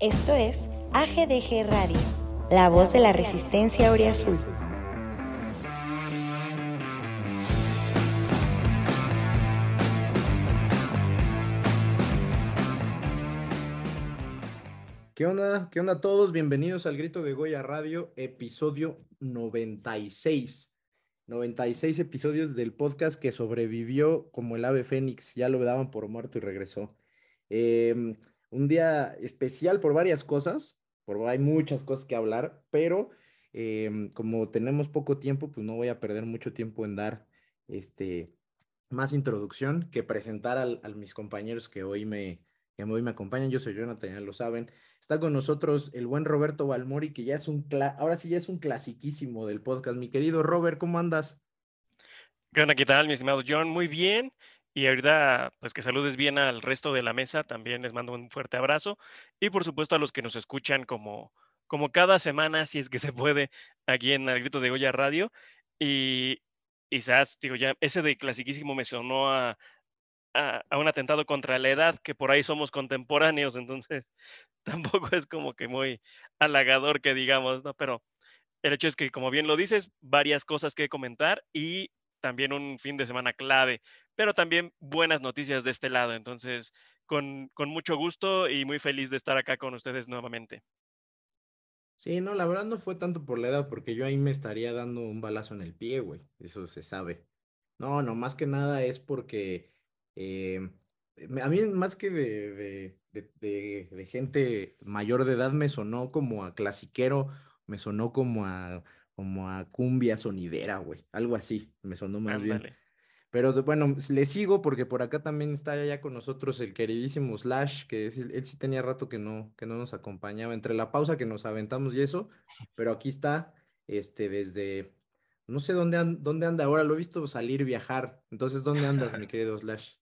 Esto es AGDG Radio, la voz de la resistencia Oriazul. ¿Qué onda? ¿Qué onda a todos? Bienvenidos al Grito de Goya Radio, episodio 96. 96 episodios del podcast que sobrevivió como el ave fénix, ya lo daban por muerto y regresó. Em, un día especial por varias cosas, porque hay muchas cosas que hablar, pero em, como tenemos poco tiempo, pues no voy a perder mucho tiempo en dar este, más introducción que presentar a mis compañeros que hoy me, que hoy me acompañan. Yo soy Jonathan, ya lo saben. Está con nosotros el buen Roberto Balmori, que ya es un, ahora sí ya es un clasiquísimo del podcast. Mi querido Robert, ¿cómo andas? ¿Qué onda? ¿Qué tal, mi estimado John? Muy bien. Y ahorita, pues que saludes bien al resto de la mesa. También les mando un fuerte abrazo. Y por supuesto a los que nos escuchan como, como cada semana, si es que se puede, aquí en el Grito de Goya Radio. Y quizás, digo, ya ese de clasiquísimo me sonó a, a, un atentado contra la edad, que por ahí somos contemporáneos, entonces tampoco es como que muy halagador que digamos, ¿no? Pero el hecho es que, como bien lo dices, varias cosas que comentar y también un fin de semana clave, pero también buenas noticias de este lado. Entonces, con, con mucho gusto y muy feliz de estar acá con ustedes nuevamente. Sí, no, la verdad no fue tanto por la edad, porque yo ahí me estaría dando un balazo en el pie, güey. Eso se sabe. No, no, más que nada es porque eh, a mí más que de, de, gente mayor de edad me sonó como a clasiquero, me sonó como a, como a cumbia sonidera, güey, algo así, me sonó más bien. Pero bueno, le sigo porque por acá también está ya con nosotros el queridísimo Slash, que él, sí tenía rato que no, que no nos acompañaba, entre la pausa que nos aventamos y eso, pero aquí está, este, desde, no sé dónde, dónde anda ahora, lo he visto salir, viajar, entonces, ¿dónde andas, mi querido Slash?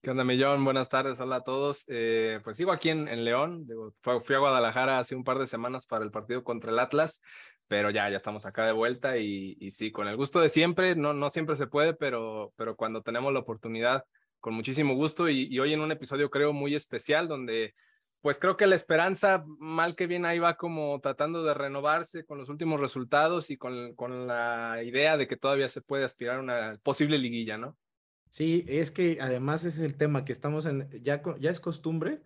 ¿Qué onda, Millón? Buenas tardes, hola a todos. Eh, pues sigo aquí en, León, fui a Guadalajara hace un par de semanas para el partido contra el Atlas, pero ya, ya estamos acá de vuelta y, sí, con el gusto de siempre, no, no siempre se puede, pero, pero cuando tenemos la oportunidad, con muchísimo gusto y, hoy en un episodio creo muy especial donde pues creo que la esperanza, mal que bien, ahí va como tratando de renovarse con los últimos resultados y con, con la idea de que todavía se puede aspirar a una posible liguilla, ¿no? Sí, es que además es el tema que estamos en, ya, ya es costumbre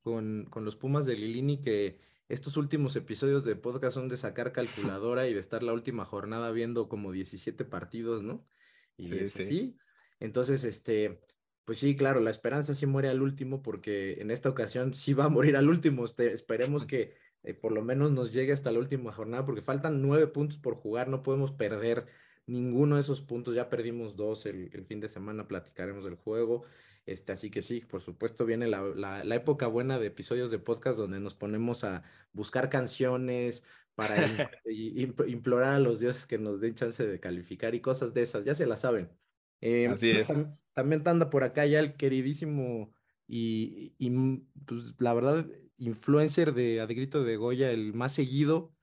con, con los Pumas de Lilini que estos últimos episodios de podcast son de sacar calculadora y de estar la última jornada viendo como 17 partidos, ¿no? Y sí, sí. Entonces, este, pues sí, claro, la esperanza sí muere al último porque en esta ocasión sí va a morir al último. esperemos que eh, por lo menos nos llegue hasta la última jornada porque faltan nueve puntos por jugar, no podemos perder ninguno de esos puntos, ya perdimos dos el, fin de semana, platicaremos del juego. Este, así que sí, por supuesto viene la, la, época buena de episodios de podcast donde nos ponemos a buscar canciones para implorar a los dioses que nos den chance de calificar y cosas de esas, ya se la saben. Em, así es. También, anda por acá ya el queridísimo y, y, pues la verdad, influencer de Adgrito de Goya, el más seguido,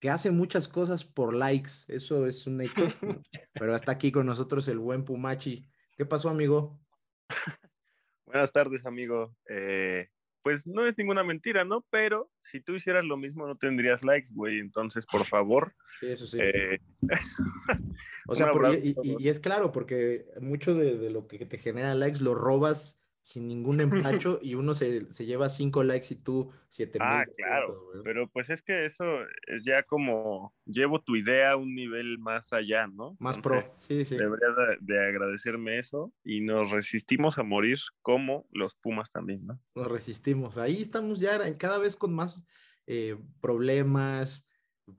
que hace muchas cosas por likes, eso es un hecho. Pero hasta aquí con nosotros el buen Pumachi. ¿Qué pasó, amigo? Buenas tardes, amigo. Eh, pues no es ninguna mentira, ¿no? Pero si tú hicieras lo mismo, no tendrías likes, güey. Entonces, por favor. Sí, eso sí. Eh, o sea, y, es claro, porque mucho de, de, lo que te genera likes lo robas sin ningún empacho y uno se, se, lleva cinco likes y tú siete Ah, claro, pero pues es que eso es ya como llevo tu idea a un nivel más allá, ¿no? Más pro, sí, sí. Deberías de, agradecerme eso y nos resistimos a morir como los Pumas también, ¿no? Nos resistimos, ahí estamos ya cada vez con más eh, problemas,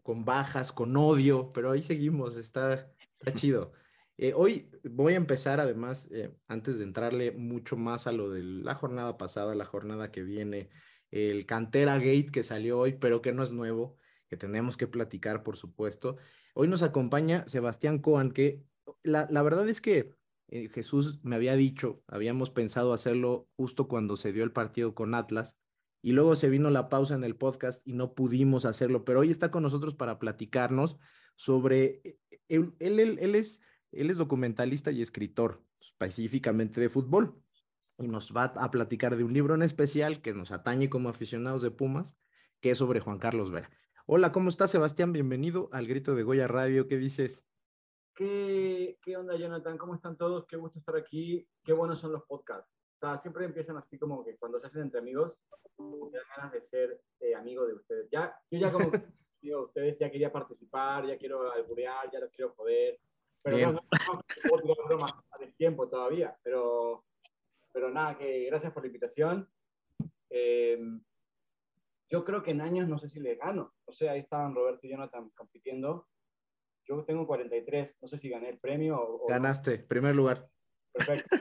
con bajas, con odio, pero ahí seguimos, está, está chido. Eh, hoy voy a empezar, además, eh, antes de entrarle mucho más a lo de la jornada pasada, la jornada que viene, el Cantera Gate que salió hoy, pero que no es nuevo, que tenemos que platicar, por supuesto. Hoy nos acompaña Sebastián Coan, que la, verdad es que eh, Jesús me había dicho, habíamos pensado hacerlo justo cuando se dio el partido con Atlas, y luego se vino la pausa en el podcast y no pudimos hacerlo, pero hoy está con nosotros para platicarnos sobre, él, él, él es él es documentalista y escritor, específicamente de fútbol. y nos va a platicar de un libro en especial que nos atañe como aficionados de Pumas, que es sobre Juan Carlos Vera. Hola, ¿cómo estás, Sebastián? Bienvenido al Grito de Goya Radio. ¿Qué dices? ¿Qué, ¿Qué onda, Jonathan? ¿Cómo están todos? Qué gusto estar aquí. Qué buenos son los podcasts. O sea, siempre empiezan así como que cuando se hacen entre amigos, me dan ganas de ser eh, amigo de ustedes. Ya, yo ya como digo, ustedes ya quería participar, ya quiero alburear, ya los quiero joder. Pero Bien. no, no, no, bromas al tiempo todavía. Pero, pero nada, que gracias por la invitación. Eh, yo creo que en años no sé si les gano. O sea, ahí estaban Roberto y Jonathan compitiendo. Yo tengo 43, no sé si gané el premio o. Ganaste, primer lugar. Perfecto.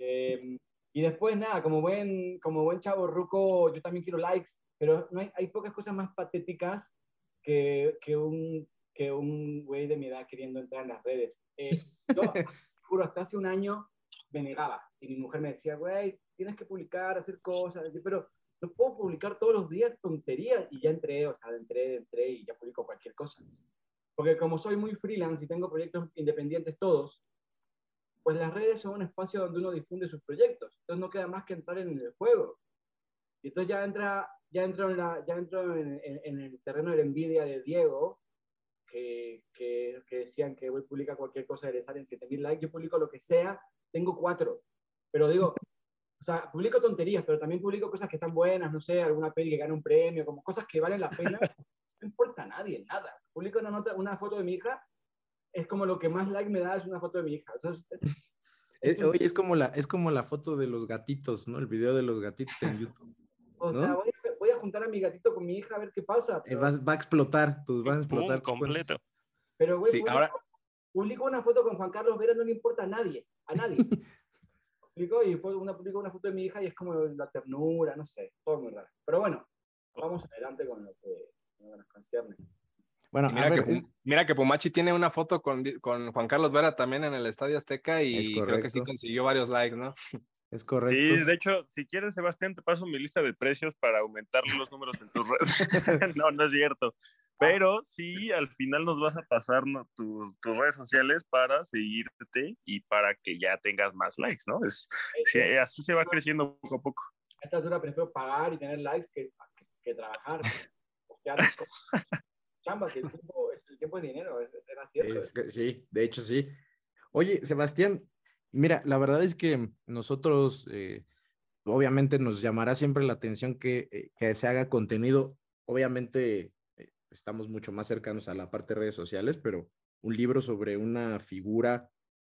Eh, y después, nada, como buen, como buen chavo ruco, yo también quiero likes, pero no hay, hay pocas cosas más patéticas que, que un que un güey de mi edad queriendo entrar en las redes. Eh, yo, juro, hasta hace un año me negaba y mi mujer me decía, güey, tienes que publicar, hacer cosas, pero no puedo publicar todos los días tonterías y ya entré, o sea, entré, entré y ya publico cualquier cosa. Porque como soy muy freelance y tengo proyectos independientes todos, pues las redes son un espacio donde uno difunde sus proyectos. Entonces no queda más que entrar en el juego. Y entonces ya entra, ya entro en, la, ya entro en, en- en el terreno de la envidia de Diego, que, que, que decían que voy publica cualquier cosa le salen 7000 likes. Yo publico lo que sea, tengo cuatro. Pero digo, o sea, publico tonterías, pero también publico cosas que están buenas, no sé, alguna peli que gana un premio, como cosas que valen la pena. No importa a nadie, nada. Publico una, nota, una foto de mi hija, es como lo que más like me da es una foto de mi hija. Entonces, Eh, oye, es como, la, es como la foto de los gatitos, ¿no? El video de los gatitos en YouTube. o ¿no? sea, voy a, voy a juntar a mi gatito con mi hija a ver qué pasa. Eh, Pero, vas- va a explotar, tus, van a Pum, explotar. tus cuentas. completo. pero güey, Sí, publico, ahora, publico una foto con Juan Carlos Vera, no le importa a nadie, a nadie. publico y después una, publico una foto de mi hija y es como la ternura, no sé, todo muy raro. Pero bueno, vamos adelante con lo que, con lo que nos concierne. Bueno, a mira, ver, que, es- Pum- mira que Pumachi tiene una foto con, con Juan Carlos Vera también en el Estadio Azteca y Es creo que sí consiguió varios likes, ¿no? es Sí, correcto. de hecho, si quieres, Sebastián, te paso mi lista de precios para aumentar los números en tus redes. no, no es cierto. Pero sí, al final nos vas a pasar ¿no? tus, tus redes sociales para seguirte y para que ya tengas más likes, ¿no? Es, sí, así se va creciendo poco a poco. A esta altura prefiero pagar y tener likes que, que, que trabajar. Postear chamba, que el tiempo, es- el tiempo es dinero, es- era cierto. Es que sí, de hecho sí. Oye, Sebastián, mira, la verdad es que nosotros, eh, obviamente nos llamará siempre la atención que, eh, se haga contenido. Obviamente eh, estamos mucho más cercanos a la parte de redes sociales, pero un libro sobre una figura,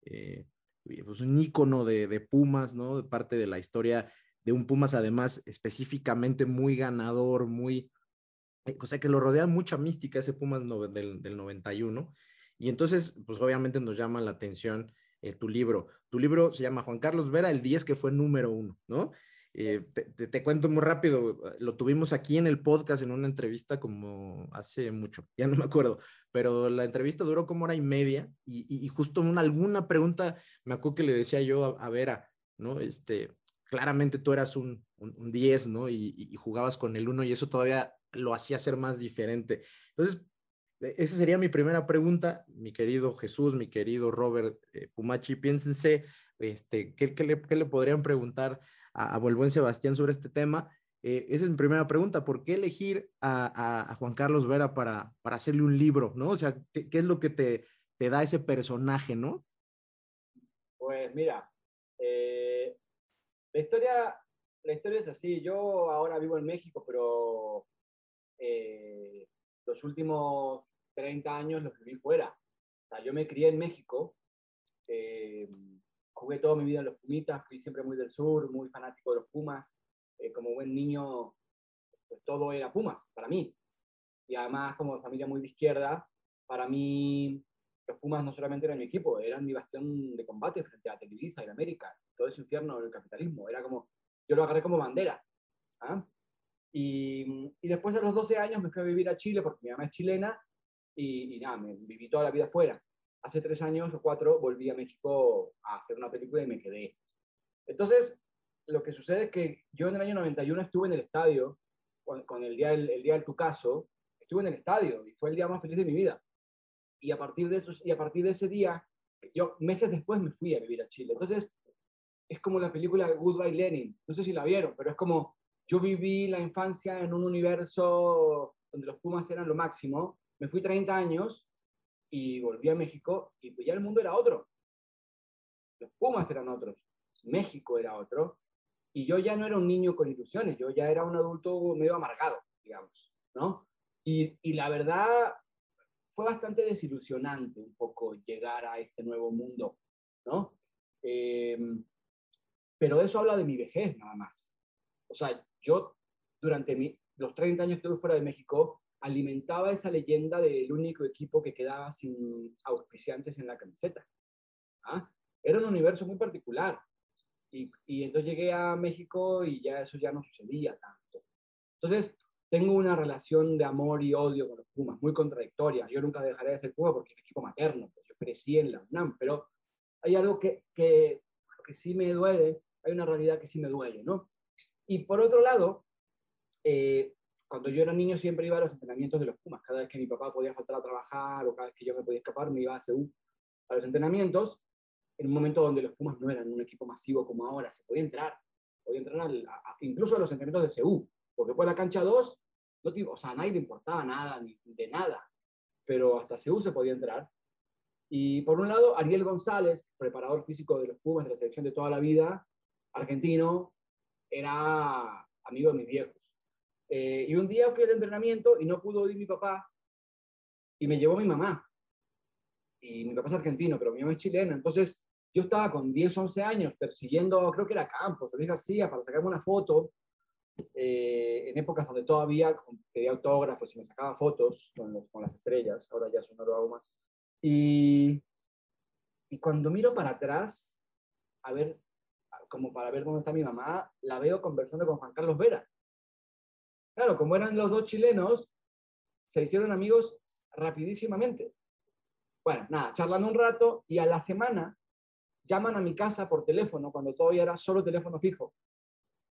pues un ícono de, Pumas, ¿no? De parte de la historia de un Pumas, además, específicamente muy ganador, muy, o sea, que lo rodea mucha mística ese Pumas no- del, del 91. Y entonces, pues obviamente nos llama la atención eh, tu libro. Tu libro se llama Juan Carlos Vera, el 10 que fue número uno, ¿no? Eh, te, te- te cuento muy rápido, lo tuvimos aquí en el podcast en una entrevista como hace mucho, ya no me acuerdo, pero la entrevista duró como hora y media y, y- y justo en una, alguna pregunta me acuerdo que le decía yo a, a Vera, ¿no? Este, claramente tú eras un, un, un 10, ¿no? Y, jugabas con el 1 y eso todavía lo hacía ser más diferente. Entonces, esa sería mi primera pregunta, mi querido Jesús, mi querido Robert eh, Pumachi, piénsense, este, ¿qué, qué le, qué le podrían preguntar a, a buen Sebastián sobre este tema? Eh, esa es mi primera pregunta, ¿por qué elegir a, a- Juan Carlos Vera para, para hacerle un libro, ¿no? O sea, ¿qué, qué es lo que te, te da ese personaje, ¿no? Pues mira, eh, la, historia, la historia es así. Yo ahora vivo en México, pero eh, los últimos 30 años los viví fuera. O sea, yo me crié en México, eh, jugué toda mi vida en los Pumitas, fui siempre muy del sur, muy fanático de los Pumas. Eh, como buen niño, pues todo era Pumas para mí. Y además, como familia muy de izquierda, para mí los Pumas no solamente eran mi equipo, eran mi bastión de combate frente a Televisa y la América, todo ese infierno del capitalismo. Era como, yo lo agarré como bandera. ¿ah? Y, y después a los 12 años me fui a vivir a Chile porque mi mamá es chilena y, y nada, me viví toda la vida fuera. Hace tres años o cuatro volví a México a hacer una película y me quedé. Entonces, lo que sucede es que yo en el año 91 estuve en el estadio con, con el, día del, el día del Tucaso, estuve en el estadio y fue el día más feliz de mi vida. Y a partir de, eso, y a partir de ese día, yo meses después me fui a vivir a Chile. Entonces, es como la película Goodbye Lenin. No sé si la vieron, pero es como yo viví la infancia en un universo donde los Pumas eran lo máximo. Me fui 30 años y volví a México y pues ya el mundo era otro. Los Pumas eran otros, México era otro. Y yo ya no era un niño con ilusiones, yo ya era un adulto medio amargado, digamos, ¿no? Y, y la verdad fue bastante desilusionante un poco llegar a este nuevo mundo, ¿no? Eh, pero eso habla de mi vejez nada más. O sea, yo durante mi, los 30 años que estuve fuera de México alimentaba esa leyenda del único equipo que quedaba sin auspiciantes en la camiseta. ¿Ah? Era un universo muy particular. Y, y, entonces llegué a México y ya eso ya no sucedía tanto. Entonces, tengo una relación de amor y odio con los Pumas, muy contradictoria. Yo nunca dejaré de ser Puma porque es equipo materno, pues yo crecí en la UNAM, pero hay algo que, que, que sí me duele hay una realidad que sí me duele, ¿no? Y por otro lado, eh, cuando yo era niño siempre iba a los entrenamientos de los Pumas. Cada vez que mi papá podía faltar a trabajar o cada vez que yo me podía escapar, me iba a CEU a los entrenamientos, en un momento donde los Pumas no eran un equipo masivo como ahora. Se podía entrar, podía a, incluso a los entrenamientos de CEU, porque por la cancha 2, no, o sea, a nadie le importaba nada, ni de nada, pero hasta CEU se podía entrar. Y por un lado, Ariel González, preparador físico de los Pumas de la selección de toda la vida, argentino, era amigo de mis viejos. Eh, y un día fui al entrenamiento y no pudo ir mi papá y me llevó mi mamá. Y mi papá es argentino, pero mi mamá es chilena. Entonces yo estaba con 10, 11 años persiguiendo, creo que era Campos, Luis García, para sacarme una foto. Eh, en épocas donde todavía pedía autógrafos y me sacaba fotos con, los, con las estrellas, ahora ya no lo hago más. Y, y cuando miro para atrás, a ver como para ver dónde está mi mamá, la veo conversando con Juan Carlos Vera. Claro, como eran los dos chilenos, se hicieron amigos rapidísimamente. Bueno, nada, charlando un rato y a la semana llaman a mi casa por teléfono, cuando todavía era solo teléfono fijo.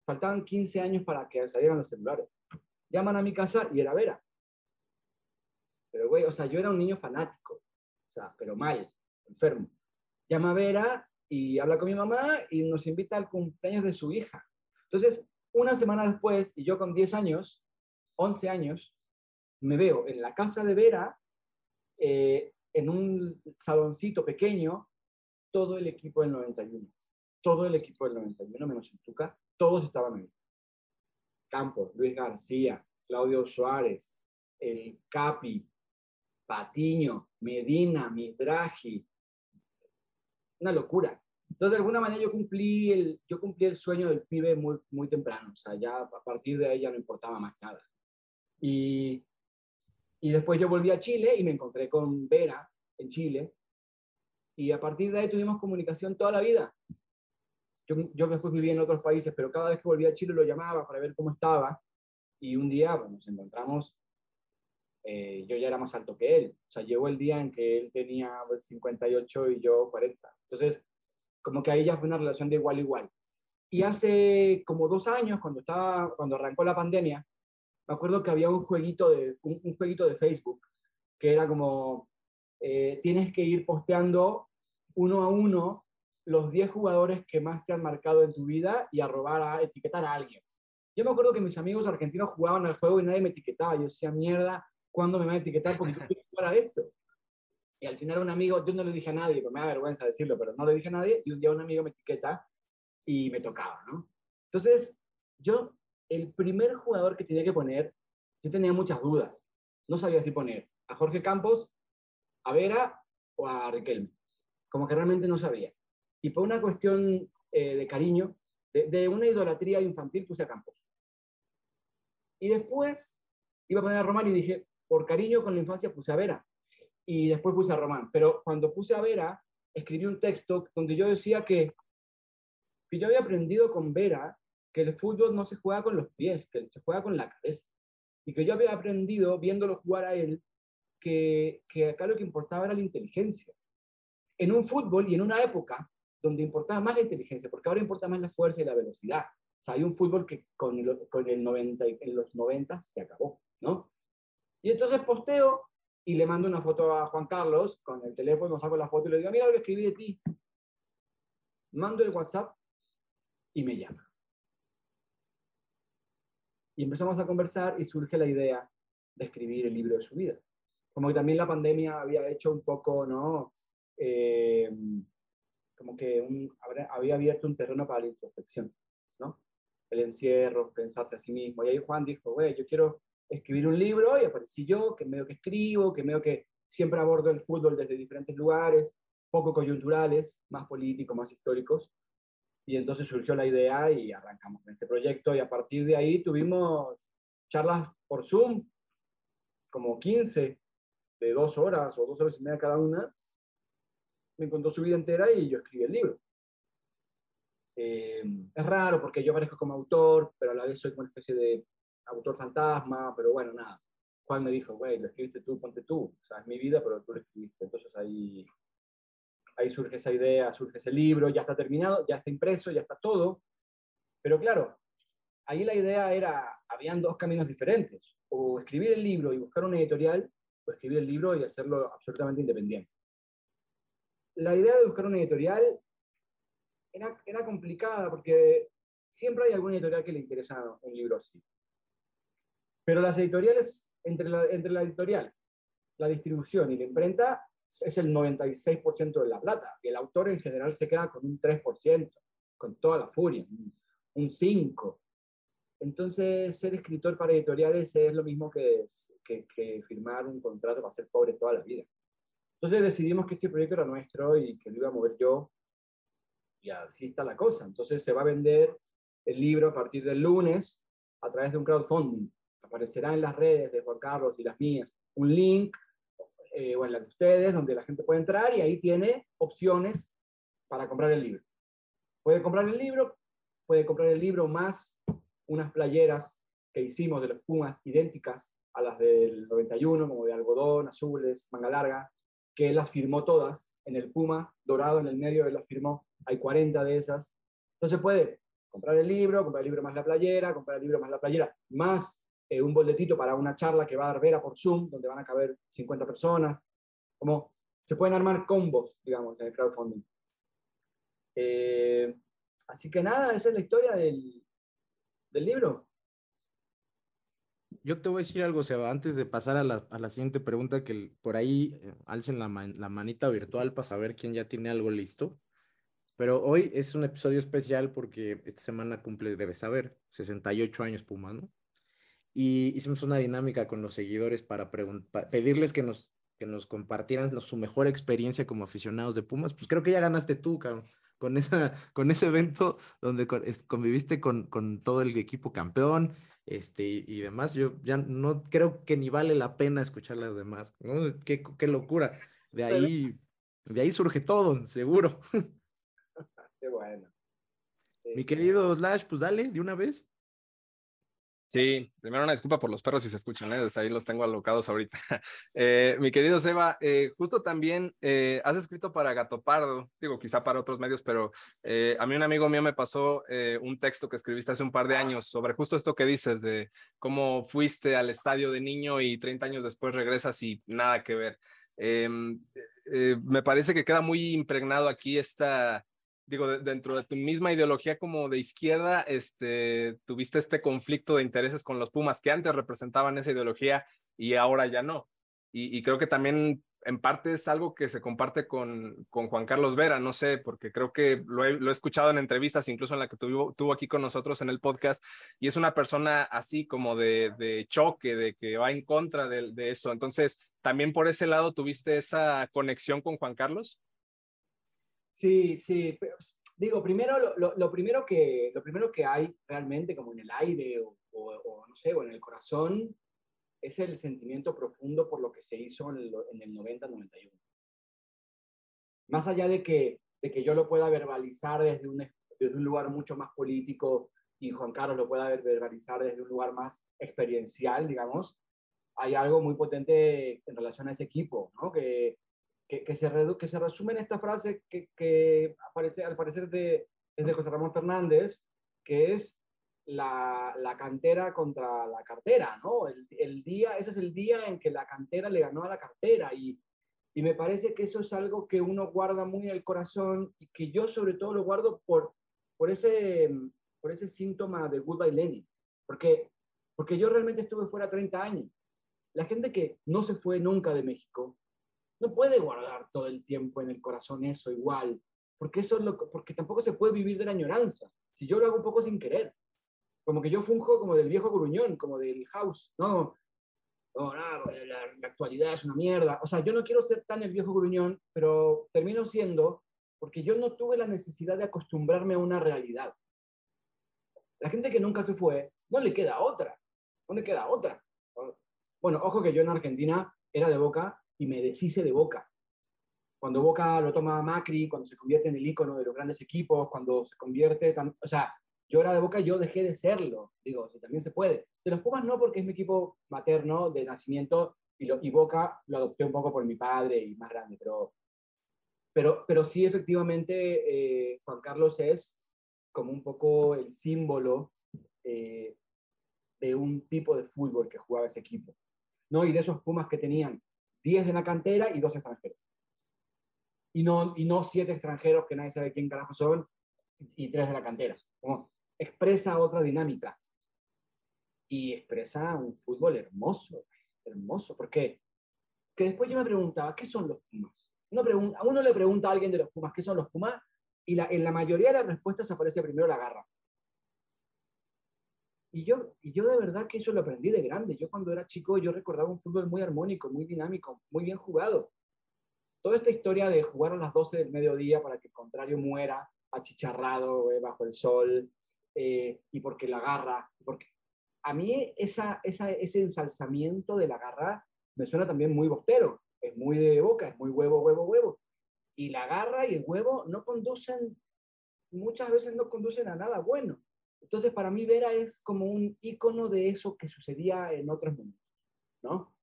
Faltaban 15 años para que salieran los celulares. Llaman a mi casa y era Vera. Pero, güey, o sea, yo era un niño fanático, o sea, pero mal, enfermo. Llama a Vera y habla con mi mamá y nos invita al cumpleaños de su hija. Entonces, una semana después, y yo con 10 años, 11 años, me veo en la casa de Vera, eh, en un saloncito pequeño, todo el equipo del 91. Todo el equipo del 91, menos el Tuca, todos estaban ahí. Campos, Luis García, Claudio Suárez, el Capi, Patiño, Medina, Midraji, una locura. Entonces, de alguna manera yo cumplí el, yo cumplí el sueño del pibe muy, muy temprano, o sea, ya a partir de ahí ya no importaba más nada. Y, y después yo volví a Chile y me encontré con Vera en Chile, y a partir de ahí tuvimos comunicación toda la vida. Yo, yo después viví en otros países, pero cada vez que volvía a Chile lo llamaba para ver cómo estaba, y un día bueno, nos encontramos eh, yo ya era más alto que él. O sea, llegó el día en que él tenía 58 y yo 40. Entonces, como que ahí ya fue una relación de igual a igual. Y hace como dos años, cuando, estaba, cuando arrancó la pandemia, me acuerdo que había un jueguito de, un, jueguito de Facebook que era como, eh, tienes que ir posteando uno a uno los 10 jugadores que más te han marcado en tu vida y a robar, a etiquetar a alguien. Yo me acuerdo que mis amigos argentinos jugaban al juego y nadie me etiquetaba. Yo decía, mierda, ¿cuándo me van a etiquetar? Porque yo quiero jugar a esto. Y al final un amigo, yo no le dije a nadie, porque me da vergüenza decirlo, pero no le dije a nadie, y un día un amigo me etiqueta y me tocaba, ¿no? Entonces, yo, el primer jugador que tenía que poner, yo tenía muchas dudas. No sabía si poner a Jorge Campos, a Vera o a Riquelme. Como que realmente no sabía. Y por una cuestión eh, de cariño, de, de, una idolatría infantil, puse a Campos. Y después iba a poner a Román y dije, por cariño con la infancia puse a Vera y después puse a Román. Pero cuando puse a Vera, escribí un texto donde yo decía que, que yo había aprendido con Vera que el fútbol no se juega con los pies, que se juega con la cabeza. Y que yo había aprendido, viéndolo jugar a él, que, que acá lo que importaba era la inteligencia. En un fútbol y en una época donde importaba más la inteligencia, porque ahora importa más la fuerza y la velocidad. O sea, hay un fútbol que con, el, con el 90, en los 90 se acabó, ¿no? Y entonces posteo y le mando una foto a Juan Carlos con el teléfono, saco la foto y le digo, mira lo que escribí de ti. Mando el WhatsApp y me llama. Y empezamos a conversar y surge la idea de escribir el libro de su vida. Como que también la pandemia había hecho un poco, ¿no? Eh, como que un, había abierto un terreno para la introspección, ¿no? El encierro, pensarse a sí mismo. Y ahí Juan dijo, güey, yo quiero escribir un libro y aparecí yo, que medio que escribo, que medio que siempre abordo el fútbol desde diferentes lugares, poco coyunturales, más políticos, más históricos. Y entonces surgió la idea y arrancamos con este proyecto y a partir de ahí tuvimos charlas por Zoom, como 15, de dos horas o dos horas y media cada una. Me contó su vida entera y yo escribí el libro. Eh, es raro porque yo aparezco como autor, pero a la vez soy como una especie de autor fantasma, pero bueno, nada. Juan me dijo, güey, lo escribiste tú, ponte tú. O sea, es mi vida, pero tú lo escribiste. Entonces ahí, ahí surge esa idea, surge ese libro, ya está terminado, ya está impreso, ya está todo. Pero claro, ahí la idea era, habían dos caminos diferentes. O escribir el libro y buscar una editorial, o escribir el libro y hacerlo absolutamente independiente. La idea de buscar una editorial era, era complicada porque siempre hay alguna editorial que le interesa un libro así. Pero las editoriales, entre la, entre la editorial, la distribución y la imprenta, es el 96% de la plata. Y el autor en general se queda con un 3%, con toda la furia, un 5%. Entonces, ser escritor para editoriales es lo mismo que, que, que, firmar un contrato para ser pobre toda la vida. Entonces decidimos que este proyecto era nuestro y que lo iba a mover yo. Y así está la cosa. Entonces se va a vender el libro a partir del lunes a través de un crowdfunding aparecerá en las redes de Juan Carlos y las mías un link, eh, o en la de ustedes, donde la gente puede entrar y ahí tiene opciones para comprar el libro. Puede comprar el libro, puede comprar el libro más unas playeras que hicimos de los Pumas idénticas a las del 91, como de algodón, azules, manga larga, que él las firmó todas en el Puma dorado en el medio, él las firmó, hay 40 de esas. Entonces puede comprar el libro, comprar el libro más la playera, comprar el libro más la playera, más eh, un boletito para una charla que va a dar Vera por Zoom, donde van a caber 50 personas. Como se pueden armar combos, digamos, en el crowdfunding. Eh, así que nada, esa es la historia del, del, libro. Yo te voy a decir algo, Seba, antes de pasar a la, a la siguiente pregunta, que por ahí eh, alcen la, la manita virtual para saber quién ya tiene algo listo. Pero hoy es un episodio especial porque esta semana cumple, debes saber, 68 años Puma, ¿no? Y hicimos una dinámica con los seguidores para pedirles que nos, que nos compartieran su mejor experiencia como aficionados de Pumas. Pues creo que ya ganaste tú, con, esa, con ese evento donde conviviste con, con todo el equipo campeón este, y, demás. Yo ya no creo que ni vale la pena escuchar las demás. ¿no? Qué, qué locura. De ahí, de ahí surge todo, seguro. Qué bueno. Mi querido Slash, pues dale, de una vez. Sí, primero una disculpa por los perros si se escuchan, ¿eh? desde ahí los tengo alocados ahorita. Eh, mi querido Seba, eh, justo también eh, has escrito para Gato Pardo, digo, quizá para otros medios, pero a mí un amigo mío me pasó un texto que escribiste hace un par de años sobre justo esto que dices de cómo fuiste al estadio de niño y 30 años después regresas y nada que ver. Em, me parece que queda muy impregnado aquí esta digo, dentro de tu misma ideología como de izquierda, este, tuviste este conflicto de intereses con los Pumas que antes representaban esa ideología y ahora ya no. Y, creo que también en parte es algo que se comparte con, con Juan Carlos Vera, no sé, porque creo que lo he, escuchado en entrevistas, incluso en la que tuvo, tuvo, aquí con nosotros en el podcast, y es una persona así como de, de choque, de que va en contra de eso. Entonces, ¿también por ese lado tuviste esa conexión con Juan Carlos? Sí, sí. Digo, primero, lo, lo, primero que, lo primero que hay realmente como en el aire o, o, no sé, o en el corazón es el sentimiento profundo por lo que se hizo en el, en el 90-91. Más allá de que, de que yo lo pueda verbalizar desde un, desde un lugar mucho más político y Juan Carlos lo pueda verbalizar desde un lugar más experiencial, digamos, hay algo muy potente en relación a ese equipo, ¿no? Que, que, se, que se resume en esta frase que, que aparece, al parecer de, es de José Ramón Fernández, que es la, la cantera contra la cartera, ¿no? El, el, día, ese es el día en que la cantera le ganó a la cartera y, y me parece que eso es algo que uno guarda muy en el corazón y que yo sobre todo lo guardo por, por ese, por ese síntoma de Goodbye Lenin, porque, porque yo realmente estuve fuera 30 años. La gente que no se fue nunca de México no puede guardar todo el tiempo en el corazón eso igual, porque, eso es lo, porque tampoco se puede vivir de la añoranza. Si yo lo hago un poco sin querer, como que yo funjo como del viejo gruñón, como del house, no, no, la, la, actualidad es una mierda. O sea, yo no quiero ser tan el viejo gruñón, pero termino siendo porque yo no tuve la necesidad de acostumbrarme a una realidad. La gente que nunca se fue, no le queda otra, no le queda otra. Bueno, ojo que yo en Argentina era de Boca y me deshice de Boca. Cuando Boca lo toma Macri, cuando se convierte en el ícono de los grandes equipos, cuando se convierte, o sea, yo era de Boca, yo dejé de serlo, digo, si también se puede. De los Pumas no, porque es mi equipo materno de nacimiento y, lo, y Boca lo adopté un poco por mi padre y más grande, pero, pero, pero sí efectivamente eh, Juan Carlos es como un poco el símbolo eh, de un tipo de fútbol que jugaba ese equipo. ¿no? Y de esos Pumas que tenían 10 de la cantera y dos extranjeros. Y no, y no siete extranjeros que nadie sabe quién carajo son y tres de la cantera. Como expresa otra dinámica. Y expresa un fútbol hermoso, hermoso. ¿Por qué? Que después yo me preguntaba, ¿qué son los Pumas? Uno pregunta, a uno le pregunta a alguien de los Pumas, ¿qué son los Pumas? Y la, en la mayoría de las respuestas aparece primero la garra. Y yo, y yo de verdad que eso lo aprendí de grande. Yo cuando era chico, yo recordaba un fútbol muy armónico, muy dinámico, muy bien jugado. Toda esta historia de jugar a las 12 del mediodía para que el contrario muera achicharrado eh, bajo el sol eh, y porque la garra, porque a mí esa, esa, ese ensalzamiento de la garra me suena también muy bostero, es muy de boca, es muy huevo, huevo, huevo. Y la garra y el huevo no conducen, muchas veces no conducen a nada bueno. Entonces, para mí, Vera es como un icono de eso que sucedía en otros mundos, ¿no?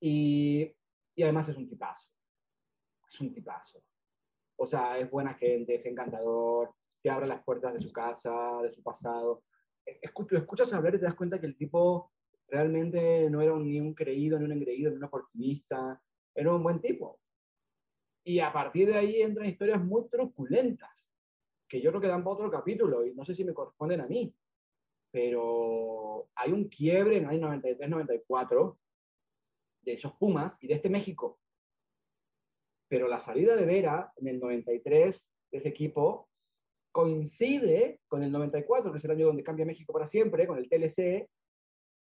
Y, y además es un tipazo. Es un tipazo. O sea, es buena gente, es encantador, te abre las puertas de su casa, de su pasado. Escuchas hablar y te das cuenta que el tipo realmente no era un, ni un creído, ni un engreído, ni un oportunista. Era un buen tipo. Y a partir de ahí entran historias muy truculentas que yo creo que dan para otro capítulo y no sé si me corresponden a mí, pero hay un quiebre en el año 93-94 de esos Pumas y de este México. Pero la salida de Vera en el 93 de ese equipo coincide con el 94, que es el año donde cambia México para siempre, con el TLC,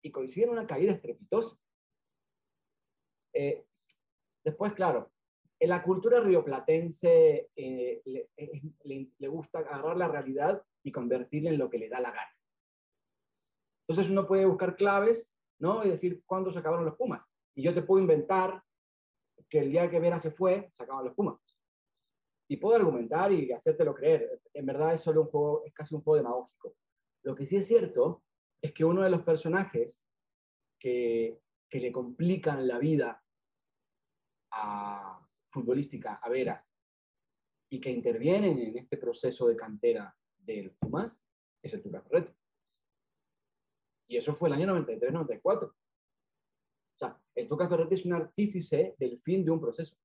y coincide en una caída estrepitosa. Eh, después, claro, en la cultura rioplatense eh, eh, le, le, gusta agarrar la realidad y convertirla en lo que le da la gana. Entonces uno puede buscar claves, ¿no? Y decir cuándo se acabaron los Pumas. Y yo te puedo inventar que el día que Vera se fue, se acabaron los Pumas. Y puedo argumentar y hacértelo creer. En verdad es solo un juego, es casi un juego demagógico. Lo que sí es cierto es que uno de los personajes que, que le complican la vida a, futbolística a Vera y que intervienen en este proceso de cantera del Pumas es el Tuca Ferretti. Y eso fue el año 93-94. O sea, el Tuca Ferretti es un artífice del fin de un proceso.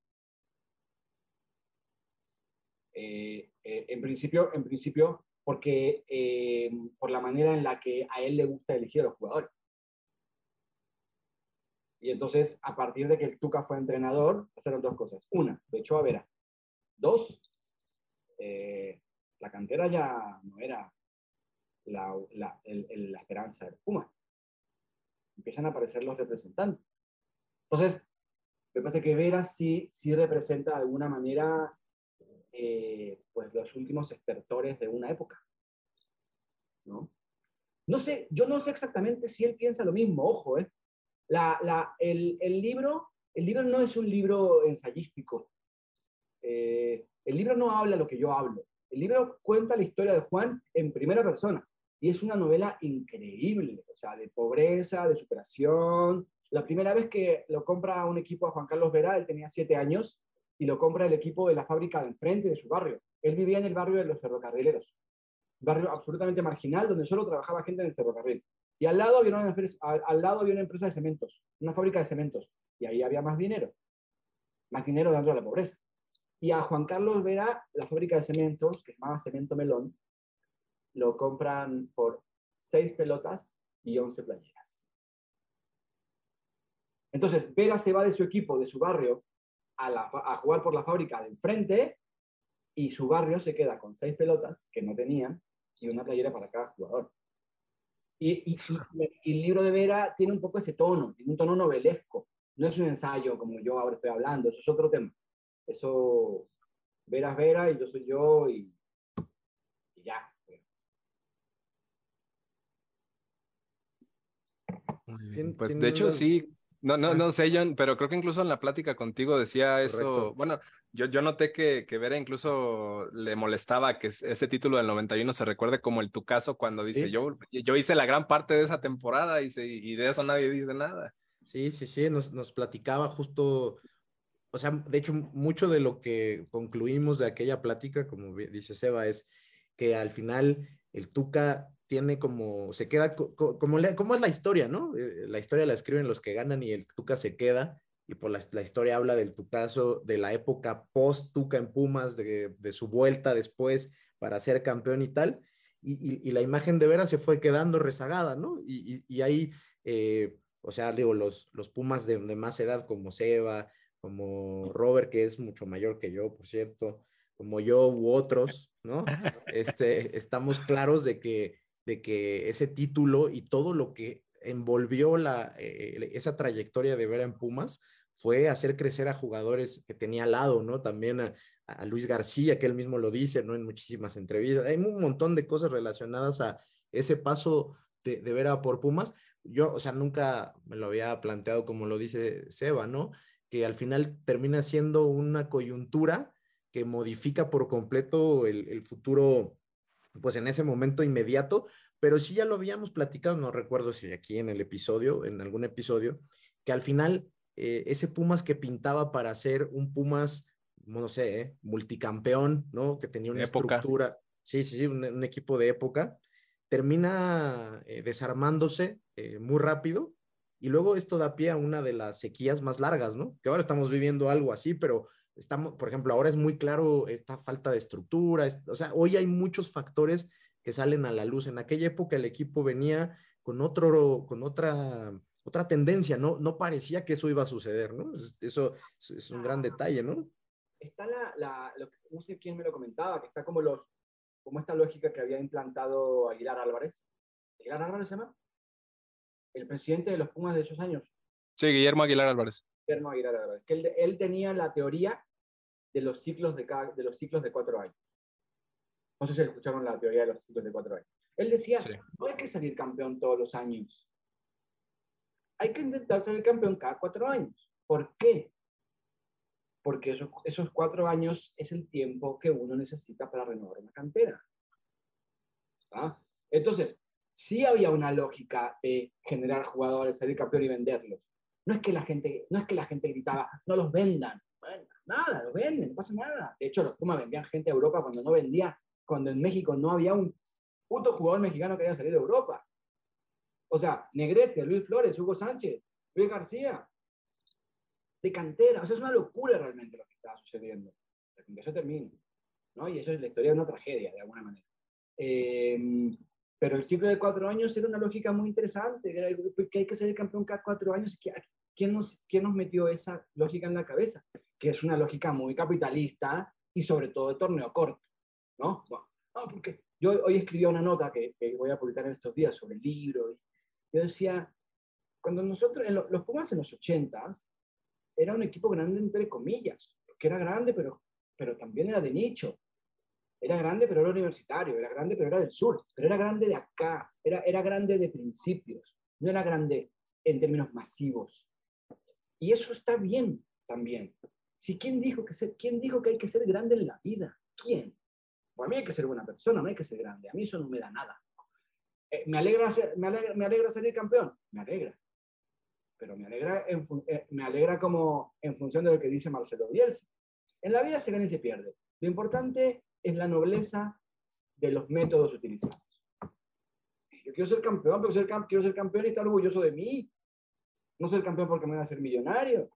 Eh, eh, en, principio, en principio, porque eh, por la manera en la que a él le gusta elegir a los jugadores. Y entonces, a partir de que el Tuca fue entrenador, pasaron dos cosas. Una, lo echó a Vera. Dos, eh, la cantera ya no era la, la, la esperanza del Puma. Empiezan a aparecer los representantes. Entonces, me parece que Vera sí, sí representa de alguna manera eh, pues los últimos estertores de una época. ¿no? no sé, yo no sé exactamente si él piensa lo mismo, ojo, ¿eh? El libro no es un libro ensayístico. Eh, el libro no habla lo que yo hablo. El libro cuenta la historia de Juan en primera persona. Y es una novela increíble, o sea, de pobreza, de superación. La primera vez que lo compra un equipo a Juan Carlos Vera, él tenía siete años, y lo compra el equipo de la fábrica de enfrente de su barrio. Él vivía en el barrio de los ferrocarrileros, barrio absolutamente marginal, donde solo trabajaba gente en el ferrocarril. Y al lado, había una, al lado había una empresa de cementos, una fábrica de cementos. Y ahí había más dinero. Más dinero dentro de la pobreza. Y a Juan Carlos Vera, la fábrica de cementos, que se llamaba Cemento Melón, lo compran por seis pelotas y 11 playeras. Entonces, Vera se va de su equipo, de su barrio, a jugar por la fábrica de enfrente y su barrio se queda con seis pelotas que no tenían y una playera para cada jugador. Y, y, y, el libro de Vera tiene un poco ese tono, tiene un tono novelesco. No es un ensayo como yo ahora estoy hablando, eso es otro tema. Eso, Vera es Vera y yo soy yo y, y ya. Pues de hecho sí, no, no, no sé, John, pero creo que incluso en la plática contigo decía eso. Bueno, yo, yo noté que, que Vera incluso le molestaba que ese título del 91 se recuerde como el tu caso cuando dice, yo, yo hice la gran parte de esa temporada y, y de eso nadie dice nada. Sí, sí, sí, nos, nos platicaba justo, o sea, de hecho, mucho de lo que concluimos de aquella plática, como dice Seba, es que al final el Tuca tiene como, se queda, como, como es la historia, ¿no? Eh, la historia la escriben los que ganan y el Tuca se queda, y por la, la historia habla del Tucaso, de la época post-Tuca en Pumas, de, de, su vuelta después para ser campeón y tal, y, y, la imagen de Vera se fue quedando rezagada, ¿no? Y, y ahí, eh, o sea, digo, los, los Pumas de, de más edad como Seba, como Robert, que es mucho mayor que yo, por cierto, como yo u otros, ¿no? Este, estamos claros de que de que ese título y todo lo que envolvió la, eh, esa trayectoria de Vera en Pumas fue hacer crecer a jugadores que tenía al lado, ¿no? También a, Luis García, que él mismo lo dice, ¿no? En muchísimas entrevistas. Hay un montón de cosas relacionadas a ese paso de, de Vera por Pumas. Yo, o sea, nunca me lo había planteado como lo dice Seba, ¿no? Que al final termina siendo una coyuntura que modifica por completo el, el futuro pues en ese momento inmediato, pero sí ya lo habíamos platicado, no recuerdo si aquí en el episodio, en algún episodio, que al final eh, ese Pumas que pintaba para ser un Pumas, no sé, eh, multicampeón, ¿no? Que tenía una estructura, sí, sí, sí, un, equipo de época, termina eh, desarmándose muy rápido y luego esto da pie a una de las sequías más largas, ¿no? Que ahora estamos viviendo algo así, pero estamos, por ejemplo, ahora es muy claro esta falta de estructura, o sea, hoy hay muchos factores que salen a la luz. En aquella época el equipo venía con otro, con otra, otra tendencia, ¿no? No parecía que eso iba a suceder, ¿no? Eso es un gran detalle, ¿no? Está la, la no sé quién me lo comentaba, que está como los, como esta lógica que había implantado Aguilar Álvarez. ¿Aguilar Álvarez se llama? El presidente de los Pumas de esos años. Sí, Guillermo Aguilar Álvarez que él, tenía la teoría de los ciclos de, de los ciclos de cuatro años. No sé si escucharon la teoría de los ciclos de cuatro años. Él decía, no hay que salir campeón todos los años. Hay que intentar salir campeón cada cuatro años. ¿Por qué? Porque esos, esos cuatro años es el tiempo que uno necesita para renovar una cantera. ¿Ah? Entonces, sí había una lógica de generar jugadores, salir campeón y venderlos. No es que la gente, no es que la gente gritaba, no los vendan. Bueno, nada, los venden, no pasa nada. De hecho, los Pumas vendían gente a Europa cuando no vendía, cuando en México no había un puto jugador mexicano que haya salido de Europa. O sea, Negrete, Luis Flores, Hugo Sánchez, Luis García, de cantera. O sea, es una locura realmente lo que está sucediendo. Eso termina. ¿no? Y eso es la historia de una tragedia, de alguna manera. Eh, pero el ciclo de cuatro años era una lógica muy interesante, que hay que ser el campeón cada cuatro años. ¿Quién nos, ¿Quién nos metió esa lógica en la cabeza? Que es una lógica muy capitalista y sobre todo de torneo corto, ¿no? Bueno, no, porque yo hoy escribí una nota que, voy a publicar en estos días sobre el libro. Yo decía, cuando nosotros, en los Pumas en los ochentas, era un equipo grande entre comillas, que era grande, pero, pero también era de nicho. Era grande, pero era universitario, era grande, pero era del sur, pero era grande de acá, era, era grande de principios, no era grande en términos masivos. Y eso está bien también. Si quién dijo que ser, quién dijo que hay que ser grande en la vida, quién. Pues a mí hay que ser buena persona, no hay que ser grande. A mí eso no me da nada. Eh, me, alegra ser, me, alegra, me alegra salir campeón, me alegra. Pero me alegra, en, eh, me alegra como en función de lo que dice Marcelo Bielsa. En la vida se gana y se pierde. Lo importante es la nobleza de los métodos utilizados. Yo quiero ser campeón, pero ser, quiero ser campeón y estar orgulloso de mí. No ser campeón porque me voy a ser millonario.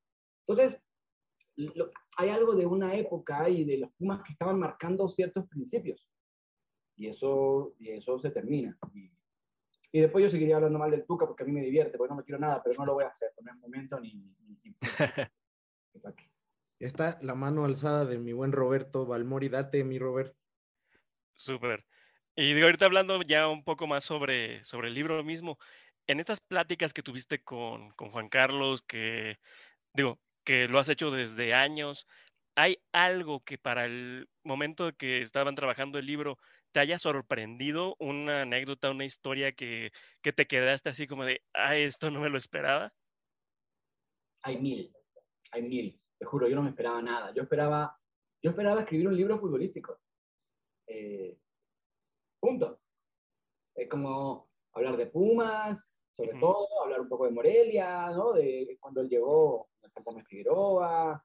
Entonces, hay algo de una época y de los Pumas que estaban marcando ciertos principios. y eso, y eso se termina. Y, y después yo seguiría hablando mal del Tuca porque a mí me divierte, porque no me quiero nada, pero no lo voy a hacer, no es momento ni... ni, ni-. Está la mano alzada de mi buen Roberto Balmori. Date, mi Robert. Súper. Y digo, ahorita hablando ya un poco más sobre, sobre el libro mismo, en estas pláticas que tuviste con, con Juan Carlos, que digo, que lo has hecho desde años, ¿hay algo que para el momento que estaban trabajando el libro te haya sorprendido? ¿Una anécdota, una historia que, que te quedaste así como de, ah, esto no me lo esperaba? Hay mil, hay mil. Te juro, yo no me esperaba nada. Yo esperaba, yo esperaba escribir un libro futbolístico. Eh, punto. Es como hablar de Pumas, sobre Ujú. todo, hablar un poco de Morelia, ¿no? De cuando él llegó, Fantasma Figueroa,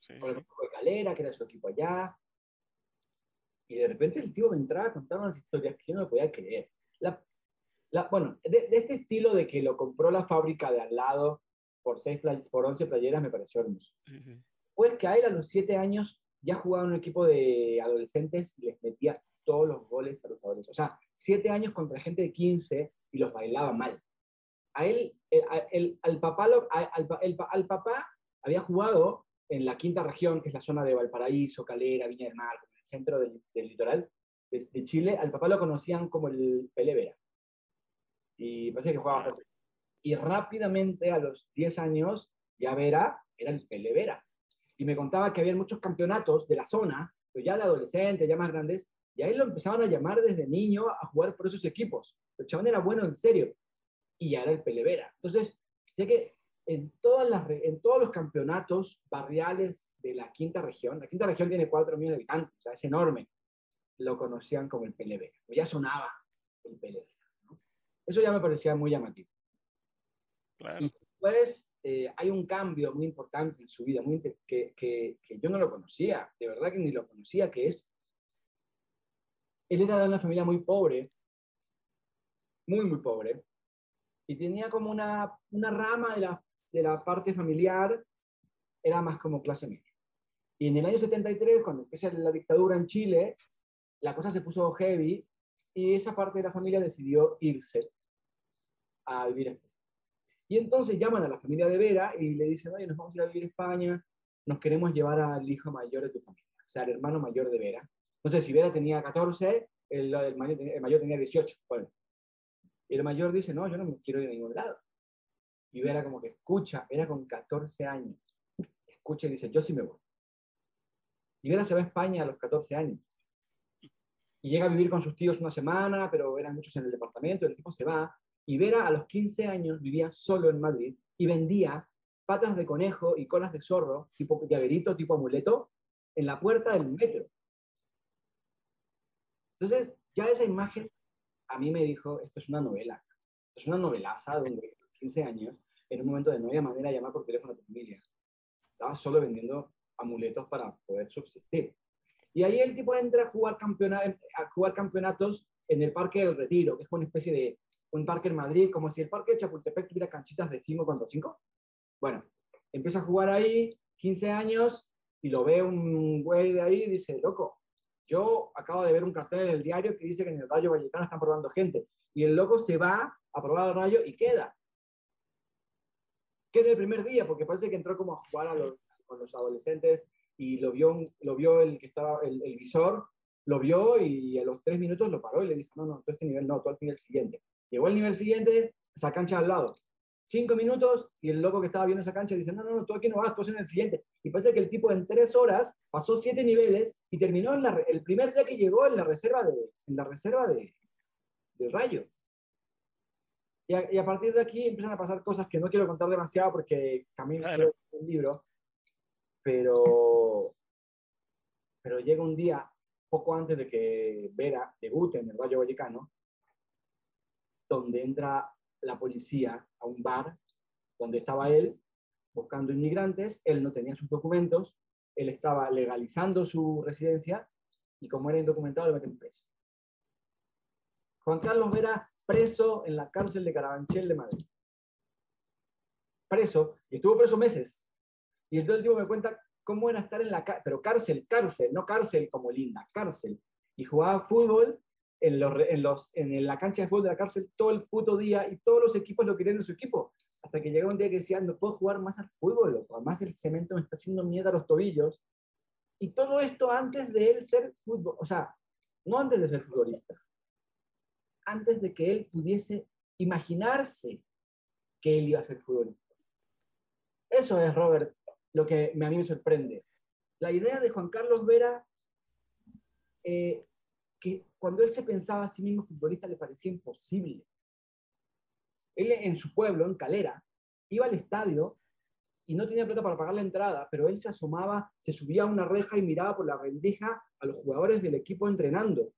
Sí, sí. un poco de Calera, que era su equipo allá. Y de repente el tío me entraba a contar unas historias que yo no me podía creer. La, la- bueno, de, de este estilo de que lo compró la fábrica de al lado por, seis play- por 11 playeras me pareció hermoso. Pues que a él a los 7 años ya jugaba en un equipo de adolescentes y les metía todos los goles a los adolescentes. O sea, 7 años contra gente de 15 y los bailaba mal. A él, el, al, papá lo- al, el papá había jugado en la quinta región, que es la zona de Valparaíso, Calera, Viña del Mar, centro del, del litoral de, de Chile. Al papá lo conocían como el Pelé Vera. Y parece que jugaba bastante. Y rápidamente, a los 10 años, ya Vera era el Pelé Vera. Y me contaba que había muchos campeonatos de la zona, pero ya de adolescentes, ya más grandes, y a él lo empezaban a llamar desde niño a jugar por esos equipos. El chabón era bueno en serio. Y ya era el Pelé Vera. Entonces, sé que en, todas las, en todos los campeonatos barriales de la quinta región, la quinta región tiene 4 millones de habitantes, o sea, es enorme, lo conocían como el Vera. O ya sonaba el Vera. ¿no? Eso ya me parecía muy llamativo. Claro. Y después eh, hay un cambio muy importante en su vida, muy que, que, que yo no lo conocía, de verdad que ni lo conocía, que es, él era de una familia muy pobre, muy, muy pobre, y tenía como una, una rama de la, de la parte familiar, era más como clase media. Y en el año 73, cuando empieza la dictadura en Chile, la cosa se puso heavy y esa parte de la familia decidió irse a vivir a España. Y entonces llaman a la familia de Vera y le dicen, oye, nos vamos a ir a vivir a España, nos queremos llevar al hijo mayor de tu familia, o sea, al hermano mayor de Vera. Entonces, si Vera tenía 14, el, el mayor, el mayor tenía 18. Bueno. Y el mayor dice, no, yo no me quiero ir a ningún lado. Y Vera como que escucha, era con 14 años, escucha y dice, yo sí me voy. Y Vera se va a España a los 14 años. Y llega a vivir con sus tíos una semana, pero eran muchos en el departamento, el tipo se va. Y Vera a los 15 años vivía solo en Madrid y vendía patas de conejo y colas de zorro, tipo llaverito, tipo amuleto, en la puerta del metro. Entonces, ya esa imagen a mí me dijo, esto es una novela. Es una novelaza donde 15 años, en un momento de no había manera de llamar por teléfono a tu familia. Estaba solo vendiendo amuletos para poder subsistir. Y ahí el tipo entra a jugar, a jugar campeonatos en el Parque del Retiro, que es una especie de un parque en Madrid, como si el parque de Chapultepec tuviera canchitas de 5 contra 5. Bueno, empieza a jugar ahí, 15 años, y lo ve un güey de ahí y dice, loco, yo acabo de ver un cartel en el diario que dice que en el Rayo Vallecano están probando gente. Y el loco se va a probar el Rayo y queda. Queda el primer día, porque parece que entró como a jugar a los, con los adolescentes y lo vio, lo vio el que estaba, el, el visor, lo vio y a los tres minutos lo paró y le dijo, no, no, tú este nivel no, tú al nivel siguiente. Llegó al nivel siguiente, esa cancha al lado. Cinco minutos y el loco que estaba viendo esa cancha dice, no, no, no, tú aquí no vas, tú en el siguiente. Y parece que el tipo en tres horas pasó siete niveles y terminó en la el primer día que llegó en la reserva de, en la reserva de, del Rayo. Y a, y a partir de aquí empiezan a pasar cosas que no quiero contar demasiado porque Camilo Claro. un libro, pero, pero llega un día, poco antes de que Vera debute en el Rayo Vallecano, donde entra la policía a un bar donde estaba él buscando inmigrantes, él no tenía sus documentos, él estaba legalizando su residencia y como era indocumentado lo meten preso. Juan Carlos Vera preso en la cárcel de Carabanchel de Madrid. Preso, y estuvo preso meses. Y todo el tiempo me cuenta cómo era estar en la cárcel, pero cárcel, cárcel, no cárcel como linda, cárcel. Y jugaba fútbol en, los, en, los, en la cancha de fútbol de la cárcel todo el puto día y todos los equipos lo querían en su equipo. Hasta que llegó un día que decía, no puedo jugar más al fútbol, loco. además el cemento me está haciendo mierda a los tobillos. Y todo esto antes de él ser fútbol, o sea, no antes de ser futbolista, antes de que él pudiese imaginarse que él iba a ser futbolista. Eso es, Robert, lo que a mí me sorprende. La idea de Juan Carlos Vera, eh, que cuando él se pensaba a sí mismo futbolista le parecía imposible. Él en su pueblo, en Calera, iba al estadio y no tenía plata para pagar la entrada, pero él se asomaba, se subía a una reja y miraba por la rendija a los jugadores del equipo entrenando.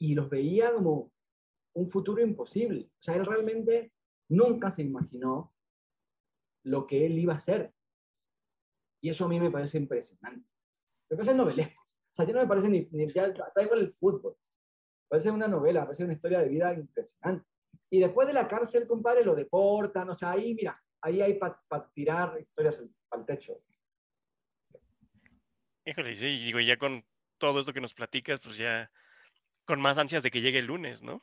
Y los veía como un futuro imposible. O sea, él realmente nunca se imaginó lo que él iba a hacer. Y eso a mí me parece impresionante. Me parece novelesco. O sea, ya no me parece ni, ni ya, da igual el fútbol. Parece una novela, parece una historia de vida impresionante. Y después de la cárcel, compadre, lo deportan, o sea, ahí, mira, ahí hay para tirar historias al techo. Híjole, sí, digo, ya con todo esto que nos platicas, pues ya con más ansias de que llegue el lunes, ¿no?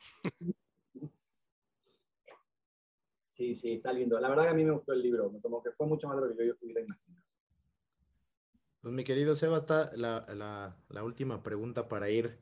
Sí, sí, está lindo. La verdad que a mí me gustó el libro, como que fue mucho más de lo que yo pudiera imaginar. Pues mi querido Seba, está la, la, última pregunta para ir,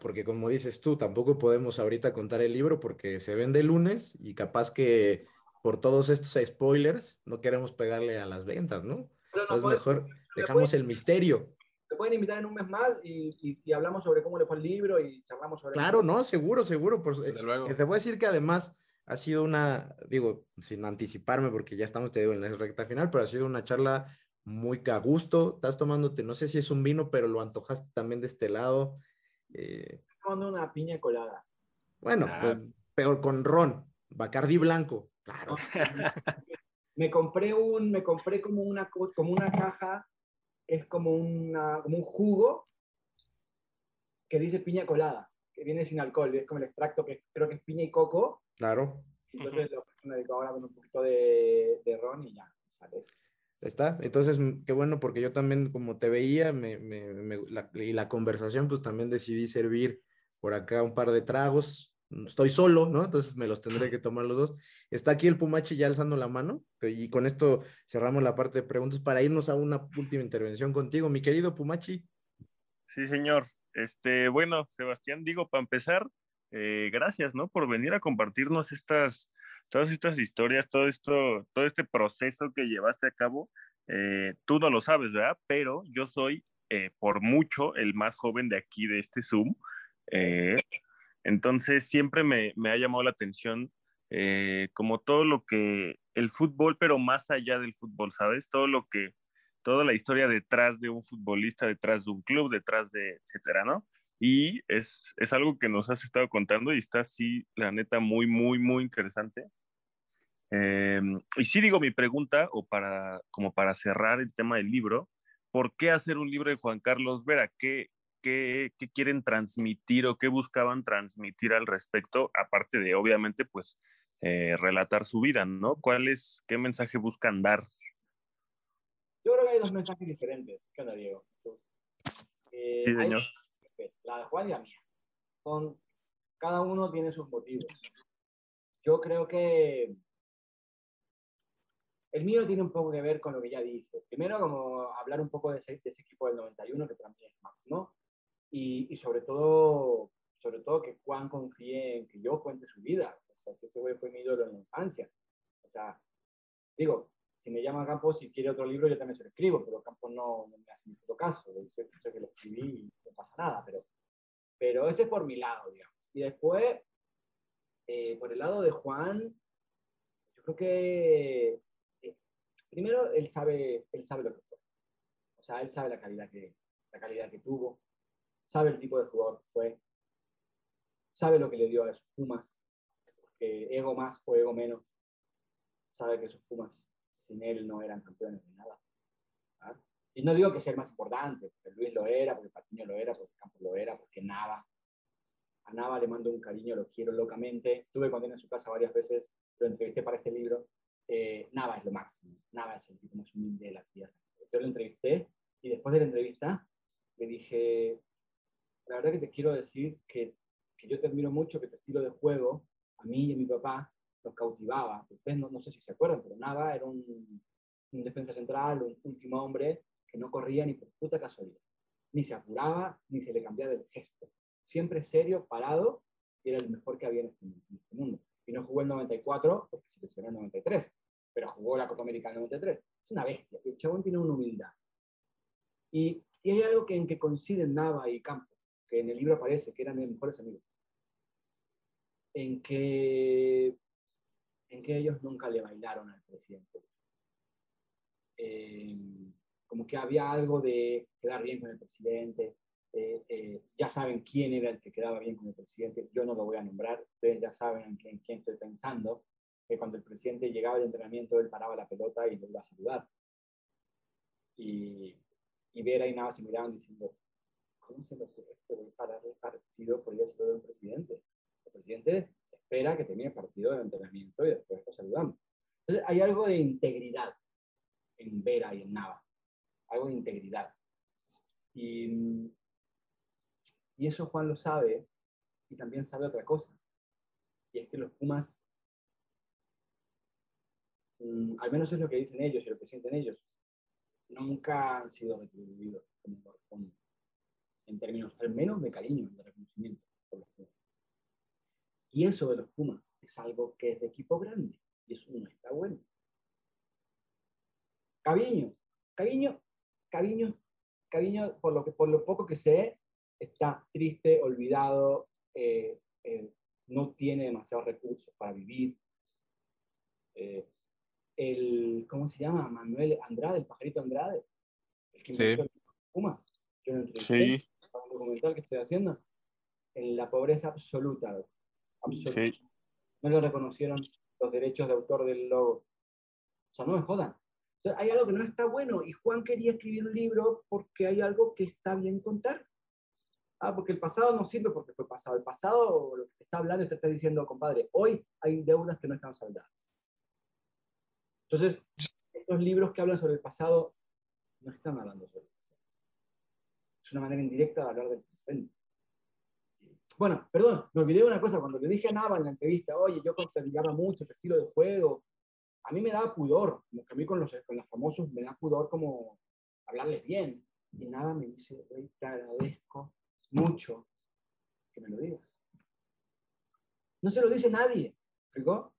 porque como dices tú, tampoco podemos ahorita contar el libro porque se vende el lunes y capaz que por todos estos spoilers no queremos pegarle a las ventas, ¿no? es mejor, dejamos el misterio. Pueden invitar en un mes más y, y, hablamos sobre cómo le fue el libro y charlamos sobre... Claro, no, seguro, seguro. Por, eh, te voy a decir que además ha sido una, digo, sin anticiparme porque ya estamos, te digo, en la recta final, pero ha sido una charla muy a gusto. Estás tomándote, no sé si es un vino, pero lo antojaste también de este lado. Eh, tomando una piña colada. Bueno, ah. pues, peor con ron, Bacardi blanco, claro. me compré un, me compré como una, como una caja, es como, una, como un jugo que dice piña colada, que viene sin alcohol, es como el extracto que creo que es piña y coco, Claro. Entonces lo me ahora con un poquito de, de ron y ya, sale. Está, entonces qué bueno porque yo también como te veía me, me, me, la, y la conversación pues también decidí servir por acá un par de tragos, estoy solo, ¿no? Entonces me los tendré que tomar los dos. Está aquí el Pumachi ya alzando la mano y con esto cerramos la parte de preguntas para irnos a una última intervención contigo, mi querido Pumachi. Sí, señor. Este, bueno, Sebastián, digo, para empezar, eh, gracias, ¿no? Por venir a compartirnos estas, todas estas historias, todo esto, todo este proceso que llevaste a cabo. Eh, tú no lo sabes, ¿verdad? Pero yo soy eh, por mucho el más joven de aquí, de este Zoom. Entonces siempre me, me, ha llamado la atención como todo lo que, el fútbol, pero más allá del fútbol, ¿sabes? Todo lo que, toda la historia detrás de un futbolista, detrás de un club, detrás de, etcétera, ¿no? Y es, es, algo que nos has estado contando y está así, la neta, muy, muy, muy interesante. Eh, y sí digo mi pregunta, o para, como para cerrar el tema del libro, ¿por qué hacer un libro de Juan Carlos Vera? ¿Qué, qué, qué quieren transmitir o qué buscaban transmitir al respecto? Aparte de, obviamente, pues, eh, relatar su vida, ¿no? ¿Cuál es, qué mensaje buscan dar? Yo creo que hay dos mensajes diferentes. ¿Qué onda, Diego? Eh, sí, señor la de Juan y la mía. Son, cada uno tiene sus motivos. Yo creo que el mío tiene un poco que ver con lo que ya dije. Primero, como hablar un poco de ese, equipo del 91, que para mí es máximo, y, y, sobre, todo, sobre todo que Juan confíe en que yo cuente su vida. O sea, si ese güey fue mi ídolo en la infancia. O sea, digo, si me llama Campos, si quiere otro libro, yo también se lo escribo, pero Campos no, no me hace mucho caso. Yo sé, que lo escribí y no pasa nada, pero, pero ese es por mi lado, digamos. Y después, eh, por el lado de Juan, yo creo que eh, primero él sabe, él sabe lo que fue. O sea, él sabe la calidad que, la calidad que tuvo, sabe el tipo de jugador que fue, sabe lo que le dio a sus Pumas, ego más o ego menos, sabe que sus Pumas sin él no eran campeones de nada. ¿ah? Y no digo que sea el más importante, porque Luis lo era, porque Patiño lo era, porque Campos lo era, porque Nava. A Nava le mando un cariño, lo quiero locamente. Tuve cuando en su casa varias veces, lo entrevisté para este libro. Eh, Nava es lo máximo. Nava es el tipo más humilde de la tierra. Yo lo entrevisté y después de la entrevista le dije, la verdad que te quiero decir que que yo te admiro mucho, que tu estilo de juego, a mí y a mi papá, nos cautivaba. Ustedes no, no sé si se acuerdan, pero Nava era un, un defensa central, un último hombre que no corría ni por puta casualidad. Ni se apuraba, ni se le cambiaba el gesto. Siempre serio, parado, y era el mejor que había en este, en este mundo. Y no jugó el 94 porque se lesionó el 93, pero jugó la Copa América en el 93. Es una bestia. El chabón tiene una humildad. Y, y hay algo que, en que coinciden Nava y Campos, que en el libro aparece, que eran mis mejores amigos. En que, en que ellos nunca le bailaron al presidente. Eh, como que había algo de quedar bien con el presidente. eh, eh, ya saben quién era el que quedaba bien con el presidente. Yo no lo voy a nombrar. Ustedes ya saben en quién, quién estoy pensando. Que cuando el presidente llegaba al entrenamiento, él paraba la pelota y lo iba a saludar. Y, y Vera y se miraban diciendo, ¿cómo se me ocurre el partido por ir a saludar al presidente? El presidente espera que termine el partido de entrenamiento y después lo saludamos. Entonces, hay algo de integridad en Vera y en Nava, algo de integridad. Y, y eso Juan lo sabe y también sabe otra cosa, y es que los Pumas, mm, al menos es lo que dicen ellos y lo que sienten ellos, nunca han sido retribuidos como corresponde, en términos al menos de cariño, de reconocimiento por los Pumas. Y eso de los Pumas es algo que es de equipo grande, y eso no está bueno. Caviño, Caviño, Caviño, Caviño, por lo, que, por lo poco que sé, está triste, olvidado, eh, eh, no tiene demasiados recursos para vivir. Eh, el, ¿cómo se llama? Manuel Andrade, el pajarito Andrade, el que Sí. Pumas. Yo lo entrevisté Sí, documental que estoy haciendo, en la pobreza absoluta, absoluta. sí. No le reconocieron los derechos de autor del logo. O sea, no me jodan. Entonces, hay algo que no está bueno y Juan quería escribir un libro porque hay algo que está bien contar. Ah, porque el pasado no sirve porque fue pasado. El pasado, lo que te está hablando, te está diciendo, compadre, hoy hay deudas que no están saldadas. Entonces, estos libros que hablan sobre el pasado no están hablando sobre el pasado. Es una manera indirecta de hablar del presente. Bueno, perdón, me olvidé de una cosa. Cuando le dije a Nava en la entrevista, oye, yo admiraba mucho tu estilo de juego, a mí me daba pudor, como que a mí con los, con los famosos me da pudor como hablarles bien. Y Nava me dice, "Güey, te agradezco mucho que me lo digas. No se lo dice nadie, ¿explicó?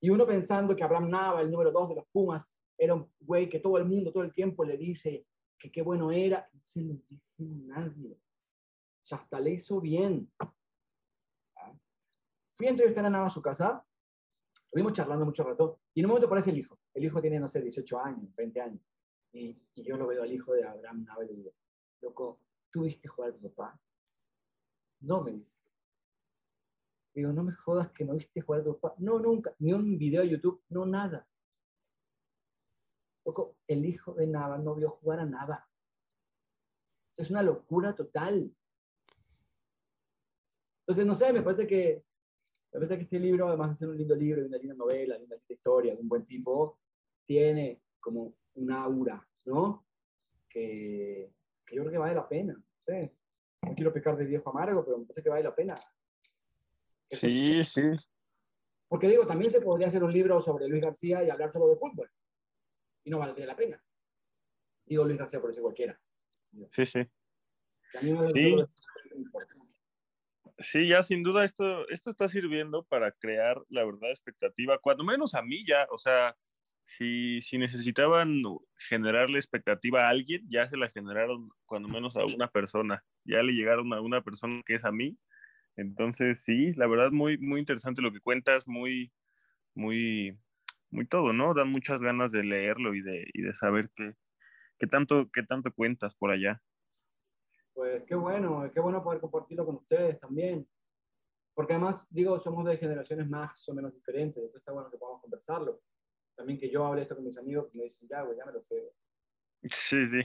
Y uno pensando que Abraham Nava, el número dos de los Pumas, era un güey que todo el mundo todo el tiempo le dice que qué bueno era, no se lo dice nadie. O sea, hasta le hizo bien. ¿Ah? Fui a entrevistar a Nava a su casa, estuvimos charlando mucho rato, y en un momento aparece el hijo. El hijo tiene, no sé, 18 años, 20 años. Y, yo lo veo al hijo de Abraham Nava y le digo, loco, ¿tú viste jugar a tu papá? No, me dice. Digo, no me jodas que no viste jugar a tu papá. No, nunca. Ni un video de YouTube, no nada. Loco, el hijo de Nava no vio jugar a Nava. Es una locura total. Entonces, no sé, me parece que, me parece que este libro, además de ser un lindo libro, una linda novela, una linda historia, de un buen tipo, tiene como un aura, ¿no? Que, que yo creo que vale la pena. No sé, no quiero pecar de viejo amargo, pero me parece que vale la pena. Sí, sí. Porque digo, también se podría hacer un libro sobre Luis García y hablar solo de fútbol. Y no valdría la pena. Digo Luis García por decir cualquiera. Sí, sí. Sí. Sí, ya sin duda esto, esto está sirviendo para crear la verdad expectativa, cuando menos a mí ya, o sea, si, si necesitaban generarle expectativa a alguien, ya se la generaron cuando menos a una persona, ya le llegaron a una persona que es a mí, entonces sí, la verdad muy, muy interesante lo que cuentas, muy, muy, muy todo, ¿no? Dan muchas ganas de leerlo y de, y de saber qué, qué tanto, qué tanto cuentas por allá. Pues qué bueno, qué bueno poder compartirlo con ustedes también. Porque además, digo, somos de generaciones más o menos diferentes, entonces está bueno que podamos conversarlo. También que yo hable esto con mis amigos que me dicen, ya, güey, ya me lo sé. Sí, sí.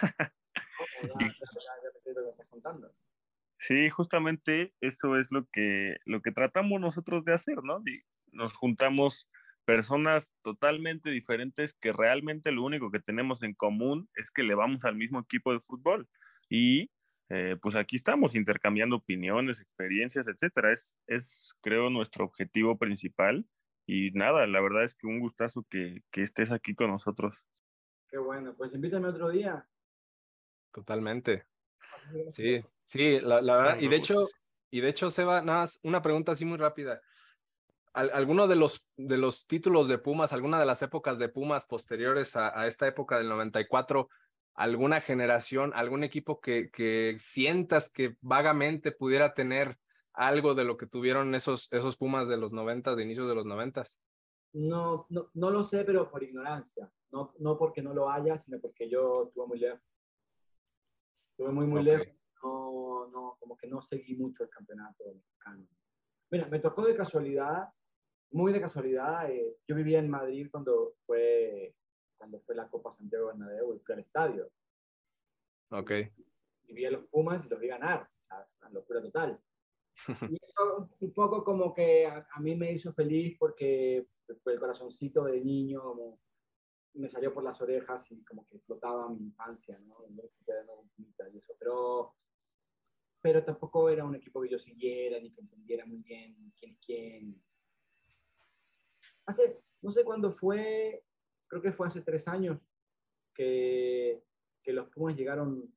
Ya, ya, ya, te sé lo que me estás contando. Sí, justamente eso es lo que, lo que tratamos nosotros de hacer, ¿no? Nos juntamos personas totalmente diferentes que realmente lo único que tenemos en común es que le vamos al mismo equipo de fútbol y eh, pues aquí estamos intercambiando opiniones, experiencias, etcétera. Es, es, creo, nuestro objetivo principal. Y nada, la verdad es que un gustazo que, que estés aquí con nosotros. Qué bueno, pues invítame otro día. Totalmente. Sí, sí, la, la verdad. Y de hecho, y de hecho, Seba, nada más una pregunta así muy rápida. ¿Alguno de los, de los títulos de Pumas, alguna de las épocas de Pumas posteriores a, a esta época del 94, alguna generación, algún equipo que, que sientas que vagamente pudiera tener algo de lo que tuvieron esos, esos Pumas de los 90, de inicio de los 90? No, no, no lo sé, pero por ignorancia. No, no porque no lo haya, sino porque yo estuve muy lejos. Estuve muy, muy Ok. lejos. No, no, como que no seguí mucho el campeonato mexicano. Mira, me tocó de casualidad, muy de casualidad. eh, yo vivía en Madrid cuando fue, cuando fue la Copa Santiago Bernabéu y fui al estadio. Ok. y vi a los Pumas y los vi ganar. Una locura total. Y eso un poco como que a, a mí me hizo feliz porque fue el corazoncito de niño, como me salió por las orejas y como que explotaba mi infancia, ¿no? Y eso. Pero, pero tampoco era un equipo que yo siguiera ni que entendiera muy bien quién es quién. Hace, no sé cuándo fue, creo que fue hace tres años que, que los Pumas llegaron,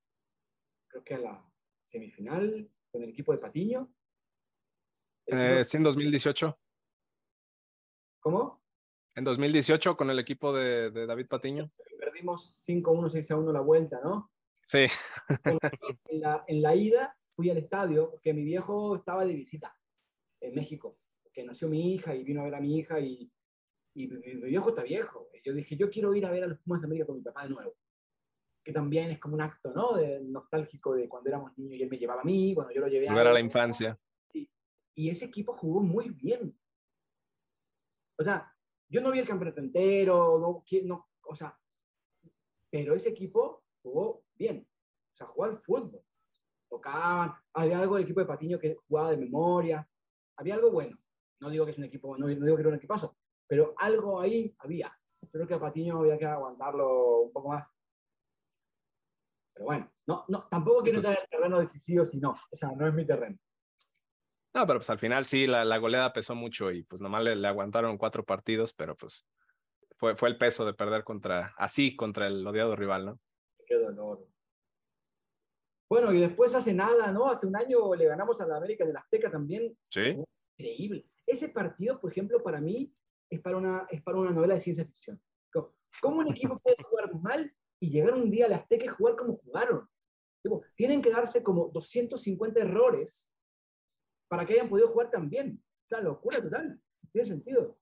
creo que a la semifinal con el equipo de Patiño. Eh, sí, en 2018. ¿Cómo? En 2018 con el equipo de, de David Patiño. Perdimos 5-1, 6-1 la vuelta, ¿no? Sí. En la, en la ida fui al estadio porque mi viejo estaba de visita en México, que nació mi hija y vino a ver a mi hija y, y mi, mi viejo está viejo. Y yo dije, yo quiero ir a ver a los Pumas de América con mi papá de nuevo. Que también es como un acto, ¿no? De, nostálgico de cuando éramos niños y él me llevaba a mí, cuando yo lo llevé a Volver a la infancia. y ese equipo jugó muy bien. O sea, yo no vi el campeonato entero, no, no, o sea, pero ese equipo jugó bien. O sea, jugó al fútbol. Tocaban, había algo del equipo de Patiño que jugaba de memoria, había algo bueno. No digo que es un equipo, no, no digo que era un equipazo, pero algo ahí había. Creo que a Patiño había que aguantarlo un poco más. Pero bueno, no, no, tampoco quiero entrar en el terreno decisivo si no. O sea, no es mi terreno. No, pero pues al final sí, la, la goleada pesó mucho y pues nomás le, le aguantaron cuatro partidos, pero pues fue, fue el peso de perder contra, así, contra el odiado rival, ¿no? Qué dolor. Bueno, y después hace nada, ¿no? Hace un año le ganamos a la América del Azteca también. Sí. Increíble. Ese partido, por ejemplo, para mí es para una, es para una novela de ciencia ficción. ¿Cómo un equipo puede jugar mal y llegar un día al Azteca y jugar como jugaron? Digo, tienen que darse como 250 errores para que hayan podido jugar tan bien. Es una locura total. Tiene sentido.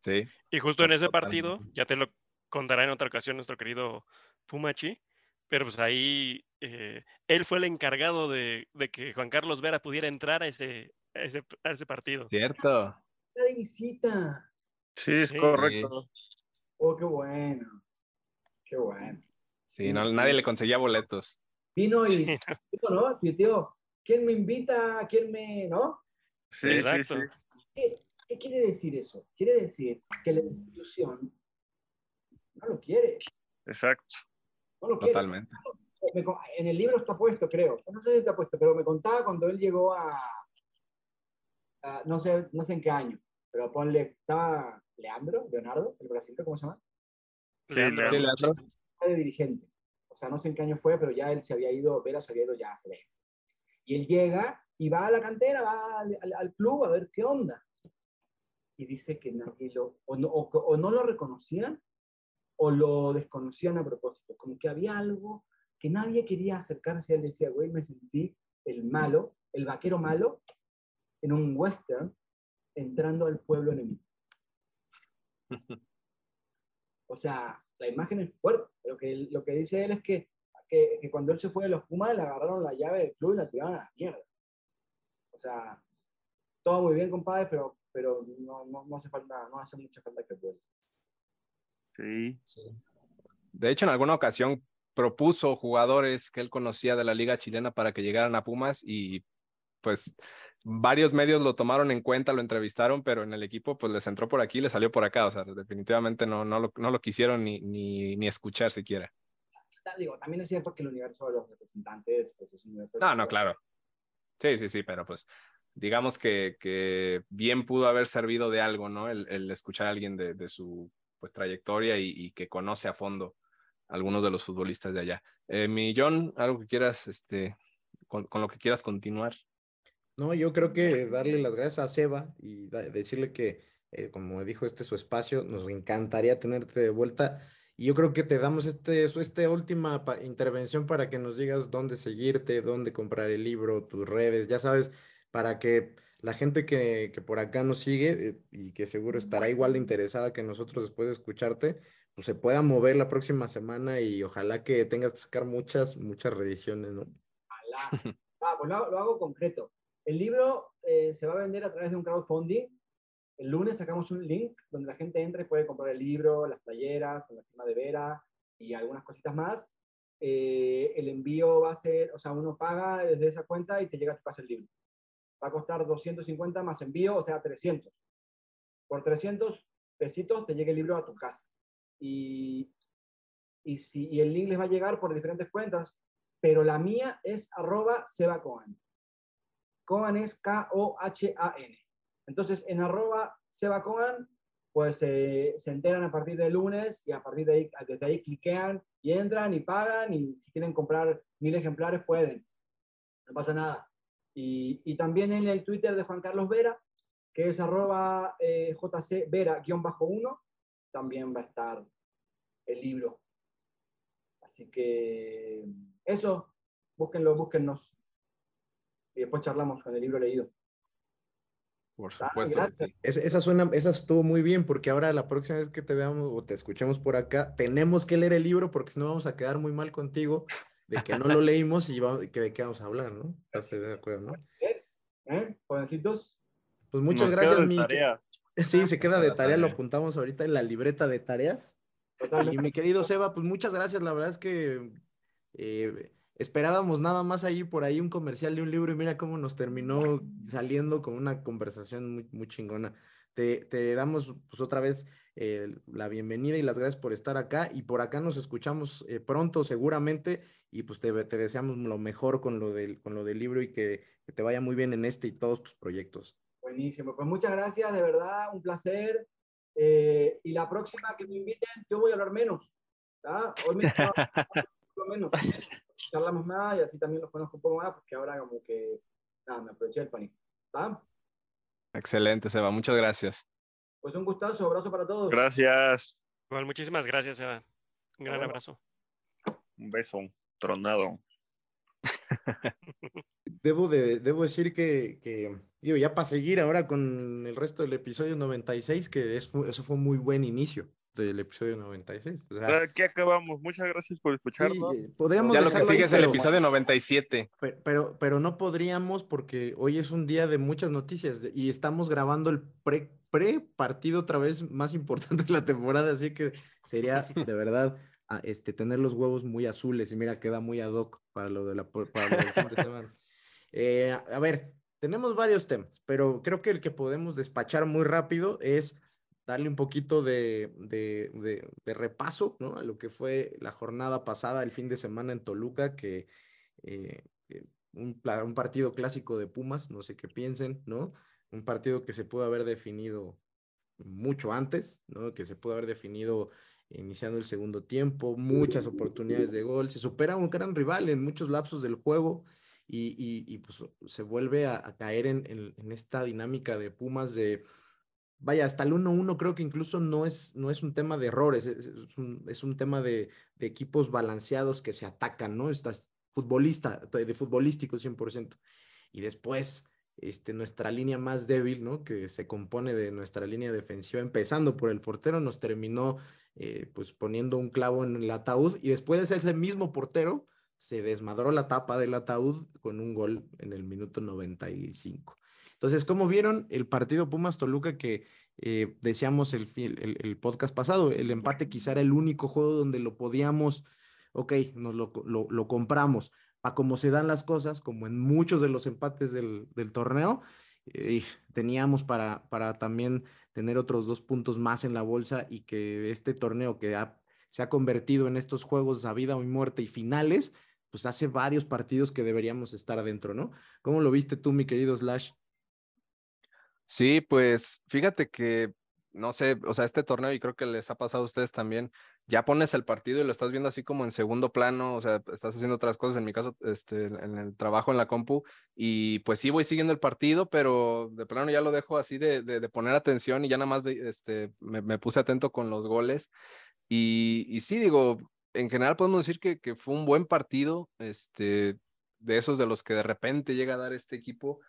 Sí. Y justo en ese partido, ya te lo contará en otra ocasión nuestro querido Pumachi, pero pues ahí eh, él fue el encargado de, de que Juan Carlos Vera pudiera entrar a ese, a ese, a ese partido. Cierto. Está de visita. Sí, es Sí. correcto. Oh, qué bueno. Qué bueno. Sí, no, nadie le conseguía boletos. Vino y, Sí, ¿no? Y tío, ¿quién me invita? ¿Quién me, no? Sí, Exacto. sí. ¿Qué, qué quiere decir eso? Quiere decir que la institución no lo quiere, Exacto. no lo quiere. Totalmente. En el libro está puesto, creo. No sé si está puesto, pero me contaba cuando él llegó a, a- no sé, no sé en qué año, pero ponle, estaba Leandro, Leonardo, el brasileño, ¿cómo se llama? Leandro. Sí, Leandro. De dirigente. O sea, no sé en qué año fue, pero ya él se había ido, Vera se había ido ya hace lejos. Y él llega y va a la cantera, va al, al- al club a ver qué onda. Y dice que nadie lo, o no, o- o no lo reconocían o lo desconocían a propósito. Como que había algo que nadie quería acercarse. Él decía, güey, me sentí el malo, el vaquero malo, en un western, entrando al pueblo enemigo. O sea, la imagen es fuerte. Lo que, lo que dice él es que, que, que cuando él se fue de los Pumas, le agarraron la llave del club y la tiraron a la mierda. O sea, todo muy bien, compadre, pero, pero no, no, no hace falta, no hace mucha falta que vuelva. Sí. De hecho, en alguna ocasión propuso jugadores que él conocía de la liga chilena para que llegaran a Pumas y pues varios medios lo tomaron en cuenta, lo entrevistaron, pero en el equipo pues les entró por aquí y le salió por acá. O sea, definitivamente no, no, lo, no lo quisieron ni, ni, ni escuchar siquiera. digo, también es cierto que el universo de los representantes, pues es un universo... No, no, claro. Sí, sí, sí, pero pues digamos que, que bien pudo haber servido de algo, ¿no? El, el escuchar a alguien de, de su pues, trayectoria y, y, que conoce a fondo algunos de los futbolistas de allá. Eh, mi John, algo que quieras, este, con, con, lo que quieras continuar. No, yo creo que darle las gracias a Seba y decirle que, eh, como dijo, este es su espacio, nos encantaría tenerte de vuelta. Y yo creo que te damos este, esta última intervención para que nos digas dónde seguirte, dónde comprar el libro, tus redes, ya sabes, para que la gente que, que por acá nos sigue eh, y que seguro estará igual de interesada que nosotros después de escucharte, pues se pueda mover la próxima semana y ojalá que tengas que sacar muchas, muchas reediciones, ¿no? Ojalá. Ah, pues lo, lo, hago concreto. El libro eh, se va a vender a través de un crowdfunding. El lunes sacamos un link donde la gente entra y puede comprar el libro, las playeras, con la firma de Vera y algunas cositas más. Eh, el envío va a ser, o sea, uno paga desde esa cuenta y te llega a tu casa el libro. Va a costar 250 más envío, o sea, 300. Por 300 pesitos te llega el libro a tu casa. Y, y, si, y el link les va a llegar por diferentes cuentas, pero la mía es arroba sebacoan. Coan es K-O-H-A-N. Entonces, en arroba sebacoan, pues eh, se enteran a partir del lunes y a partir de ahí, desde ahí cliquean y entran y pagan y si quieren comprar mil ejemplares pueden. No pasa nada. Y, y también en el Twitter de Juan Carlos Vera, que es arroba eh, jcvera-1, también va a estar el libro. Así que eso, búsquenlo, búsquennos y después charlamos con el libro leído. Por supuesto. Ah, esa, suena, esa estuvo muy bien, porque ahora la próxima vez que te veamos o te escuchemos por acá, tenemos que leer el libro, porque si no vamos a quedar muy mal contigo de que no lo leímos y vamos, que de qué vamos a hablar, ¿no? ¿Estás de acuerdo, no? ¿Eh? Jovencitos. Pues muchas Nos gracias, mi. Sí, se queda de tarea, lo apuntamos ahorita en la libreta de tareas. Totalmente. Y mi querido Seba, pues muchas gracias, la verdad es que eh, esperábamos nada más ahí por ahí un comercial de un libro y mira cómo nos terminó saliendo con una conversación muy, muy chingona. Te, te, damos pues otra vez eh, la bienvenida y las gracias por estar acá y por acá nos escuchamos eh, pronto seguramente y pues te, te, deseamos lo mejor con lo, del, con lo del libro y que, que, te vaya muy bien en este y todos tus proyectos. Buenísimo, pues muchas gracias, de verdad, un placer. Eh, y la próxima que me inviten, yo voy a hablar menos. ¿tá? Hoy me menos charlamos más y así también los conozco un poco más, porque ahora como que, nada, me aproveché el pánico. ¿Va? Excelente, Seba, muchas gracias. Pues un gustazo, abrazo para todos. Gracias. Bueno, muchísimas gracias, Seba. Un gran bueno. abrazo. Un beso, tronado. debo, de, debo decir que, que, digo, ya para seguir ahora con el resto del episodio 96, que es, eso fue un muy buen inicio del episodio 96. O sea, Aquí acabamos. Muchas gracias por escucharnos. Sí, podríamos ya lo que sigue ahí, es el episodio 97. Pero, pero, pero, no podríamos porque hoy es un día de muchas noticias y estamos grabando el pre, pre partido otra vez más importante de la temporada, así que sería de verdad a, este, tener los huevos muy azules y mira, queda muy ad hoc para lo, de la, para lo del fin de semana. Eh, a ver, tenemos varios temas, pero creo que el que podemos despachar muy rápido es darle un poquito de, de, de, repaso ¿no? a lo que fue la jornada pasada, el fin de semana en Toluca, que eh, un, un, partido clásico de Pumas, no sé qué piensen, ¿no? Un partido que se pudo haber definido mucho antes, ¿no? Que se pudo haber definido iniciando el segundo tiempo, muchas oportunidades de gol, se supera un gran rival en muchos lapsos del juego y, y, pues se vuelve a, a caer en, en esta dinámica de Pumas de vaya, hasta el 1-1 creo que incluso no es, no es un tema de errores, es, un, es un, tema de, equipos balanceados que se atacan, ¿no? Estás futbolista, de futbolístico 100%. Y después, este, nuestra línea más débil, ¿no? Que se compone de nuestra línea defensiva, empezando por el portero, nos terminó eh, pues poniendo un clavo en el ataúd y después de ese mismo portero, se desmadró la tapa del ataúd con un gol en el minuto 95. Entonces, como vieron el partido Pumas Toluca que eh, decíamos el, el, podcast pasado, el empate quizá era el único juego donde lo podíamos, ok, nos lo, lo, compramos. A como se dan las cosas, como en muchos de los empates del, del torneo, eh, teníamos para, para también tener otros dos puntos más en la bolsa y que este torneo que se ha convertido en estos juegos a vida o muerte y finales, pues hace varios partidos que deberíamos estar adentro, ¿no? ¿Cómo lo viste tú, mi querido Slash? Sí, pues fíjate que, no sé, o sea, este torneo y creo que les ha pasado a ustedes también, ya pones el partido y lo estás viendo así como en segundo plano, o sea, estás haciendo otras cosas, en mi caso, este, en el trabajo en la compu, y pues sí voy siguiendo el partido, pero de plano ya lo dejo así de, de, poner atención y ya nada más este, me, me, puse atento con los goles. Y, y sí, digo, en general podemos decir que, que fue un buen partido, este, de esos de los que de repente llega a dar este equipo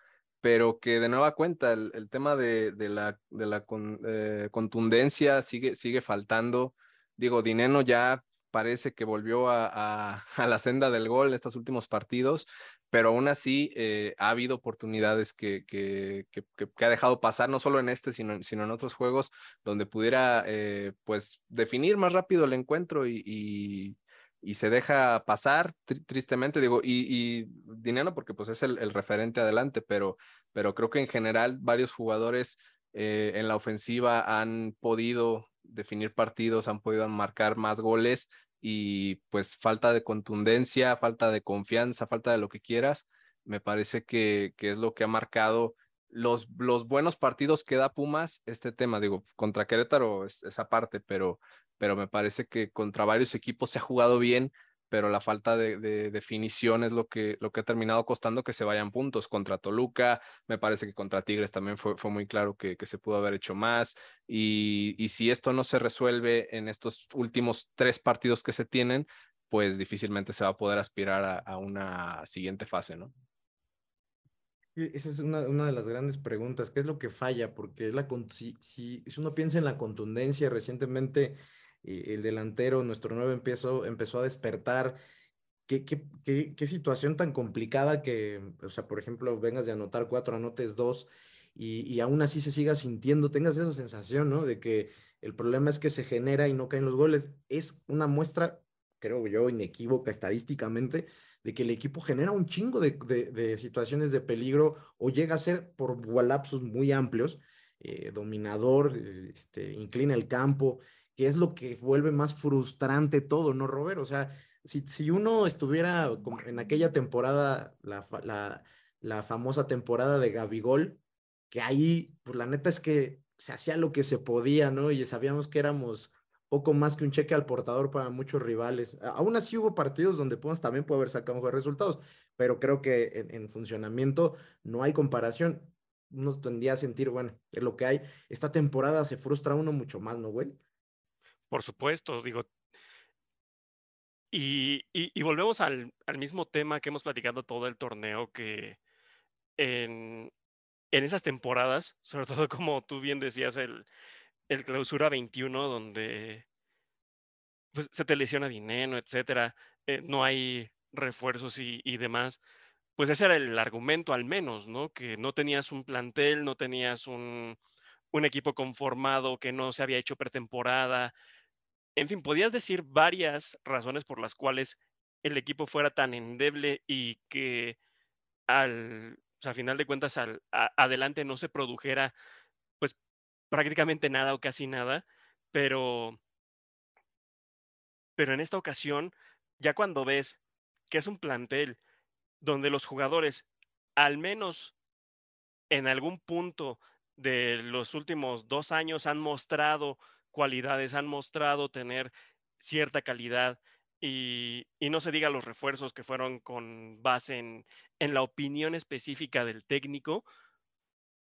pero que de nueva cuenta el, el tema de, de, la, de la con, eh, contundencia sigue, sigue faltando. Digo, Dineno ya parece que volvió a, a, a, la senda del gol en estos últimos partidos, pero aún así eh, ha habido oportunidades que, que, que, que, ha dejado pasar, no solo en este, sino, sino en otros juegos, donde pudiera eh, pues definir más rápido el encuentro y, y, y se deja pasar tristemente, digo, y, y Dinero porque pues es el, el, referente adelante, pero, pero creo que en general varios jugadores eh, en la ofensiva han podido definir partidos, han podido marcar más goles y pues falta de contundencia, falta de confianza, falta de lo que quieras, me parece que, que es lo que ha marcado los, los buenos partidos que da Pumas, este tema, digo, contra Querétaro es esa parte, pero, pero me parece que contra varios equipos se ha jugado bien, pero la falta de, de, definición es lo que, lo que ha terminado costando que se vayan puntos. Contra Toluca, me parece que contra Tigres también fue, fue muy claro que, que, se pudo haber hecho más. Y, y si esto no se resuelve en estos últimos tres partidos que se tienen, pues difícilmente se va a poder aspirar a, a una siguiente fase, ¿no? Esa es una, una, de las grandes preguntas. ¿Qué es lo que falla? Porque es la, si, si, si uno piensa en la contundencia, recientemente el delantero, nuestro nuevo empezó, empezó a despertar. ¿Qué, qué, qué, situación tan complicada que, o sea, por ejemplo, vengas de anotar cuatro, anotes dos y, y aún así se siga sintiendo, tengas esa sensación, ¿no? De que el problema es que se genera y no caen los goles. Es una muestra, creo yo, inequívoca estadísticamente, de que el equipo genera un chingo de, de, situaciones de peligro o llega a ser por lapsos muy amplios, eh, dominador, este, inclina el campo, que es lo que vuelve más frustrante todo, ¿no, Robert? O sea, si, si uno estuviera en aquella temporada, la, la, famosa temporada de Gabigol, que ahí, pues la neta es que se hacía lo que se podía, ¿no? Y sabíamos que éramos poco más que un cheque al portador para muchos rivales. Aún así hubo partidos donde Pumas también puede haber sacado mejores resultados, pero creo que en, en, funcionamiento no hay comparación. Uno tendría a sentir, bueno, es lo que hay. Esta temporada se frustra uno mucho más, ¿no, güey? Por supuesto, digo. Y, y, volvemos al, al, mismo tema que hemos platicado todo el torneo, que en, en esas temporadas, sobre todo como tú bien decías, el, el clausura 21, donde pues, se te lesiona dinero, etcétera, eh, no hay refuerzos y, y, demás, pues ese era el argumento al menos, ¿no? Que no tenías un plantel, no tenías un, un equipo conformado, que no se había hecho pretemporada, en fin, podías decir varias razones por las cuales el equipo fuera tan endeble y que al, a final de cuentas, al, adelante no se produjera, pues prácticamente nada o casi nada, pero, pero en esta ocasión, ya cuando ves que es un plantel donde los jugadores, al menos en algún punto de los últimos dos años, han mostrado cualidades, han mostrado tener cierta calidad y, y, no se diga los refuerzos que fueron con base en, en la opinión específica del técnico,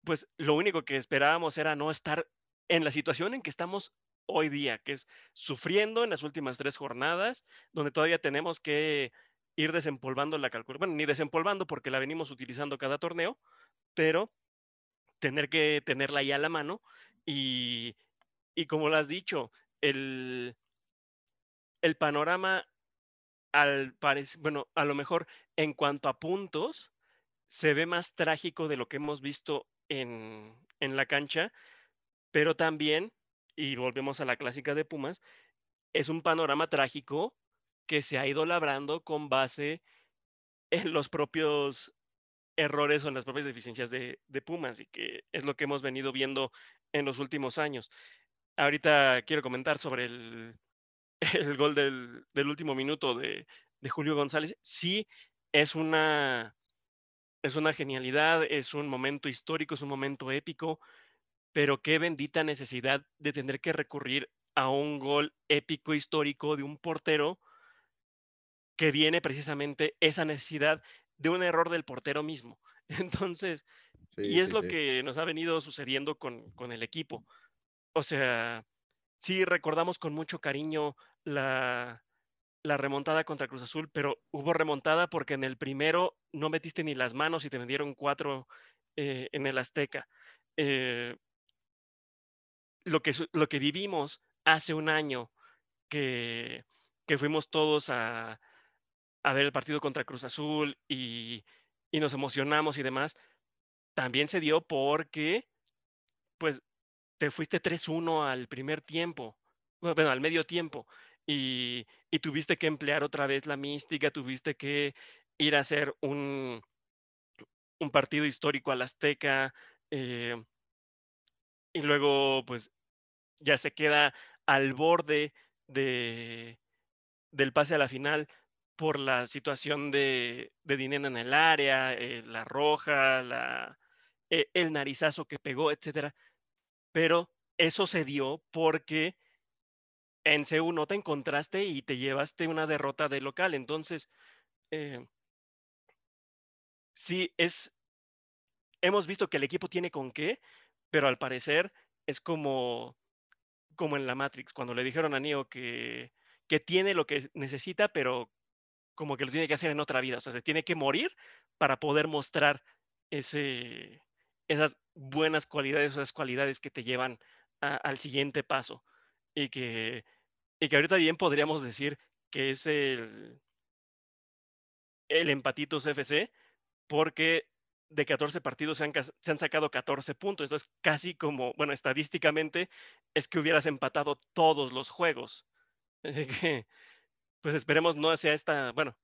pues lo único que esperábamos era no estar en la situación en que estamos hoy día, que es sufriendo en las últimas tres jornadas, donde todavía tenemos que ir desempolvando la calculadora, bueno, ni desempolvando porque la venimos utilizando cada torneo, pero tener que tenerla ahí a la mano y, y como lo has dicho, el, el panorama al parecer, bueno, a lo mejor en cuanto a puntos, se ve más trágico de lo que hemos visto en, en la cancha, pero también, y volvemos a la clásica de Pumas, es un panorama trágico que se ha ido labrando con base en los propios errores o en las propias deficiencias de, de Pumas y que es lo que hemos venido viendo en los últimos años ahorita quiero comentar sobre el, el gol del, del último minuto de, de, Julio González, sí es una, es una genialidad, es un momento histórico, es un momento épico, pero qué bendita necesidad de tener que recurrir a un gol épico histórico de un portero que viene precisamente esa necesidad de un error del portero mismo. Entonces, y es lo que nos ha venido sucediendo con, con, el equipo. O sea, sí recordamos con mucho cariño la, remontada contra Cruz Azul, pero hubo remontada porque en el primero no metiste ni las manos y te vendieron cuatro eh, en el Azteca. Eh, lo, que, lo que vivimos hace un año que, que fuimos todos a, a ver el partido contra Cruz Azul y, y nos emocionamos y demás, también se dio porque, pues, te fuiste 3-1 al primer tiempo, bueno, al medio tiempo, y, y, tuviste que emplear otra vez la mística, tuviste que ir a hacer un, un partido histórico al Azteca, eh, y luego, pues, ya se queda al borde de, del pase a la final por la situación de, de dinero en el área, eh, la roja, la, eh, el narizazo que pegó, etcétera. Pero eso se dio porque en CU no te encontraste y te llevaste una derrota de local. Entonces, eh, sí, es. Hemos visto que el equipo tiene con qué, pero al parecer es como, como en la Matrix, cuando le dijeron a Neo que, que tiene lo que necesita, pero como que lo tiene que hacer en otra vida. O sea, se tiene que morir para poder mostrar ese, esas buenas cualidades, esas cualidades que te llevan al siguiente paso. Y que, y que ahorita bien podríamos decir que es el, el empatitos FC, porque de 14 partidos se han, se han, sacado 14 puntos. Entonces, casi como, bueno, estadísticamente es que hubieras empatado todos los juegos. Así que, pues esperemos no sea esta, bueno,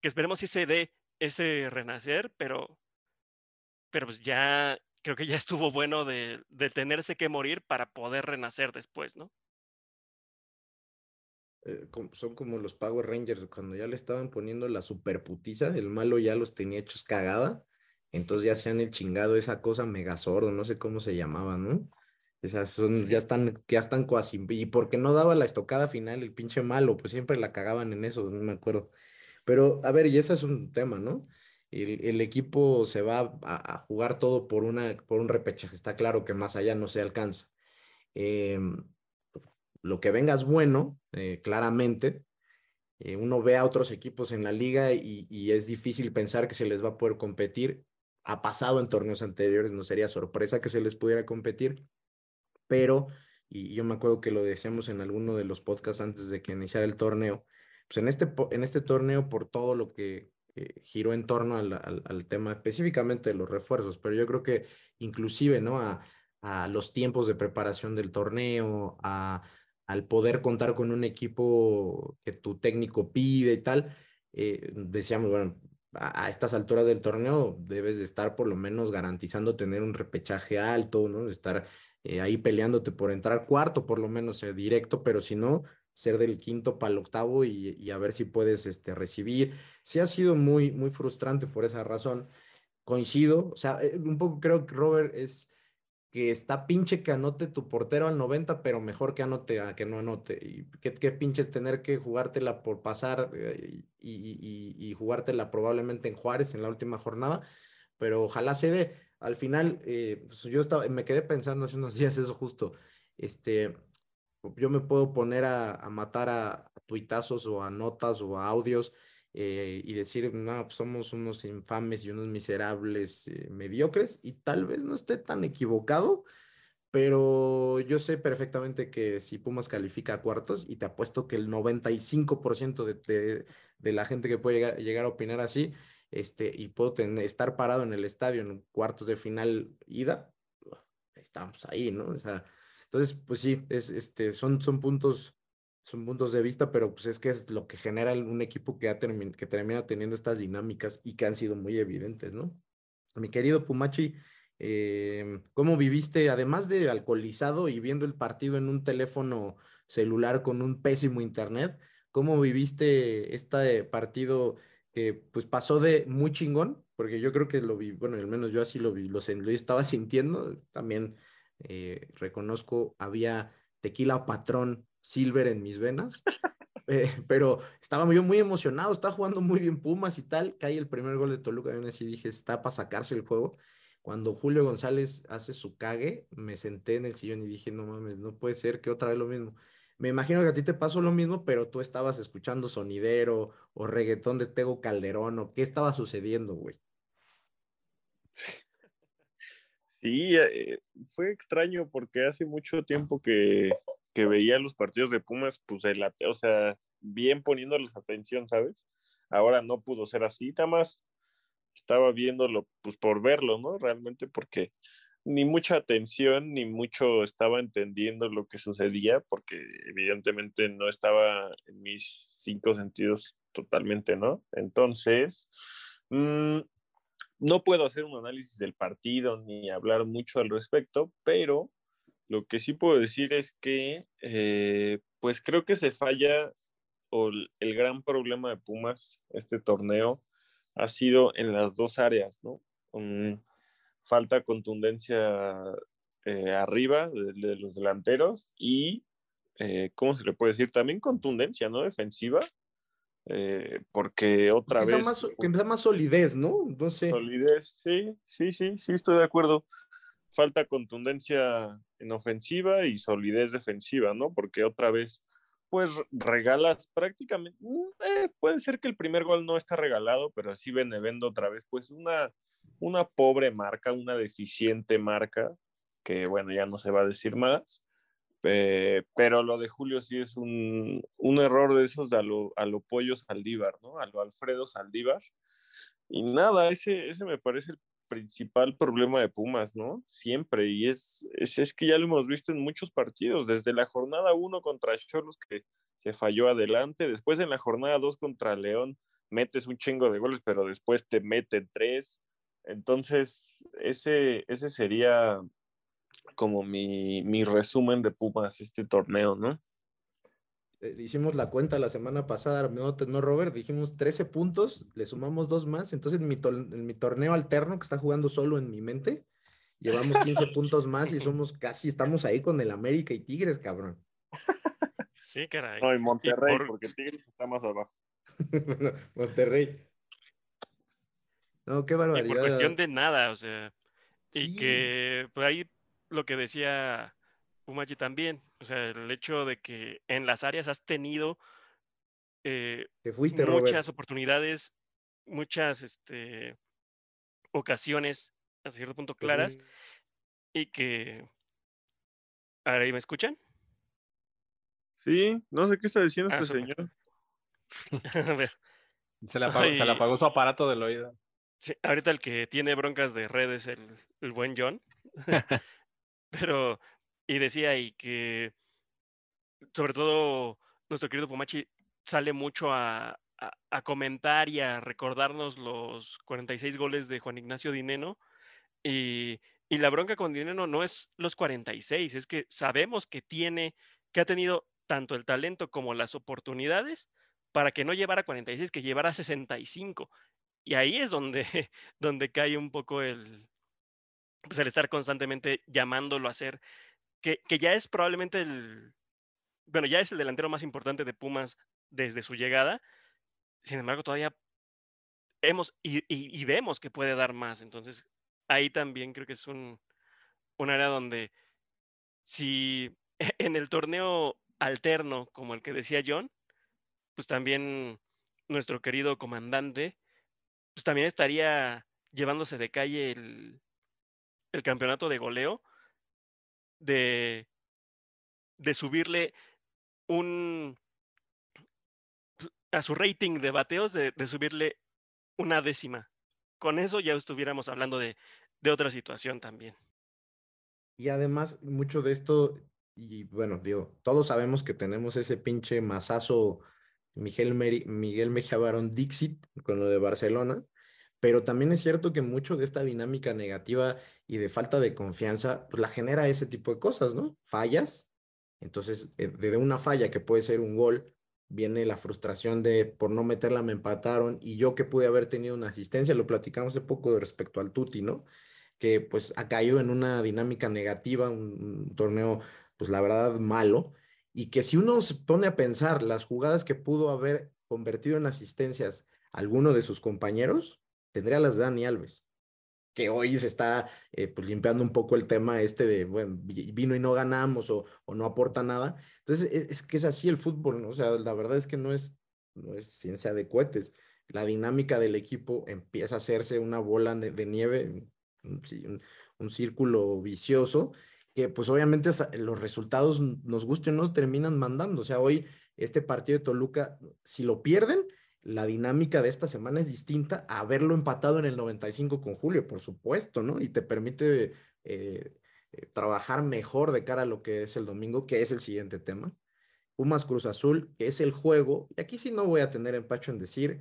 que esperemos si se dé ese renacer, pero pero pues ya creo que ya estuvo bueno de, de tenerse que morir para poder renacer después, ¿no? Eh, son como los Power Rangers, cuando ya le estaban poniendo la superputiza, el malo ya los tenía hechos cagada, entonces ya hacían el chingado esa cosa Megazord, no sé cómo se llamaba, ¿no? Esas son, ya están, ya están cuasi, y porque no daba la estocada final el pinche malo, pues siempre la cagaban en eso, no me acuerdo. Pero, a ver, y ese es un tema, ¿no? El, equipo se va a, jugar todo por, una, por un repechaje. Está claro que más allá no se alcanza. Em, lo que venga es bueno, eh, claramente. Eh, uno ve a otros equipos en la liga y, es difícil pensar que se les va a poder competir. Ha pasado en torneos anteriores, no sería sorpresa que se les pudiera competir, pero, y yo me acuerdo que lo decíamos en alguno de los podcasts antes de que iniciara el torneo, pues en este, en este torneo, por todo lo que eh, giró en torno al, al, tema específicamente de los refuerzos, pero yo creo que inclusive, ¿no? A, a los tiempos de preparación del torneo, a, al poder contar con un equipo que tu técnico pide y tal, eh, decíamos, bueno, a, estas alturas del torneo debes de estar por lo menos garantizando tener un repechaje alto, ¿no? Estar eh, ahí peleándote por entrar cuarto, por lo menos directo, pero si no, ser del quinto para el octavo y, a ver si puedes este, recibir. Sí ha sido muy, muy frustrante por esa razón. Coincido, o sea, eh, un poco creo que Robert es que está pinche que anote tu portero al 90, pero mejor que anote a que no anote. Y qué, pinche tener que jugártela por pasar eh, y, y, jugártela probablemente en Juárez en la última jornada, pero ojalá se dé. Al final, eh, pues yo estaba, me quedé pensando hace unos días eso justo. Este, yo me puedo poner a, matar a, tuitazos o a notas o a audios eh, y decir, no, pues somos unos infames y unos miserables eh, mediocres y tal vez no esté tan equivocado, pero yo sé perfectamente que si Pumas califica a cuartos y te apuesto que el 95% de, de, de, la gente que puede llegar, llegar, a opinar así, este, y puedo tener, estar parado en el estadio en cuartos de final ida, estamos ahí, ¿no? O sea, entonces, pues sí, es, este, son, son, puntos, son puntos de vista, pero pues es que es lo que genera un equipo que, ha que termina teniendo estas dinámicas y que han sido muy evidentes, ¿no? Mi querido Pumachi, eh, ¿cómo viviste, además de alcoholizado y viendo el partido en un teléfono celular con un pésimo internet. ¿Cómo viviste este partido que pues pasó de muy chingón? Porque yo creo que lo vi, bueno, al menos yo así lo vi, lo, lo estaba sintiendo. También eh, reconozco, había tequila patrón silver en mis venas. Eh, pero estaba yo muy emocionado, estaba jugando muy bien Pumas y tal. Cae el primer gol de Toluca, y así dije, está para sacarse el juego. Cuando Julio González hace su cague, me senté en el sillón y dije, no mames, no puede ser que otra vez lo mismo. Me imagino que a ti te pasó lo mismo, pero tú estabas escuchando sonidero o reggaetón de Tego Calderón o qué estaba sucediendo, güey. Sí, eh, fue extraño porque hace mucho tiempo que, que veía los partidos de Pumas, pues, el, o sea, bien poniéndoles atención, ¿sabes? Ahora no pudo ser así, nada más estaba viéndolo, pues por verlo, ¿no? Realmente porque ni mucha atención, ni mucho estaba entendiendo lo que sucedía, porque evidentemente no estaba en mis cinco sentidos totalmente, ¿no? Entonces, mmm, no puedo hacer un análisis del partido ni hablar mucho al respecto, pero lo que sí puedo decir es que, eh, pues creo que se falla o el gran problema de Pumas este torneo ha sido en las dos áreas, ¿no? falta contundencia eh, arriba de, los delanteros y, eh, ¿cómo se le puede decir? También contundencia, ¿no? Defensiva. Porque otra vez. Más, que da más solidez, ¿no? Entonces... Solidez, sí, sí, sí, sí, estoy de acuerdo falta contundencia en ofensiva y solidez defensiva, ¿no? Porque otra vez, pues regalas prácticamente, mm, eh, puede ser que el primer gol no está regalado, pero así Benevendo otra vez, pues una, una pobre marca, una deficiente marca, que bueno, ya no se va a decir más, eh, pero lo de Julio sí es un, un error de esos de a lo, a lo Pollo Saldívar, ¿no? A lo Alfredo Saldívar. Y nada, ese, ese me parece el principal problema de Pumas, ¿no? Siempre, y es, es, es, que ya lo hemos visto en muchos partidos, desde la jornada 1 contra Cholos que se falló adelante, después en la jornada 2 contra León metes un chingo de goles, pero después te meten tres. Entonces, ese, ese sería como mi, mi resumen de Pumas este torneo, ¿no? Eh, hicimos la cuenta la semana pasada, no, no Robert, dijimos 13 puntos, le sumamos dos más, entonces en mi, en mi torneo alterno que está jugando solo en mi mente, llevamos 15 puntos más y somos casi, estamos ahí con el América y Tigres, cabrón. Sí, caray. No, y Monterrey, porque Tigres está más abajo. Monterrey. No, qué barbaridad. Y por cuestión de nada, o sea, y que pues ahí lo que decía Pumachi también. O sea, el hecho de que en las áreas has tenido eh, muchas oportunidades, muchas este, ocasiones, a cierto punto claras, y que... ¿Ahí me escuchan? Sí, no sé qué está diciendo ah, este señor. se, le apagó, se le apagó su aparato del oído. Sí, ahorita el que tiene broncas de redes es el, el buen John. Pero y decía ahí que, sobre todo, nuestro querido Pomachi sale mucho a, comentar y a recordarnos los 46 goles de Juan Ignacio Dineno. Y, y la bronca con Dineno no es los 46, es que sabemos que tiene, que ha tenido tanto el talento como las oportunidades para que no llevara 46, que llevara 65. Y ahí es donde, donde cae un poco el, pues el estar constantemente llamándolo a hacer que, ya es probablemente el, bueno, ya es el delantero más importante de Pumas desde su llegada. Sin embargo, todavía hemos y, vemos que puede dar más. Entonces, ahí también creo que es un, un área donde si en el torneo alterno, como el que decía John, pues también nuestro querido comandante, pues también estaría llevándose de calle el, el campeonato de goleo de, de subirle un a su rating de bateos, de, subirle una décima. Con eso ya estuviéramos hablando de, de otra situación también. Y además, mucho de esto, y bueno, digo, todos sabemos que tenemos ese pinche masazo Miguel, Miguel Mejía Barón Dixit con lo de Barcelona, pero también es cierto que mucho de esta dinámica negativa y de falta de confianza, pues la genera ese tipo de cosas, ¿no? Fallas Entonces, eh, de una falla que puede ser un gol, viene la frustración de por no meterla me empataron y yo que pude haber tenido una asistencia, lo platicamos hace poco respecto al Tuti, ¿no? Que pues ha caído en una dinámica negativa, un, torneo pues la verdad malo, y que si uno se pone a pensar las jugadas que pudo haber convertido en asistencias alguno de sus compañeros, tendría las de Dani Alves que hoy se está eh, pues, limpiando un poco el tema este de, bueno, vino y no ganamos o, o no aporta nada. Entonces, es, es, que es así el fútbol, ¿no? O sea, la verdad es que no es, no es ciencia de cohetes. La dinámica del equipo empieza a hacerse una bola de nieve, un, círculo vicioso, que pues obviamente los resultados, nos guste o no, terminan mandando. O sea, hoy este partido de Toluca, si lo pierden, la dinámica de esta semana es distinta a haberlo empatado en el 95 con Julio, por supuesto, ¿no? Y te permite eh, eh, trabajar mejor de cara a lo que es el domingo, que es el siguiente tema. Pumas Cruz Azul, que es el juego, y aquí sí no voy a tener empacho en decir,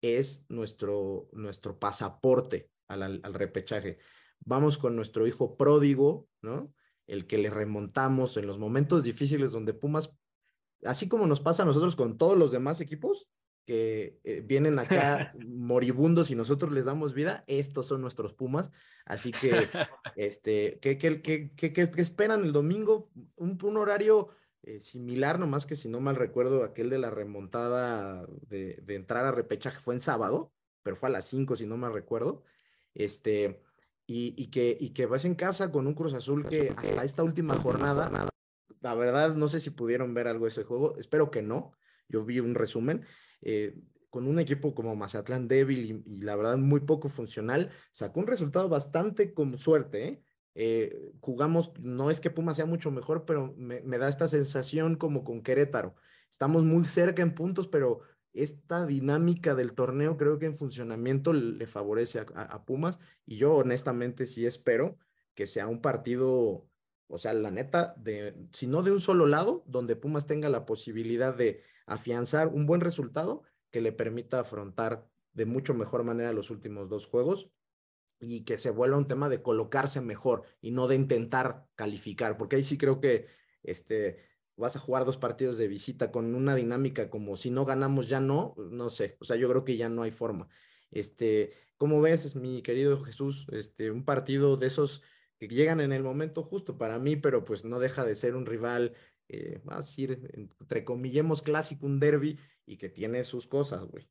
es nuestro, nuestro pasaporte al, al repechaje. Vamos con nuestro hijo pródigo, ¿no? El que le remontamos en los momentos difíciles donde Pumas, así como nos pasa a nosotros con todos los demás equipos, que eh, vienen acá moribundos y nosotros les damos vida, estos son nuestros Pumas. Así que, este, ¿qué, qué, qué, qué esperan el domingo? Un, un horario eh, similar, nomás que si no mal recuerdo, aquel de la remontada de, de, entrar a repechaje fue en sábado, pero fue a las 5, si no mal recuerdo. Este, y, y, que, y que vas en casa con un Cruz Azul que hasta esta última jornada, la verdad, no sé si pudieron ver algo de ese juego, espero que no. Yo vi un resumen eh, con un equipo como Mazatlán débil y, la verdad muy poco funcional, sacó un resultado bastante con suerte. ¿eh? Jugamos, no es que Puma sea mucho mejor, pero me, da esta sensación como con Querétaro. Estamos muy cerca en puntos, pero esta dinámica del torneo creo que en funcionamiento le favorece a, Pumas y yo honestamente sí espero que sea un partido, o sea, la neta, de, si no de un solo lado, donde Pumas tenga la posibilidad de afianzar un buen resultado que le permita afrontar de mucho mejor manera los últimos dos juegos y que se vuelva un tema de colocarse mejor y no de intentar calificar, porque ahí sí creo que este, vas a jugar dos partidos de visita con una dinámica como si no ganamos ya no, no sé, o sea, yo creo que ya no hay forma. Este, ¿cómo ves, mi querido Jesús? Este, un partido de esos que llegan en el momento justo para mí, pero pues no deja de ser un rival eh, a decir, entre comillemos clásico, un derby, y que tiene sus cosas, güey.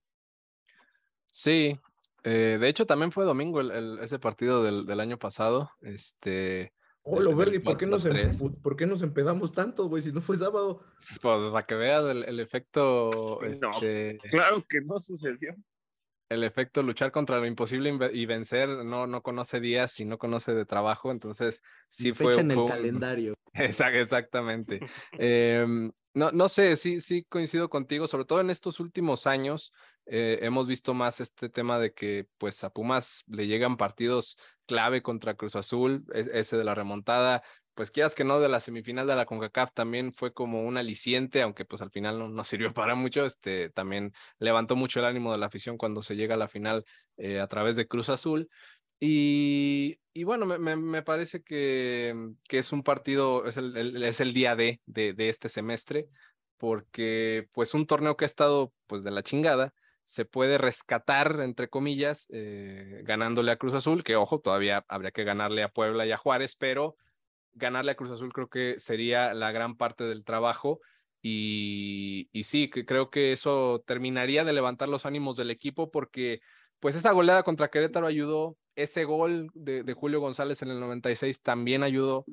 Sí, eh, de hecho también fue domingo el, ese partido del, del, año pasado. Este. Oh, lo verde, ¿por qué, nos, em, ¿por qué nos empedamos tanto, güey? Si no fue sábado. Pues para que veas el, el efecto. este... claro que no sucedió el efecto luchar contra lo imposible y vencer no, no conoce días y no conoce de trabajo, entonces sí fue... Fecha en el calendario. exactamente. Em, no, no sé, sí, sí coincido contigo, sobre todo en estos últimos años eh, hemos visto más este tema de que pues a Pumas le llegan partidos clave contra Cruz Azul, ese de la remontada, pues quieras que no, de la semifinal de la CONCACAF también fue como un aliciente, aunque pues al final no, no sirvió para mucho, este, también levantó mucho el ánimo de la afición cuando se llega a la final eh, a través de Cruz Azul. Y, y bueno, me, me, parece que, que, es un partido, es el, es el día D de, de, este semestre, porque pues un torneo que ha estado pues de la chingada, se puede rescatar, entre comillas, eh, ganándole a Cruz Azul, que ojo, todavía habría que ganarle a Puebla y a Juárez, pero ganarle a Cruz Azul creo que sería la gran parte del trabajo. Y, y sí, que creo que eso terminaría de levantar los ánimos del equipo porque pues esa goleada contra Querétaro ayudó, ese gol de, de, Julio González en el 96 también ayudó,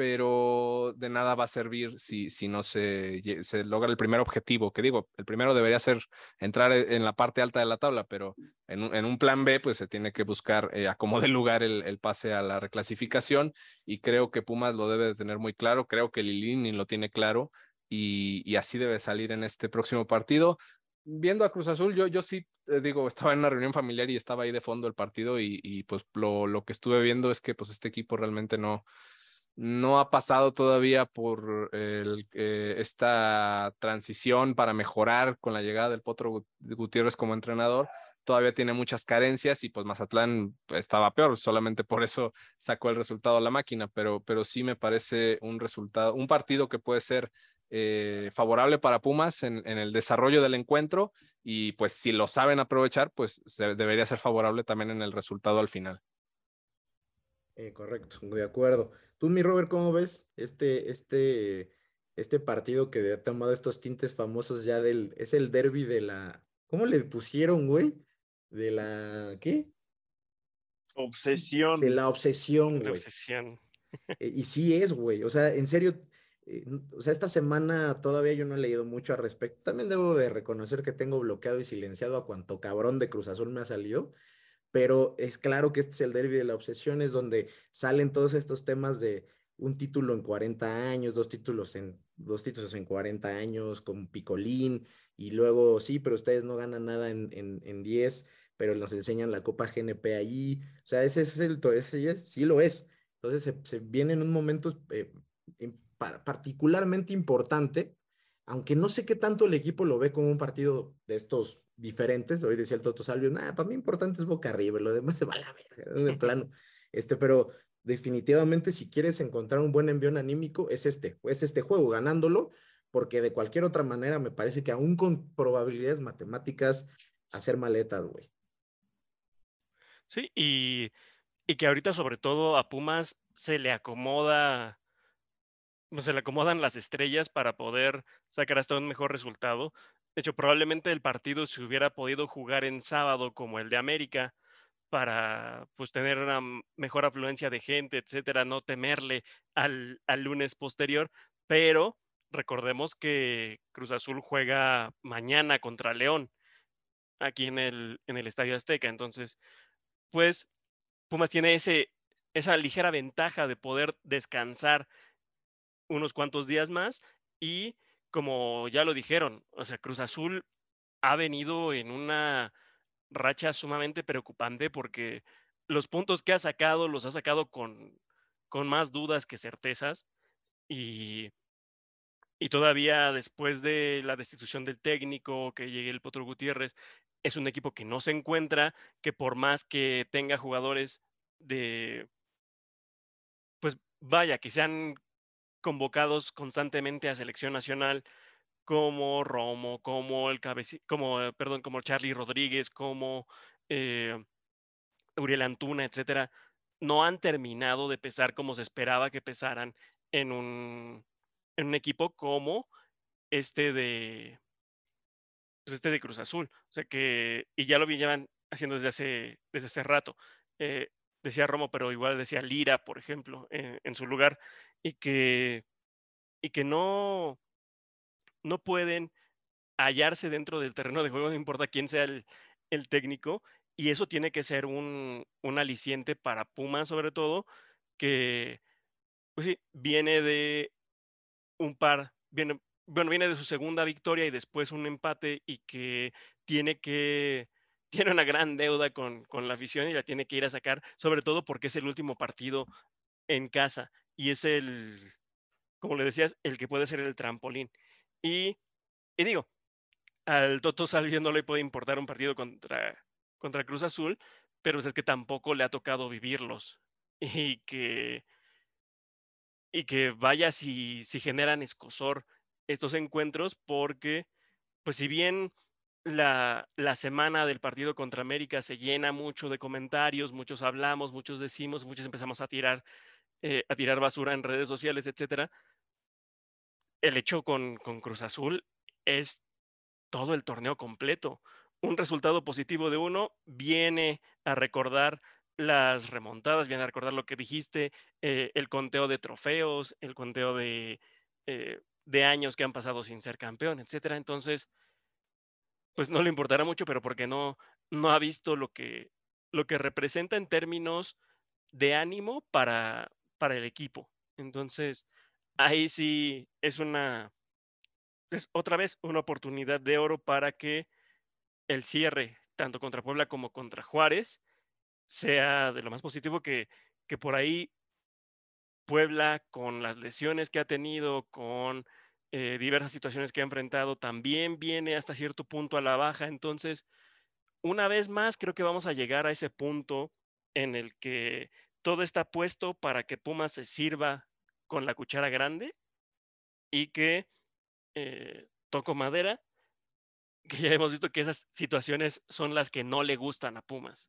pero de nada va a servir si, si no se, se logra el primer objetivo, que digo, el primero debería ser entrar e, en la parte alta de la tabla, pero en en un plan B, pues se tiene que buscar eh, a como de lugar el, el, pase a la reclasificación y creo que Pumas lo debe de tener muy claro, creo que Lilini lo tiene claro y, y así debe salir en este próximo partido. Viendo a Cruz Azul, yo, yo sí eh, digo, estaba en una reunión familiar y estaba ahí de fondo el partido y, y pues lo, lo, que estuve viendo es que pues este equipo realmente no, no ha pasado todavía por eh, esta transición para mejorar con la llegada del Potro Gutiérrez como entrenador. todavía tiene muchas carencias y pues Mazatlán estaba peor, solamente por eso sacó el resultado a la máquina, pero, pero sí me parece un resultado, un partido que puede ser eh, favorable para Pumas en, el desarrollo del encuentro y pues si lo saben aprovechar, pues debería ser favorable también en el resultado al final. Eh, correcto, de acuerdo. Tú, mi Robert, ¿cómo ves este, este, este partido que ha tomado estos tintes famosos ya del, es el derby de la, ¿cómo le pusieron, güey? De la, ¿qué? Obsesión. De la obsesión, güey. obsesión. Eh, y sí es, güey. O sea, en serio, eh, o sea, esta semana todavía yo no he leído mucho al respecto. También debo de reconocer que tengo bloqueado y silenciado a cuanto cabrón de Cruz Azul me ha salido, pero es claro que este es el derby de la obsesión, es donde salen todos estos temas de un título en 40 años, dos títulos en, dos títulos en 40 años con Picolín, y luego, sí, pero ustedes no ganan nada en, en, 10, pero nos enseñan la Copa GNP ahí. O sea, ese es el, ese sí lo es. Entonces se, se viene en un momento eh, particularmente importante, aunque no sé qué tanto el equipo lo ve como un partido de estos diferentes. Hoy decía el Toto Salvio, nada, para mí importante es Boca Arriba, lo demás se va a la verga, en el plano. Este, pero definitivamente si quieres encontrar un buen envión anímico, es este, es este juego, ganándolo, porque de cualquier otra manera me parece que aún con probabilidades matemáticas, hacer maletas, güey. Sí, y, y que ahorita sobre todo a Pumas se le acomoda se le acomodan las estrellas para poder sacar hasta un mejor resultado. De hecho, probablemente el partido se hubiera podido jugar en sábado como el de América para pues tener una mejor afluencia de gente, etcétera, no temerle al, al lunes posterior, pero recordemos que Cruz Azul juega mañana contra León aquí en el, en el Estadio Azteca. Entonces, pues Pumas tiene ese, esa ligera ventaja de poder descansar unos cuantos días más y como ya lo dijeron, o sea, Cruz Azul ha venido en una racha sumamente preocupante porque los puntos que ha sacado los ha sacado con, con más dudas que certezas y, y todavía después de la destitución del técnico, que llegue el Potro Gutiérrez, es un equipo que no se encuentra, que por más que tenga jugadores de, pues vaya, que sean convocados constantemente a selección nacional como Romo, como el como, eh, perdón, como Charlie Rodríguez, como eh, Uriel Antuna, etcétera, no han terminado de pesar como se esperaba que pesaran en un, en un equipo como este de pues este de Cruz Azul. O sea que, y ya lo llevan haciendo desde hace, desde hace rato. Eh, decía Romo, pero igual decía Lira, por ejemplo, en su lugar y que, y que no, no pueden hallarse dentro del terreno de juego, no importa quién sea el, técnico, y eso tiene que ser un, un, aliciente para Puma sobre todo, que pues sí, viene de un par, viene, bueno, viene de su segunda victoria y después un empate y que tiene que, tiene una gran deuda con, con la afición y la tiene que ir a sacar, sobre todo porque es el último partido en casa y es el, como le decías, el que puede ser el trampolín. Y, y digo, al Toto Salvio no le puede importar un partido contra, contra Cruz Azul, pero es que tampoco le ha tocado vivirlos y que, y que vaya si, si generan escosor estos encuentros, porque, pues si bien la, la, semana del partido contra América se llena mucho de comentarios, muchos hablamos, muchos decimos, muchos empezamos a tirar eh, a tirar basura en redes sociales, etcétera. El hecho con, con Cruz Azul es todo el torneo completo. Un resultado positivo de uno viene a recordar las remontadas, viene a recordar lo que dijiste, eh, el conteo de trofeos, el conteo de, eh, de años que han pasado sin ser campeón, etcétera. Entonces, pues no le importará mucho, pero porque no, no ha visto lo que, lo que representa en términos de ánimo para, para el equipo. Entonces, ahí sí es una, es otra vez una oportunidad de oro para que el cierre, tanto contra Puebla como contra Juárez, sea de lo más positivo que, que por ahí Puebla, con las lesiones que ha tenido, con eh, diversas situaciones que ha enfrentado, también viene hasta cierto punto a la baja. Entonces, una vez más creo que vamos a llegar a ese punto en el que todo está puesto para que Pumas se sirva con la cuchara grande y que eh, toco madera, que ya hemos visto que esas situaciones son las que no le gustan a Pumas.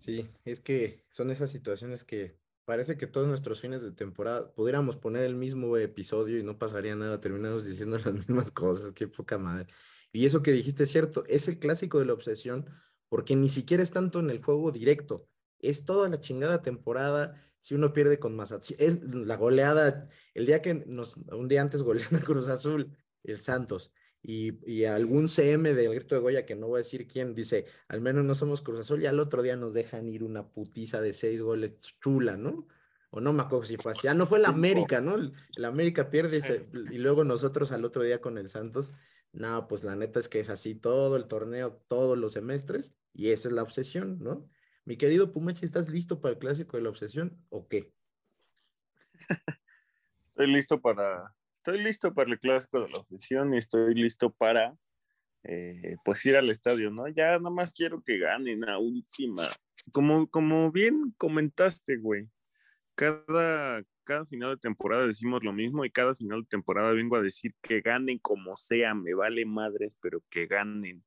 Sí, es que son esas situaciones que parece que todos nuestros fines de temporada pudiéramos poner el mismo episodio y no pasaría nada, terminamos diciendo las mismas cosas, qué poca madre. Y eso que dijiste es cierto, es el clásico de la obsesión, porque ni siquiera es tanto en el juego directo, es toda la chingada temporada. Si uno pierde con Mazatlán, es la goleada, el día que nos, un día antes golean a Cruz Azul, el Santos, y, y, algún CM del Grito de Goya, que no voy a decir quién, dice, al menos no somos Cruz Azul, y al otro día nos dejan ir una putiza de seis goles chula, ¿no? O no me acuerdo si fue así. Ah, no fue la América, ¿no? El América pierde y luego nosotros al otro día con el Santos. No, pues la neta es que es así todo el torneo, todos los semestres, y esa es la obsesión, ¿no? Mi querido Pumachi, ¿estás listo para el clásico de la obsesión o qué? Estoy listo para, estoy listo para el clásico de la obsesión y estoy listo para eh, pues ir al estadio, ¿no? Ya nada más quiero que ganen a última. Como, como bien comentaste, güey, cada, cada final de temporada decimos lo mismo y cada final de temporada vengo a decir que ganen como sea, me vale madres, pero que ganen.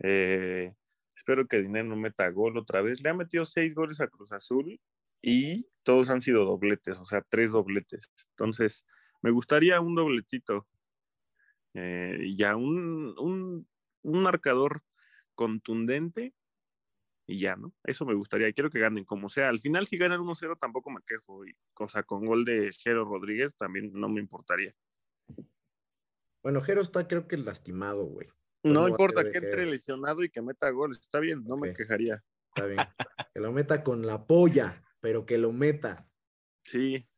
Eh, espero que Dinero no meta gol otra vez. Le ha metido seis goles a Cruz Azul y todos han sido dobletes, o sea, tres dobletes. Entonces, me gustaría un dobletito, eh, ya un, un, un, marcador contundente y ya, ¿no? Eso me gustaría. Quiero que ganen como sea. Al final, si ganan 1-0, tampoco me quejo. Y cosa con gol de Jero Rodríguez también no me importaría. Bueno, Jero está creo que lastimado, güey. No importa que entre lesionado y que meta goles. Está bien, no okay. me quejaría. Está bien. que lo meta con la polla, pero que lo meta. Sí.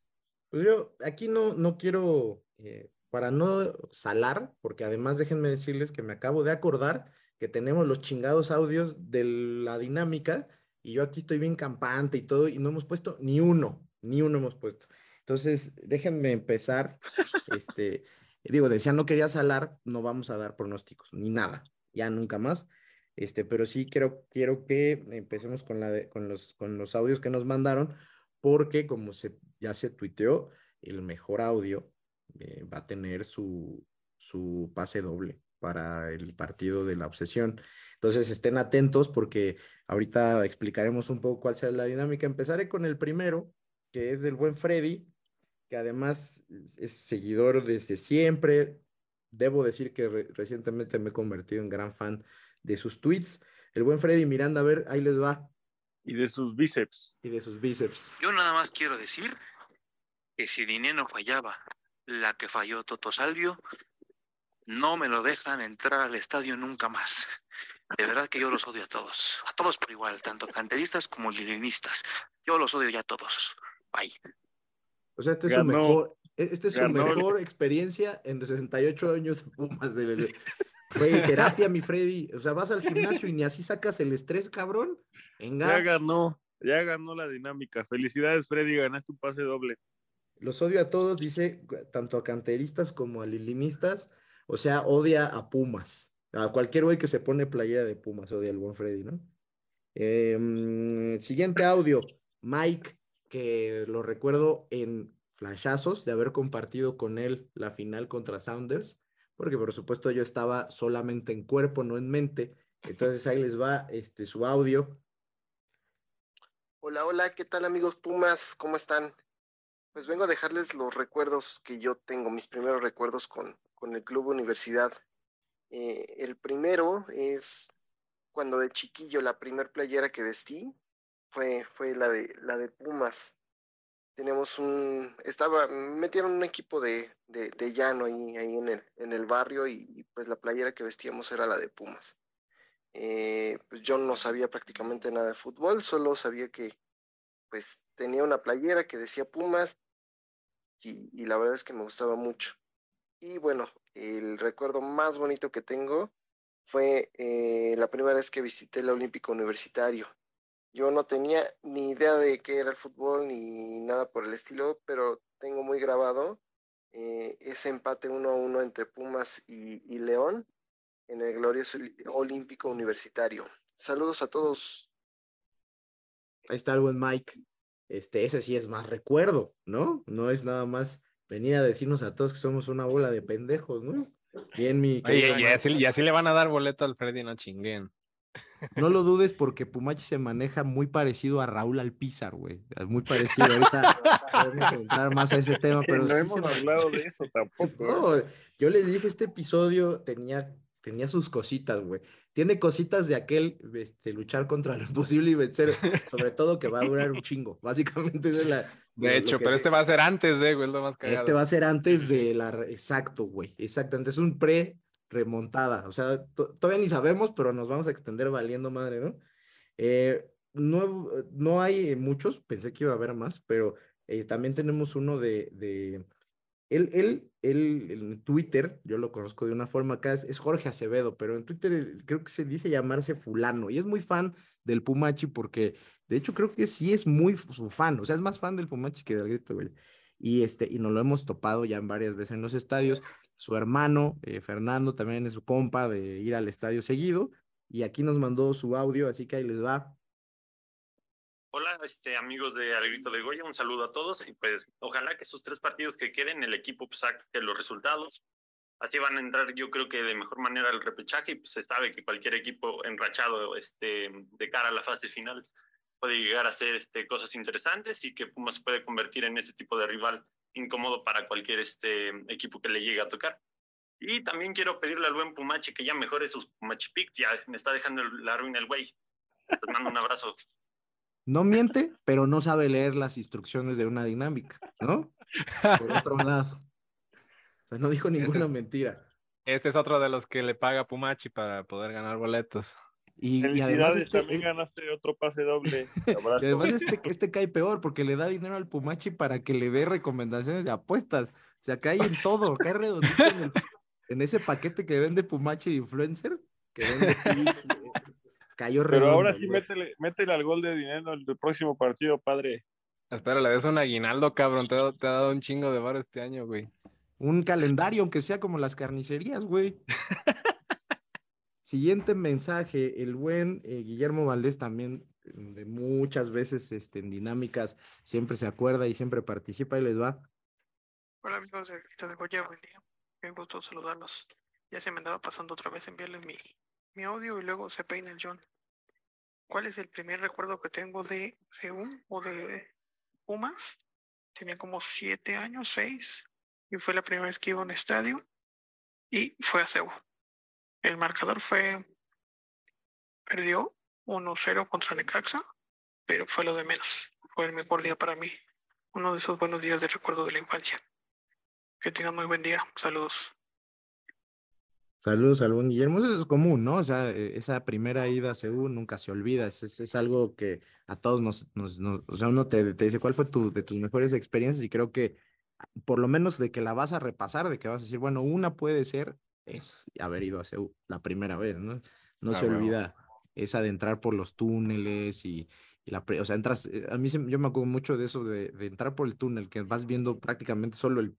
Pues yo aquí no, no quiero, eh, para no salar, porque además déjenme decirles que me acabo de acordar que tenemos los chingados audios de la dinámica y yo aquí estoy bien campante y todo y no hemos puesto ni uno, ni uno hemos puesto. Entonces, déjenme empezar. este, digo, decía, no quería salar, no vamos a dar pronósticos, ni nada, ya nunca más. Este, pero sí quiero, quiero que empecemos con, la de, con, los, con los audios que nos mandaron, porque como se, ya se tuiteó, el mejor audio eh, va a tener su, su pase doble para el partido de la obsesión. Entonces estén atentos porque ahorita explicaremos un poco cuál será la dinámica. Empezaré con el primero, que es del buen Freddy, que además es seguidor desde siempre. Debo decir que re recientemente me he convertido en gran fan de sus tweets. El buen Freddy Miranda, a ver, ahí les va. Y de sus bíceps. Y de sus bíceps. Yo nada más quiero decir que si Dinero fallaba, la que falló Toto Salvio, no me lo dejan entrar al estadio nunca más. De verdad que yo los odio a todos, a todos por igual, tanto canteristas como lilinistas. Yo los odio ya a todos. Bye. O sea, este es su mejor, este es su mejor experiencia en los 68 años de Pumas. De, Güey, terapia, mi Freddy. O sea, vas al gimnasio y ni así sacas el estrés, cabrón. Venga. Ya ganó, ya ganó la dinámica. Felicidades, Freddy, ganaste un pase doble. Los odio a todos, dice, tanto a canteristas como a lilinistas. O sea, odia a Pumas. A cualquier güey que se pone playera de Pumas, odia al buen Freddy, ¿no? Eh, siguiente audio. Mike, que lo recuerdo en flashazos de haber compartido con él la final contra Sounders porque por supuesto yo estaba solamente en cuerpo, no en mente. Entonces ahí les va este, su audio. Hola, hola, ¿qué tal amigos Pumas? ¿Cómo están? Pues vengo a dejarles los recuerdos que yo tengo, mis primeros recuerdos con, con el Club Universidad. Eh, el primero es cuando de chiquillo la primer playera que vestí fue, fue la, de, la de Pumas tenemos un, estaba, metieron un equipo de, de, de llano ahí, ahí en, el, en el barrio y, pues la playera que vestíamos era la de Pumas. Eh, pues yo no sabía prácticamente nada de fútbol, solo sabía que pues tenía una playera que decía Pumas y la verdad es que me gustaba mucho. Y bueno, el recuerdo más bonito que tengo fue eh, la primera vez que visité el Olímpico Universitario. Yo no tenía ni idea de qué era el fútbol ni nada por el estilo, pero tengo muy grabado eh, ese empate 1 a 1 entre Pumas y, y, León. en el glorioso olímpico universitario. Saludos a todos. Ahí está el buen Mike. Este, ese sí es más recuerdo, ¿no? No es nada más venir a decirnos a todos que somos una bola de pendejos, ¿no? Bien, mi. Oye, y así, y así le van a dar boleto al Freddy, no chinguen. No lo dudes porque Pumachi se maneja muy parecido a Raúl Alpizar, güey. Muy parecido. Ahorita podemos entrar más a ese tema, pero no sí hemos hablado de eso tampoco. No, yo les dije, este episodio tenía, tenía sus cositas, güey. Tiene cositas de aquel este, luchar contra lo imposible y vencer, sobre todo que va a durar un chingo. Básicamente esa es la. De hecho, que pero te- este va a ser antes, de, güey, lo más cagado. este va a ser antes de la. Exacto, güey. Exactamente. Es un pre-remontada. O sea, to- todavía ni sabemos, pero nos vamos a extender valiendo madre, ¿no? Eh, no, no hay muchos, pensé que iba a haber más, pero eh, también tenemos uno de, de él, él, él en Twitter, yo lo conozco de una forma acá, es, Jorge Acevedo, pero en Twitter eh, creo que se dice llamarse fulano y es muy fan del Pumachi porque de hecho creo que sí es muy su fan, o sea, es más fan del Pumachi que del Grito, güey. Y, este, y nos lo hemos topado ya varias veces en los estadios. Su hermano, eh, Fernando, también es su compa de ir al estadio seguido. Y aquí nos mandó su audio, así que ahí les va. Hola, este, amigos de Alegrito de Goya, un saludo a todos y pues ojalá que esos tres partidos que queden el equipo pues, saque los resultados. Así van a entrar yo creo que de mejor manera al repechaje y pues se sabe que cualquier equipo enrachado este, de cara a la fase final puede llegar a hacer este, cosas interesantes y que Pumas se puede convertir en ese tipo de rival incómodo para cualquier este, equipo que le llegue a tocar. Y también quiero pedirle al buen Pumachi que ya mejore sus Pumachi Pick, ya me está dejando el- la ruina el güey. Les mando un abrazo. No miente, pero no sabe leer las instrucciones de una dinámica, ¿no? Por otro lado. O sea, no dijo ninguna mentira. Este es otro de los que le paga Pumachi para poder ganar boletos. Y, y además Felicidades, este, también eh, ganaste otro pase doble. y además este, este cae peor porque le da dinero al Pumachi para que le dé recomendaciones de apuestas. O sea, cae en todo, cae redondito en, el- en ese paquete que vende Pumachi de influencer, que vende cayó Pero redondo, ahora sí güey. métele, métele al gol de dinero el próximo partido, padre. Espera, le des un aguinaldo, cabrón. Te, ha- te ha dado un chingo de bar este año, güey. Un calendario, aunque sea como las carnicerías, güey. Siguiente mensaje, el buen eh, Guillermo Valdés también eh, de muchas veces este, en dinámicas siempre se acuerda y siempre participa y les va. Hola amigos de Grito de Goya, buen día. Qué gusto saludarlos. Ya se me andaba pasando otra vez enviarles mi, mi audio y luego se peina el John. ¿Cuál es el primer recuerdo que tengo de Seúl o de Pumas? Tenía como siete años, seis, y fue la primera vez que iba a un estadio y fue a Seúl. El marcador fue, perdió 1-0 contra Necaxa, pero fue lo de menos. Fue el mejor día para mí. Uno de esos buenos días de recuerdo de la infancia. Que tengan muy buen día. Saludos. Saludos al buen Guillermo, eso es común, ¿no? O sea, eh, esa primera ida a Seúl nunca se olvida, es, es, es algo que a todos nos, nos, nos- o sea, uno te, te dice cuál fue tu, de tus mejores experiencias y creo que por lo menos de que la vas a repasar, de que vas a decir, bueno, una puede ser, es haber ido a Seúl la primera vez, ¿no? No Ah, se olvida esa de entrar por los túneles y, y la, o sea, entras, eh, a mí se- yo me acuerdo mucho de eso, de, de entrar por el túnel, que vas viendo prácticamente solo el,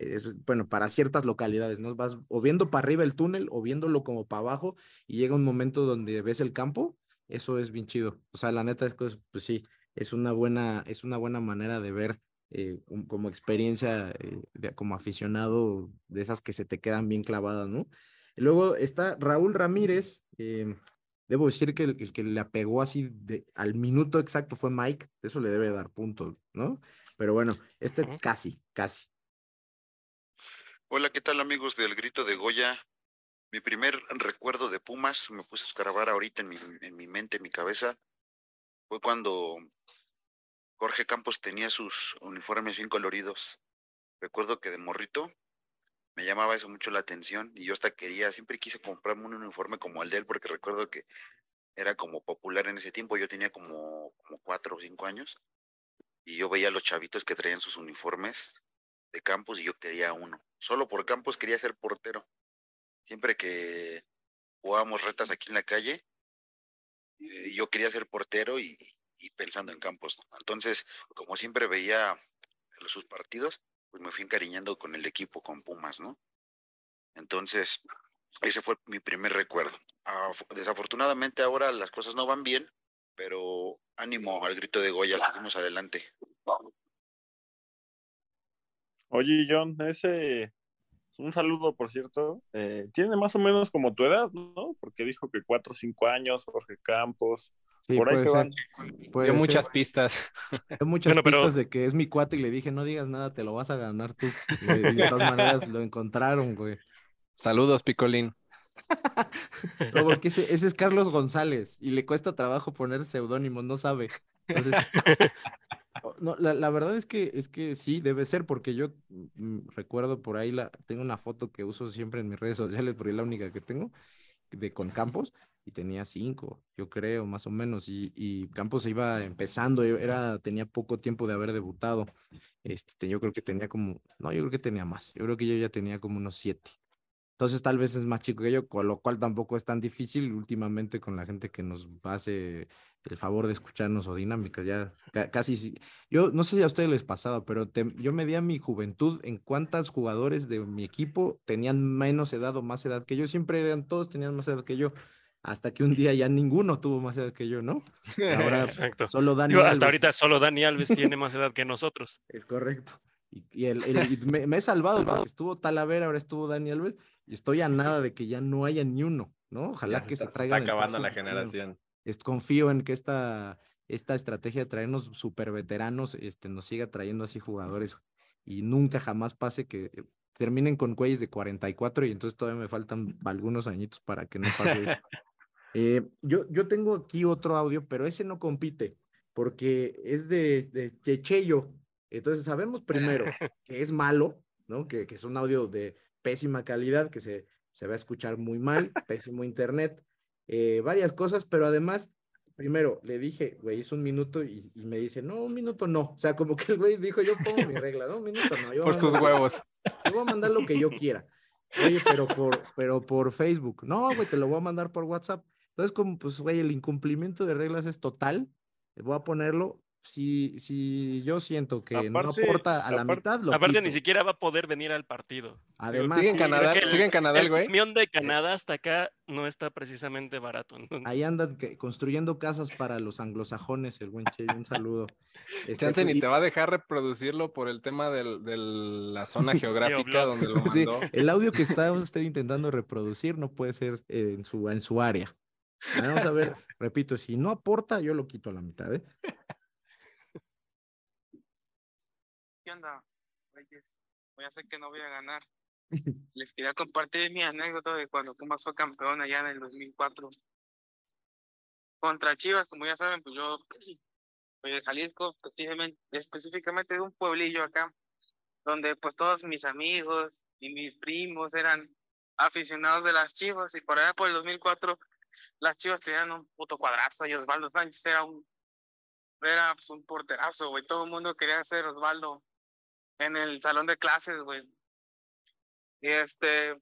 es, bueno, para ciertas localidades, ¿no? Vas o viendo para arriba el túnel o viéndolo como para abajo y llega un momento donde ves el campo, eso es bien chido. O sea, la neta es que, pues sí, es una buena, es una buena manera de ver eh, como experiencia, eh, de- como aficionado, de esas que se te quedan bien clavadas, ¿no? Y luego está Raúl Ramírez, eh, debo decir que el, el que le apegó así de, al minuto exacto fue Mike, eso le debe dar puntos, ¿no? Pero bueno, este casi, casi. Hola, ¿qué tal amigos del Grito de Goya? Mi primer recuerdo de Pumas, me puse a escarbar ahorita en mi, en mi mente, en mi cabeza, fue cuando Jorge Campos tenía sus uniformes bien coloridos. Recuerdo que de morrito me llamaba eso mucho la atención y yo hasta quería, siempre quise comprarme un uniforme como el de él porque recuerdo que era como popular en ese tiempo, yo tenía como, cuatro o cinco años y yo veía a los chavitos que traían sus uniformes de Campos y yo quería uno. Solo por Campos quería ser portero. Siempre que jugábamos retas aquí en la calle, eh, yo quería ser portero y, pensando en Campos. Entonces, como siempre veía sus partidos, pues me fui encariñando con el equipo, con Pumas, ¿no? Entonces, ese fue mi primer recuerdo. Af- Desafortunadamente ahora las cosas no van bien, pero ánimo al grito de Goya, seguimos adelante. Oye, John, ese. Un saludo, por cierto. Eh, tiene más o menos como tu edad, ¿no? Porque dijo que cuatro o cinco años, Jorge Campos. Sí, por ahí se ser. van. Puede Dio muchas pistas. Hay muchas Bueno, pero- pistas de que es mi cuate y le dije, no digas nada, te lo vas a ganar tú. Y de, y de todas maneras lo encontraron, güey. Saludos, Picolín. No, porque ese, ese es Carlos González y le cuesta trabajo poner seudónimos, no sabe. Entonces, no, la, la verdad es que, es que sí, debe ser, porque yo mm, recuerdo por ahí, la, tengo una foto que uso siempre en mis redes sociales, porque es la única que tengo, de con Campos, y tenía cinco, yo creo, más o menos, y, y Campos se iba empezando, e, era, tenía poco tiempo de haber debutado. Este, yo creo que tenía como, no, yo creo que tenía más, yo creo que yo ya tenía como unos siete. Entonces tal vez es más chico que yo, con lo cual tampoco es tan difícil últimamente con la gente que nos hace el favor de escucharnos o dinámicas. Ya ca- casi, sí- yo no sé si a ustedes les pasaba, pero te- yo medía mi juventud en cuántos jugadores de mi equipo tenían menos edad o más edad que yo. Siempre eran, todos tenían más edad que yo, hasta que un día ya ninguno tuvo más edad que yo, ¿no? Ahora Exacto. solo Dani Digo, hasta Alves. ahorita solo Dani Alves tiene más edad que nosotros. Es correcto. Y, y el, el- y me, me he salvado, porque estuvo Talavera, ahora estuvo Dani Alves, y estoy a nada de que ya no haya ni uno, ¿no? Ojalá Ya que se está, traigan está acabando la generación. Es- confío en que esta, esta estrategia de traernos super veteranos este, nos siga trayendo así jugadores y nunca jamás pase que eh, terminen con güeyes de 44 y entonces todavía me faltan algunos añitos para que no pase eso. Eh, yo, yo tengo aquí otro audio, pero ese no compite porque es de, de Checheyo. Entonces sabemos primero que es malo, ¿no? Que, que es un audio de pésima calidad, que se, se va a escuchar muy mal, pésimo internet, eh, varias cosas, pero además, primero le dije, güey, es un minuto y, y me dice, no, un minuto no. O sea, como que el güey dijo, yo pongo mi regla, no, un minuto no. Yo Por mandar- huevos. Te voy a mandar lo que yo quiera. Oye, pero por, pero por Facebook. No, güey, te lo voy a mandar por WhatsApp. Entonces, como, pues, güey, el incumplimiento de reglas es total. Voy a ponerlo. Si, si yo siento que no Aparte- aporta a la aparte- mitad, lo Aparte, quito. ni siquiera va a poder venir al partido. Además, ¿Sigue en sí, Canadá, que ¿sigue en Canadá el El güey? camión de Canadá hasta acá no está precisamente barato. entonces- ahí andan que- construyendo casas para los anglosajones, el buen Che, un saludo. Este, Chance ni te va a dejar reproducirlo por el tema del- de la zona geográfica donde lo Sí, mandó. el audio que está usted intentando reproducir no puede ser eh, en, su, en su área. Vamos a ver, repito, si no aporta, yo lo quito a la mitad, ¿eh? ¿Qué onda? Güeyes, ya sé que no voy a ganar. Les quería compartir mi anécdota de cuando Pumas fue campeón allá en el 2004. Contra Chivas, como ya saben, pues yo soy de Jalisco, específicamente, específicamente de un pueblillo acá, donde pues todos mis amigos y mis primos eran aficionados de las Chivas y por allá por el 2004 las Chivas tenían un puto cuadrazo y Osvaldo Sánchez era un era pues, un porterazo, güey. Todo el mundo quería ser Osvaldo en el salón de clases, güey. Y este,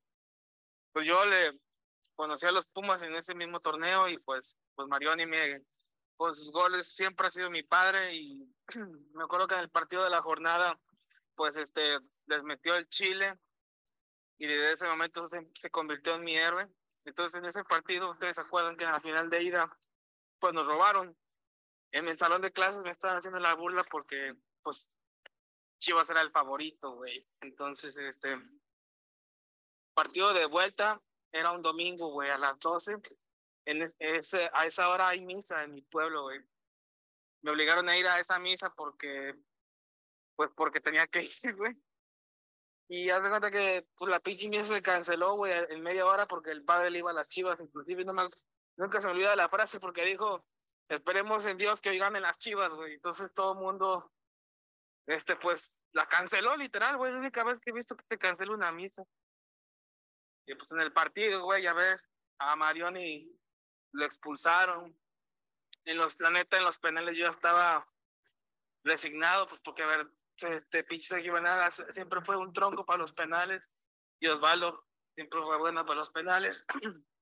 pues yo le conocí a los Pumas en ese mismo torneo y pues, pues Marioni me, con sus goles siempre ha sido mi padre y me acuerdo que en el partido de la jornada, pues este, les metió el Chile y desde ese momento se, se convirtió en mi héroe. Entonces en ese partido, ustedes se acuerdan que en la final de ida, pues nos robaron. En el salón de clases me estaban haciendo la burla porque, pues, Chivas era el favorito, güey. Entonces, este, partido de vuelta era un domingo, güey, a las 12. En es- ese, a esa hora hay misa en mi pueblo, güey. Me obligaron a ir a esa misa porque, pues, porque tenía que ir, güey. Y haz de cuenta que, pues, la pinche misa se canceló, güey, en media hora porque el padre le iba a las Chivas. Inclusive, nunca se me olvida la frase porque dijo, esperemos en Dios que hoy ganen las Chivas, güey. Entonces todo el mundo este, pues, la canceló literal, güey, la única vez que he visto que te canceló una misa. Y pues en el partido, güey, ya ves, a Marioni lo expulsaron. En los, la neta, en los penales yo estaba resignado, pues porque, a ver, este pinche Sergio siempre fue un tronco para los penales. Y Osvaldo siempre fue bueno para los penales.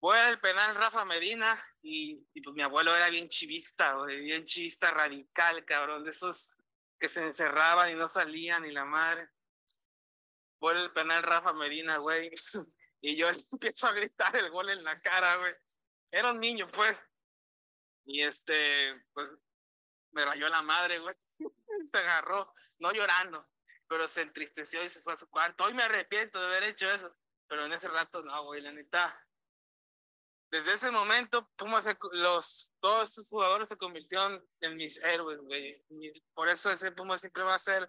Voy al penal Rafa Medina y, y pues mi abuelo era bien chivista, güey, bien chivista radical, cabrón, de esos que se encerraban y no salían y la madre. vuelve el penal Rafa Medina, güey. Y yo empiezo a gritar el gol en la cara, güey. Era un niño, pues. Y este, pues, me rayó la madre, güey. Se agarró, no llorando, pero se entristeció y se fue a su cuarto. Hoy me arrepiento de haber hecho eso, pero en ese rato no, güey, la neta. Desde ese momento, Pumas, los, todos estos jugadores se convirtieron en mis héroes, güey. Y por eso ese Pumas siempre va a ser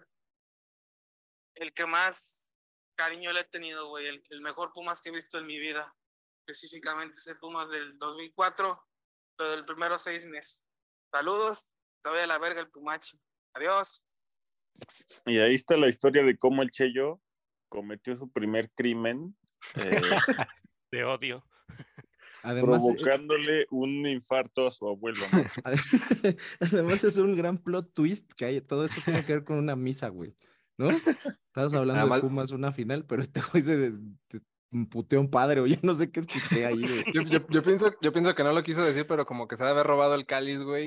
el que más cariño le he tenido, güey. El, el mejor Pumas que he visto en mi vida. Específicamente ese Pumas del 2004, pero del primero seis meses. Saludos, se vaya a la verga el Pumachi. Adiós. Y ahí está la historia de cómo el Cheyo cometió su primer crimen. eh, De odio. Además, eh, provocándole un infarto a su abuelo. ¿no? Además es un gran plot twist que hay. Todo esto tiene que ver con una misa, güey. ¿No? Estamos hablando Además- de Pumas una final, pero este güey se puteó un padre o ya no sé qué escuché ahí. güey. Yo, yo, yo pienso, yo pienso que no lo quiso decir, pero como que se ha de haber robado el cáliz, güey,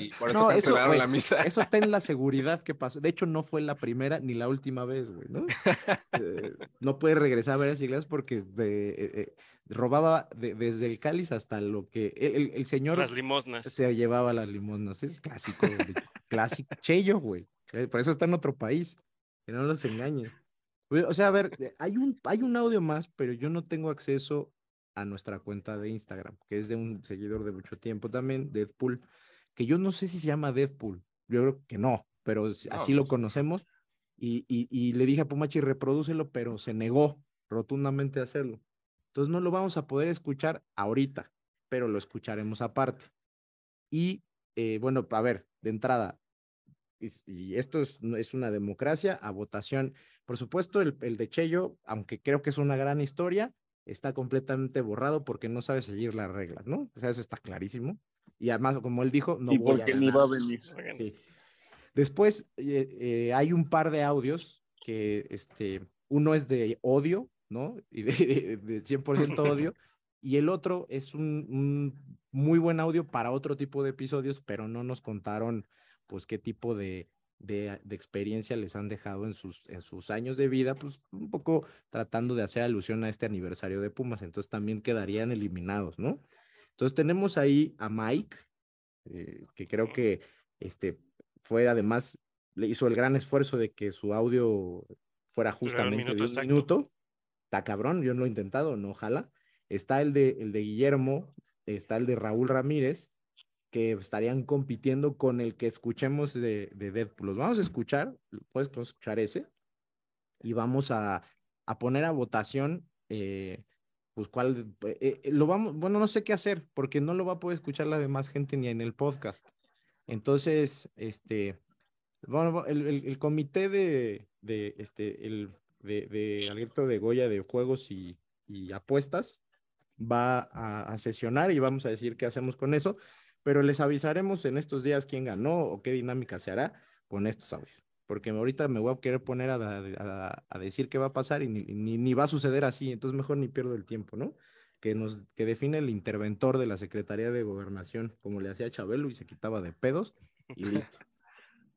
y por eso No, eso, cancelaron güey, la misa. eso ten la seguridad que pasó. De hecho, no fue la primera ni la última vez, güey, ¿no? Eh, no puede regresar a ver las iglesias porque de- eh, eh, robaba de- desde el cáliz hasta lo que el, el- el señor Las limosnas. se llevaba las limosnas. Es clásico, de- clásico, Cheyo, güey. Por eso está en otro país. Que no los engañe. O sea, a ver, hay un, hay un audio más, pero yo no tengo acceso a nuestra cuenta de Instagram, que es de un seguidor de mucho tiempo también, Deadpool, que yo no sé si se llama Deadpool. Yo creo que no, pero s- No, así lo pues. conocemos. Y, y, y le dije a Pumachi, reprodúcelo, pero se negó rotundamente a hacerlo. Entonces no lo vamos a poder escuchar ahorita, pero lo escucharemos aparte. Y eh, bueno, a ver, de entrada, y, y esto es, es una democracia a votación. Por supuesto, el, el de Cheyo, aunque creo que es una gran historia, está completamente borrado porque no sabe seguir las reglas, ¿no? O sea, eso está clarísimo. Y además, como él dijo, no y voy a ni va a venir. Sí. Después eh, eh, hay un par de audios que este, uno es de odio, ¿no? Y de, de- de 100% odio, y el otro es un, un muy buen audio para otro tipo de episodios, pero no nos contaron pues qué tipo de, de, de experiencia les han dejado en sus, en sus años de vida, pues un poco tratando de hacer alusión a este aniversario de Pumas, entonces también quedarían eliminados, ¿no? Entonces tenemos ahí a Mike, eh, que creo que este, fue además, le hizo el gran esfuerzo de que su audio fuera justamente de un exacto. minuto. Está cabrón, yo no lo he intentado, no ojalá. Está el de, el de Guillermo, está el de Raúl Ramírez, que estarían compitiendo con el que escuchemos de, de Deadpool. Los vamos a escuchar, puedes escuchar ese, y vamos a, a poner a votación, eh, pues cuál, eh, eh, lo vamos, bueno, no sé qué hacer, porque no lo va a poder escuchar la demás gente ni en el podcast. Entonces, este, bueno, el, el- el comité de, de, este, el, de, de al grito de Goya de juegos y, y apuestas va a, a sesionar y vamos a decir qué hacemos con eso, pero les avisaremos en estos días quién ganó o qué dinámica se hará con estos audios, porque ahorita me voy a querer poner a, da- a- a decir qué va a pasar y ni, ni, ni va a suceder así, entonces mejor ni pierdo el tiempo, ¿no? Que nos que define el interventor de la Secretaría de Gobernación, como le hacía Chabelo y se quitaba de pedos y listo.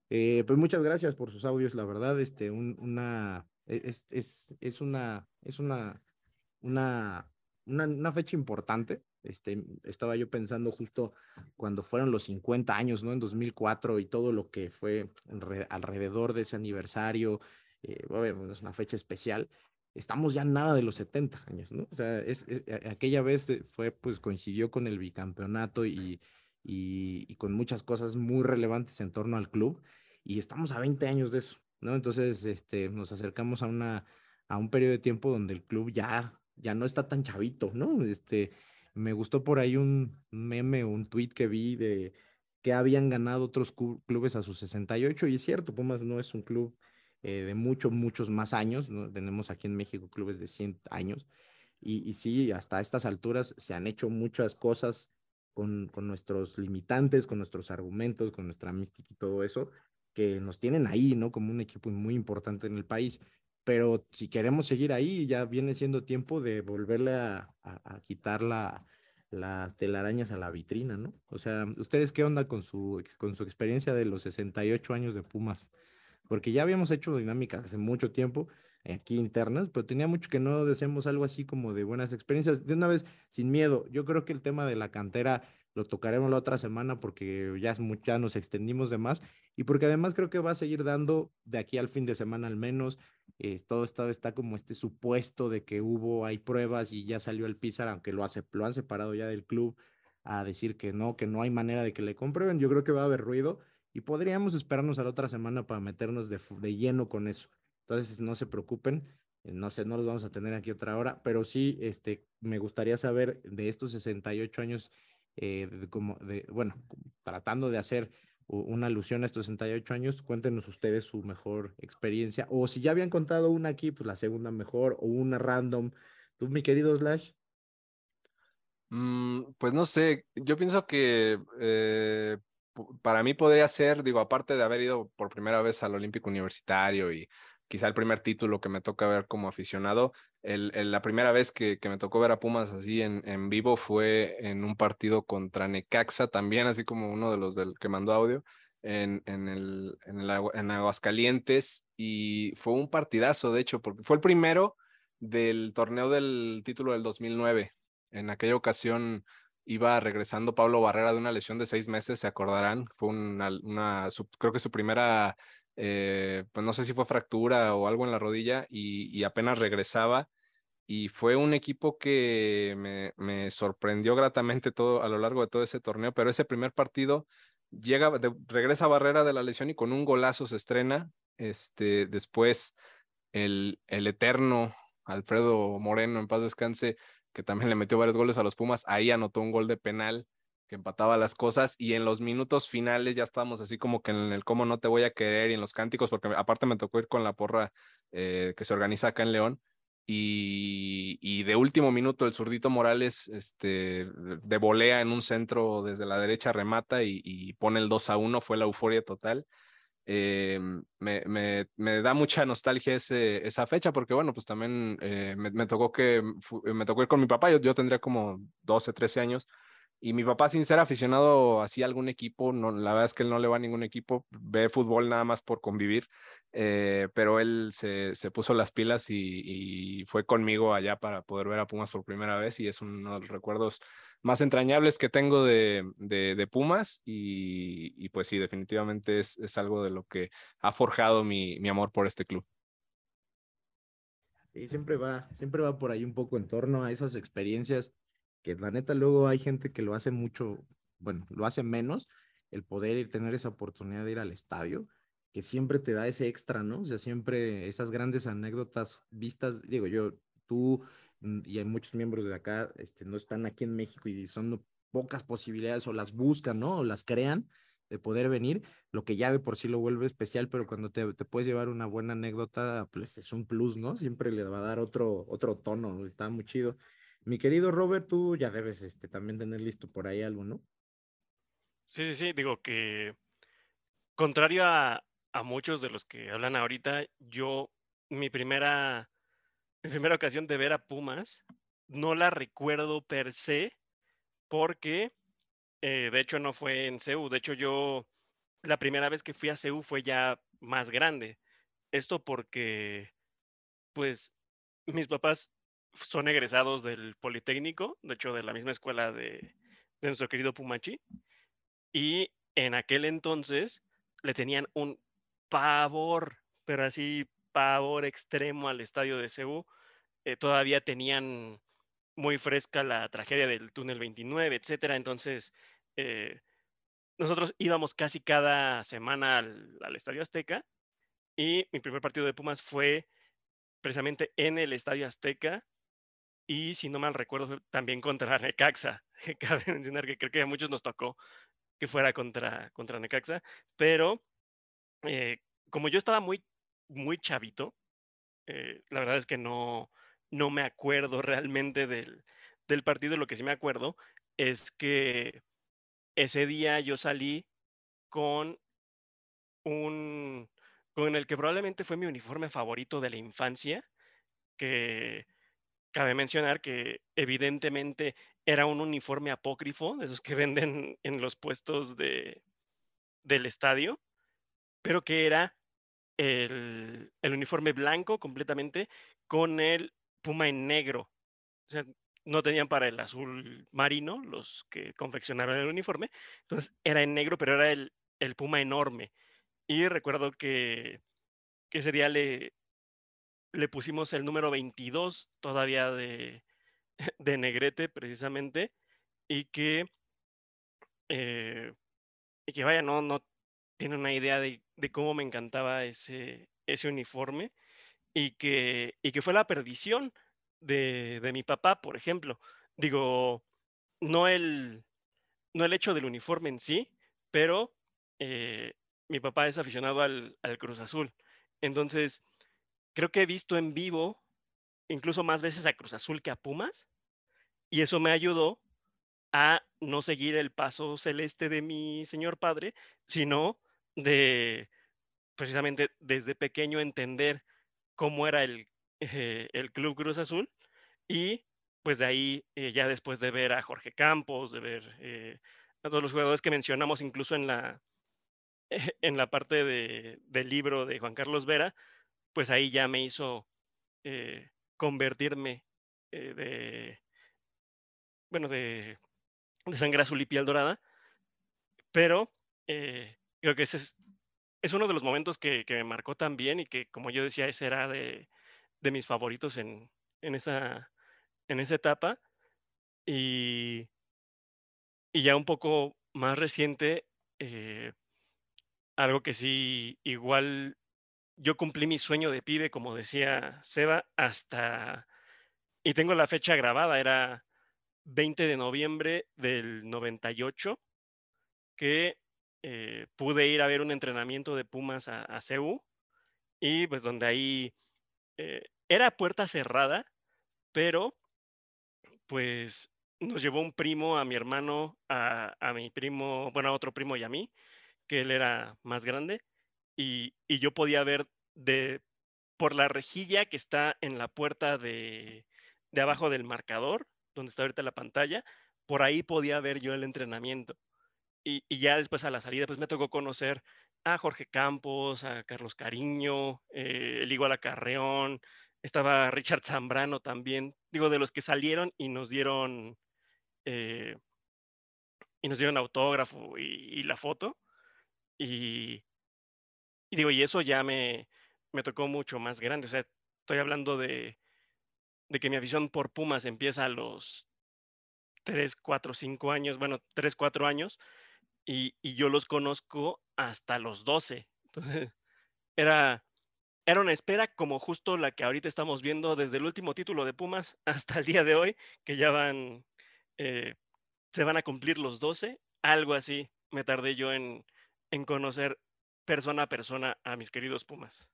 Eh, pues muchas gracias por sus audios, la verdad, este, un- una, e- es, es, es una, es una, una, una, una fecha importante. Este, estaba yo pensando justo cuando fueron los 50 años, ¿no? En 2004 y todo lo que fue alre- alrededor de ese aniversario, eh, bueno, es una fecha especial. Estamos ya nada de los 70 años, ¿no? O sea, es, aquella vez eh, fue, pues coincidió con el bicampeonato y, y, y con muchas cosas muy relevantes en torno al club y estamos a 20 años de eso, ¿no? Entonces, este, nos acercamos a una, a un periodo de tiempo donde el club ya, ya no está tan chavito, ¿no? Este, me gustó por ahí un meme, un tweet que vi de que habían ganado otros clubes a sus 68 y es cierto, Pumas no es un club eh, de muchos, muchos más años, ¿no? Tenemos aquí en México clubes de 100 años y, y sí, hasta estas alturas se han hecho muchas cosas con, con nuestros limitantes, con nuestros argumentos, con nuestra mística y todo eso, que nos tienen ahí, ¿no? Como un equipo muy importante en el país. Pero si queremos seguir ahí, ya viene siendo tiempo de volverle a, a- a quitar la, las telarañas a la vitrina, ¿no? O sea, ¿ustedes qué onda con su, con su experiencia de los 68 años de Pumas? Porque ya habíamos hecho dinámicas hace mucho tiempo, aquí internas, pero tenía mucho que no decíamos algo así como de buenas experiencias. De una vez, sin miedo, yo creo que el tema de la cantera lo tocaremos la otra semana porque ya, es ya nos extendimos de más y porque además creo que va a seguir dando de aquí al fin de semana al menos. Eh, todo está, está como este supuesto de que hubo, hay pruebas y ya salió el Pizarro, aunque lo, hace, lo han separado ya del club, a decir que no, que no hay manera de que le comprueben. Yo creo que va a haber ruido y podríamos esperarnos a la otra semana para meternos de, de lleno con eso. Entonces, no se preocupen, eh, no sé, no los vamos a tener aquí otra hora, pero sí, este, me gustaría saber de estos 68 años, eh, de, como, de, bueno, tratando de hacer una alusión a estos 68 años, cuéntenos ustedes su mejor experiencia, o si ya habían contado una aquí, pues la segunda mejor, o una random. Tú, mi querido Slash. Mm, pues no sé, yo pienso que eh, para mí podría ser, digo, aparte de haber ido por primera vez al Olímpico Universitario y quizá el primer título que me toca ver como aficionado. La primera vez que, me tocó ver a Pumas así en, vivo fue en un partido contra Necaxa, también así como uno de los del que mandó audio, en, en, el, en, Aguascalientes, y fue un partidazo, de hecho, porque fue el primero del torneo del título del 2009. En aquella ocasión iba regresando Pablo Barrera de una lesión de seis meses, se acordarán, fue una creo que su primera eh, pues no sé si fue fractura o algo en la rodilla y, apenas regresaba. Y fue un equipo que me, sorprendió gratamente todo a lo largo de todo ese torneo, pero ese primer partido llega, regresa a Barrera de la lesión y con un golazo se estrena. Este, después el, el eterno Alfredo Moreno, en paz descanse, que también le metió varios goles a los Pumas, ahí anotó un gol de penal que empataba las cosas y en los minutos finales ya estábamos así como que en el cómo no te voy a querer y en los cánticos, porque aparte me tocó ir con la porra eh, que se organiza acá en León y, de último minuto el zurdito Morales este, de volea en un centro desde la derecha remata y, pone el 2 a 1, fue la euforia total. Eh, me, me, da mucha nostalgia ese, esa fecha porque bueno, pues también eh, me, tocó que me tocó ir con mi papá, yo, yo tendría como 12, 13 años y mi papá, sin ser aficionado así a algún equipo, no, la verdad es que él no le va a ningún equipo, ve fútbol nada más por convivir, eh, pero él se, se, puso las pilas y, fue conmigo allá para poder ver a Pumas por primera vez y es uno de los recuerdos más entrañables que tengo de, de, Pumas y, y, pues sí, definitivamente es, es, algo de lo que ha forjado mi, mi amor por este club. Y siempre va, siempre va por ahí un poco en torno a esas experiencias que la neta luego hay gente que lo hace mucho, bueno, lo hace menos, el poder ir, tener esa oportunidad de ir al estadio, que siempre te da ese extra, ¿no? O sea, siempre esas grandes anécdotas vistas, digo yo, tú y hay muchos miembros de acá, este, no están aquí en México y son pocas posibilidades o las buscan, ¿no? O las crean de poder venir, lo que ya de por sí lo vuelve especial, pero cuando te, te, puedes llevar una buena anécdota, pues es un plus, ¿no? Siempre le va a dar otro, otro tono, está muy chido. Mi querido Robert, tú ya debes este, también tener listo por ahí algo, ¿no? Sí, sí, sí, digo que contrario a, muchos de los que hablan ahorita, yo mi primera, mi primera ocasión de ver a Pumas no la recuerdo per se porque eh, de hecho no fue en CEU, de hecho yo la primera vez que fui a CEU fue ya más grande. Esto porque pues mis papás son egresados del Politécnico, de hecho de la misma escuela de, nuestro querido Pumachi, y en aquel entonces le tenían un pavor, pero así pavor extremo al estadio de Cebu. Eh, todavía tenían muy fresca la tragedia del túnel 29, etcétera. Entonces, eh, nosotros íbamos casi cada semana al, al, Estadio Azteca y mi primer partido de Pumas fue precisamente en el Estadio Azteca y si no mal recuerdo, también contra Necaxa. Cabe mencionar que creo que a muchos nos tocó que fuera contra, contra Necaxa, pero eh, como yo estaba muy, muy chavito, eh, la verdad es que no, no me acuerdo realmente del, del partido. Lo que sí me acuerdo es que ese día yo salí con un, con el que probablemente fue mi uniforme favorito de la infancia, que Cabe mencionar que evidentemente era un uniforme apócrifo, de esos que venden en los puestos de, del estadio, pero que era el, el uniforme blanco completamente con el puma en negro. O sea, no tenían para el azul marino los que confeccionaron el uniforme. Entonces era en negro, pero era el, el puma enorme. Y recuerdo que, que ese día le, le pusimos el número 22 todavía de, de negrete precisamente y que, eh, y que vaya, no, no tiene una idea de, de, cómo me encantaba ese, ese uniforme y que, y que fue la perdición de, de mi papá, por ejemplo. Digo, no el, no el hecho del uniforme en sí, pero eh, mi papá es aficionado al, al, Cruz Azul. Entonces, creo que he visto en vivo incluso más veces a Cruz Azul que a Pumas, y eso me ayudó a no seguir el paso celeste de mi señor padre, sino de precisamente desde pequeño entender cómo era el, eh, el Club Cruz Azul y pues de ahí eh, ya después de ver a Jorge Campos, de ver eh, a todos los jugadores que mencionamos incluso en la, en la parte de, del libro de Juan Carlos Vera, pues ahí ya me hizo eh, convertirme eh, de, bueno, de, sangre azul y piel dorada, pero eh, creo que ese es, es, uno de los momentos que, que, me marcó también y que, como yo decía, ese era de, de mis favoritos en, en, esa, en esa etapa. Y, y ya un poco más reciente, algo que sí, igual yo cumplí mi sueño de pibe, como decía Seba, hasta, y tengo la fecha grabada, era 20 de noviembre del 98, que eh, pude ir a ver un entrenamiento de Pumas a, a CEU, y pues donde ahí eh, era puerta cerrada, pero pues nos llevó un primo, a mi hermano, a, a mi primo, bueno, a otro primo y a mí, que él era más grande, y, yo podía ver de por la rejilla que está en la puerta de, de, abajo del marcador, donde está ahorita la pantalla, por ahí podía ver yo el entrenamiento. Y, y ya después a la salida, pues me tocó conocer a Jorge Campos, a Carlos Cariño, eh, el Iguala Carreón, estaba Richard Zambrano también, digo, de los que salieron y nos dieron, eh, y nos dieron autógrafo y la foto. Y, y, digo, y eso ya me, me tocó mucho más grande. O sea, estoy hablando de, de que mi afición por Pumas empieza a los 3, 4, 5 años, bueno, 3, 4 años, y, y yo los conozco hasta los 12. Entonces, era, era una espera como justo la que ahorita estamos viendo desde el último título de Pumas hasta el día de hoy, que ya van, eh, se van a cumplir los 12, algo así me tardé yo en, en conocer persona a persona a mis queridos Pumas.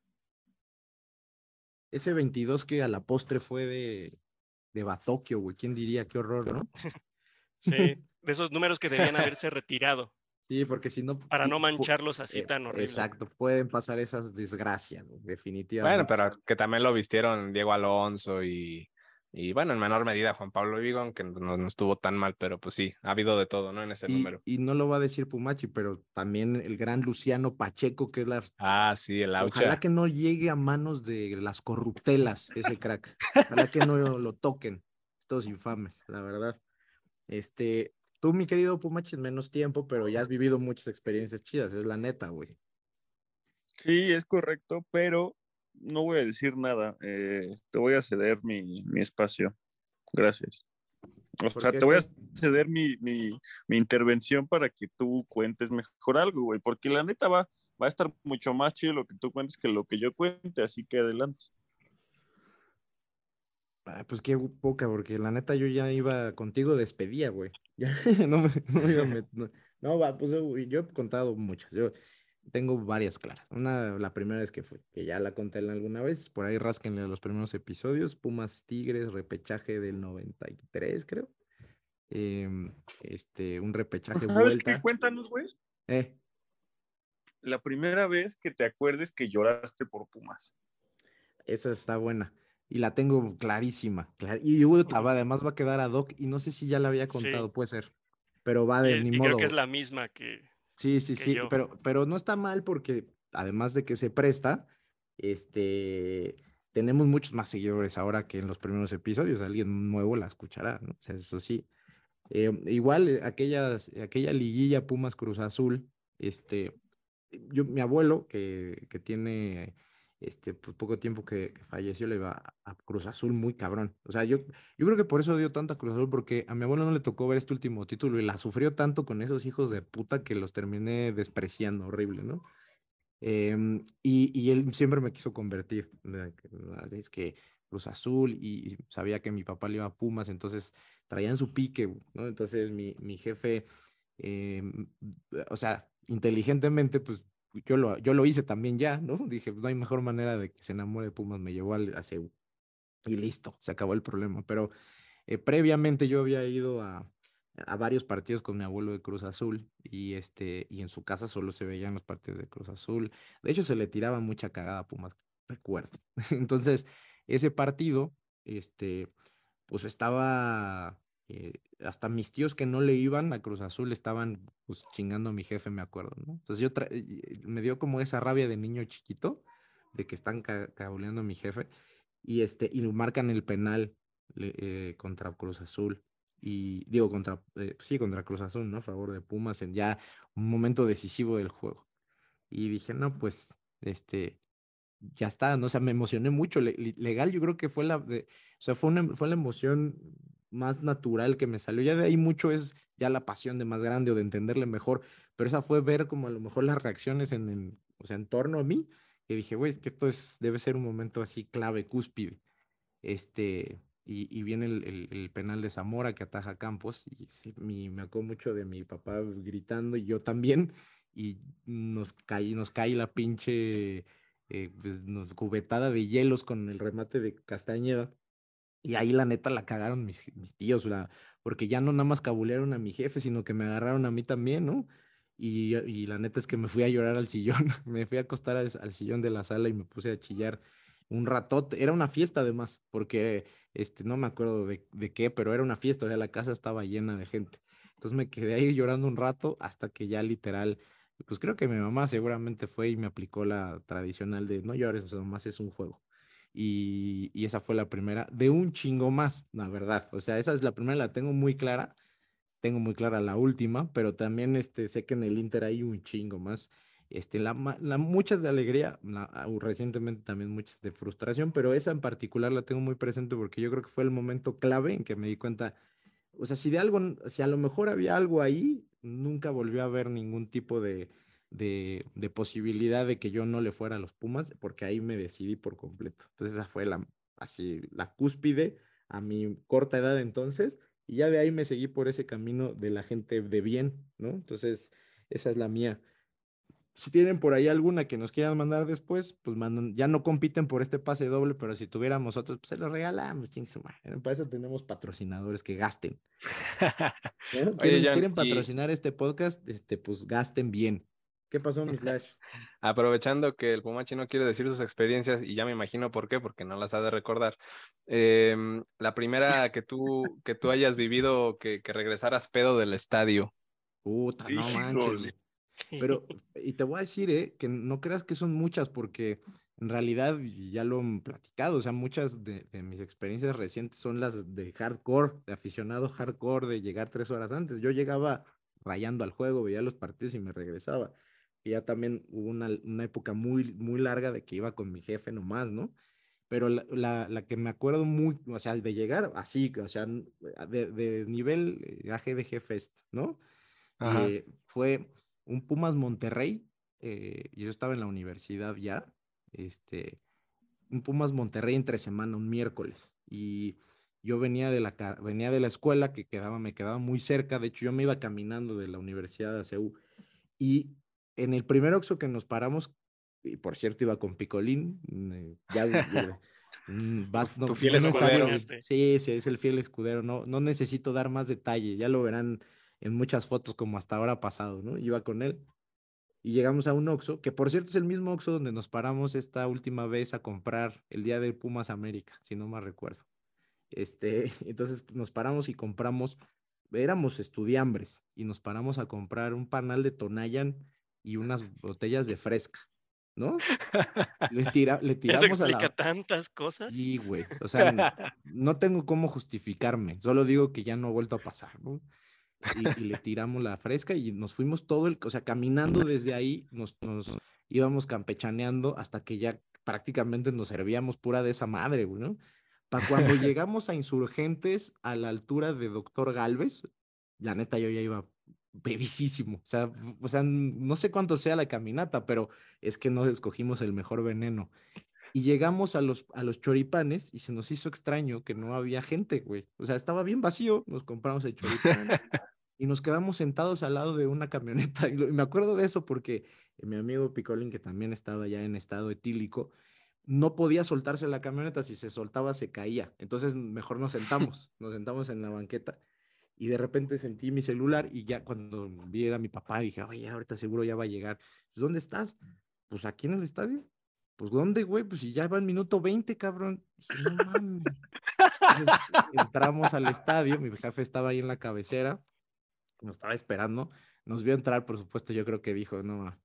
Ese 22 que a la postre fue de, de Batokio, güey, ¿quién diría? Qué horror, ¿no? sí, de esos números que debían haberse retirado. Sí, porque si no. Para no mancharlos así tan horrible. Exacto, pueden pasar esas desgracias, definitivamente. Bueno, pero que también lo vistieron Diego Alonso y, y bueno, en menor medida Juan Pablo Vigo, que no, no, estuvo tan mal, pero pues sí, ha habido de todo, ¿no? En ese y, número. Y no lo va a decir Pumachi, pero también el gran Luciano Pacheco, que es la. Ah, sí, el aucha. Ojalá que no llegue a manos de las corruptelas ese crack. Ojalá que no lo toquen, estos infames, la verdad. Este, Tú, mi querido Pumachi, en menos tiempo, pero ya has vivido muchas experiencias chidas, es la neta, güey. Sí, es correcto, pero no voy a decir nada. Eh, te voy a ceder mi, mi espacio. Gracias. O sea, te voy a ceder mi, mi, mi, intervención para que tú cuentes mejor algo, güey, porque la neta va, va a estar mucho más chido lo que tú cuentes que lo que yo cuente, así que adelante. Ah, pues qué poca, porque la neta yo ya iba contigo despedía, güey. Ya no me, no iba a meter, no, no, va, pues yo he contado muchas. Yo tengo varias claras. Una, la primera vez que fue, que ya la conté alguna vez, por ahí rásquenle los primeros episodios, Pumas Tigres, repechaje del 93, creo. Eh, este, un repechaje ¿Sabes vuelta. qué? Cuéntanos, güey. Eh. La primera vez que te acuerdes que lloraste por Pumas. Esa está buena y la tengo clarísima. Clar y además va a quedar ad hoc y no sé si ya la había contado, sí. puede ser, pero va de y, ni y modo. Creo que es la misma que. Sí, sí, sí, yo. pero, pero no está mal porque además de que se presta, este, tenemos muchos más seguidores ahora que en los primeros episodios. Alguien nuevo la escuchará, ¿no? O sea, eso sí. Eh, igual eh, aquellas, aquella liguilla Pumas Cruz Azul, este, yo, mi abuelo, que, que tiene este, pues, poco tiempo que, falleció, le iba a, Cruz Azul muy cabrón. O sea, yo, yo creo que por eso dio tanto a Cruz Azul, porque a mi abuelo no le tocó ver este último título y la sufrió tanto con esos hijos de puta que los terminé despreciando horrible, ¿no? Em, y, y, él siempre me quiso convertir. Es que Cruz Azul y sabía que mi papá le iba a Pumas, entonces traían su pique, ¿no? Entonces mi, mi jefe, em, o sea, inteligentemente, pues yo lo, yo lo hice también ya, ¿no? Dije, no hay mejor manera de que se enamore de Pumas, me llevó al, y listo, se acabó el problema. Pero eh, previamente yo había ido a, a varios partidos con mi abuelo de Cruz Azul y este y en su casa solo se veían los partidos de Cruz Azul. De hecho se le tiraba mucha cagada a Pumas, recuerdo. Entonces, ese partido este pues estaba eh, hasta mis tíos que no le iban a Cruz Azul estaban pues chingando a mi jefe, me acuerdo, ¿no? Entonces yo me dio como esa rabia de niño chiquito de que están cabuleando a mi jefe y este y marcan el penal eh, contra Cruz Azul y digo contra, eh, sí, contra Cruz Azul, ¿no? A favor de Pumas en ya un momento decisivo del juego. Y dije, no, pues, este, ya está, no o sea, me emocioné mucho. legal, yo creo que fue la, de, o sea, fue, una, fue la emoción más natural que me salió. Ya de ahí mucho es ya la pasión de más grande o de entenderle mejor, pero esa fue ver como a lo mejor las reacciones en, o sea, en torno a mí, que dije, güey, que esto es, debe ser un momento así clave, cúspide. Este, y, viene el, penal de Zamora que ataja Campos y sí, me acuerdo mucho de mi papá gritando y yo también y nos cae, nos cae la pinche eh, pues, cubetada de hielos con el remate de Castañeda y ahí la neta la cagaron mis, tíos, porque ya no nada más cabulearon a mi jefe, sino que me agarraron a mí también, ¿no? Y, y la neta es que me fui a llorar al sillón, me fui a acostar al, sillón de la sala y me puse a chillar un ratote, era una fiesta además, porque este, no me acuerdo de, de, qué, pero era una fiesta, o sea, la casa estaba llena de gente. Entonces me quedé ahí llorando un rato hasta que ya literal, pues creo que mi mamá seguramente fue y me aplicó la tradicional de no llores, eso más es un juego. Y, esa fue la primera de un chingo más, la verdad. O sea, esa es la primera, la tengo muy clara. Tengo muy clara la última, pero también este, sé que en el Inter hay un chingo más este, la, muchas de alegría, recientemente también muchas de frustración, pero esa en particular la tengo muy presente porque yo creo que fue el momento clave en que me di cuenta, o sea, si de algo, si a lo mejor había algo ahí, nunca volvió a haber ningún tipo de, de, de posibilidad de que yo no le fuera a los Pumas, porque ahí me decidí por completo. Entonces esa fue la, así, la cúspide a mi corta edad entonces, y ya de ahí me seguí por ese camino de la gente de bien, ¿no? Entonces, esa es la mía. Si tienen por ahí alguna que nos quieran mandar después, pues mandan, ya no compiten por este pase doble, pero si tuviéramos otros, pues se los regalamos. Para eso tenemos patrocinadores que gasten. ¿Quieren, patrocinar este podcast? Este, pues gasten bien. ¿Qué pasó, mi Flash? Aprovechando que el Pumachi no quiere decir sus experiencias, y ya me imagino por qué, porque no las ha de recordar. Em, la primera que tú, que tú hayas vivido, que, que regresaras pedo del estadio. Puta, no manches. Pero, y te voy a decir, ¿eh? que no creas que son muchas, porque en realidad ya lo han platicado, o sea, muchas de, mis experiencias recientes son las de hardcore, de aficionado hardcore, de llegar tres horas antes. Yo llegaba rayando al juego, veía los partidos y me regresaba. Ya también hubo una, una época muy, muy larga de que iba con mi jefe nomás, ¿no? Pero la, la, la, que me acuerdo muy, o sea, de llegar así, o sea, de, de nivel eh, AGDG Fest, ¿no? Eh, fue un Pumas Monterrey, eh, yo estaba en la universidad ya, este, un Pumas Monterrey entre semana, un miércoles, y yo venía de la, venía de la escuela que quedaba, me quedaba muy cerca, de hecho yo me iba caminando de la universidad a CEU, y en el primer Oxxo que nos paramos, y por cierto iba con Picolín, mm, ya... Mm, vas, no, tu fiel escudero. sí, sí, es el fiel escudero. No, no necesito dar más detalle. Ya lo verán en muchas fotos como hasta ahora pasado, ¿no? Iba con él y llegamos a un Oxxo, que por cierto es el mismo Oxxo donde nos paramos esta última vez a comprar el día del Pumas América, si no me recuerdo. Este, entonces nos paramos y compramos, éramos estudiambres y nos paramos a comprar un panal de Tonayan y unas botellas de fresca, ¿no? Le, tira, le Eso tiramos a explica la... tantas cosas. Y, güey, o sea, no, no tengo cómo justificarme, solo digo que ya no ha vuelto a pasar, ¿no? Y, y le tiramos la fresca y nos fuimos todo el, o sea, caminando desde ahí, nos, nos íbamos campechaneando hasta que ya prácticamente nos servíamos pura de esa madre, güey, ¿no? Para cuando llegamos a Insurgentes a la altura de Doctor Galvez, la neta yo ya iba bebisísimo, o sea, o sea, no sé cuánto sea la caminata, pero es que no escogimos el mejor veneno. Y llegamos a los, a los choripanes y se nos hizo extraño que no había gente, güey. O sea, estaba bien vacío, nos compramos el choripán y nos quedamos sentados al lado de una camioneta. Y, me acuerdo de eso porque mi amigo Picolín, que también estaba ya en estado etílico, no podía soltarse la camioneta, si se soltaba se caía. Entonces mejor nos sentamos, nos sentamos en la banqueta y de repente sentí mi celular y ya cuando vi era mi papá dije, oye, ahorita seguro ya va a llegar. "Pues, ¿Dónde estás? Pues aquí en el estadio. Pues ¿dónde, güey? Pues si ya va el minuto 20, cabrón. Dije, no mames. Entonces, entramos al estadio, mi jefe estaba ahí en la cabecera, nos estaba esperando, nos vio entrar, por supuesto, yo creo que dijo, no,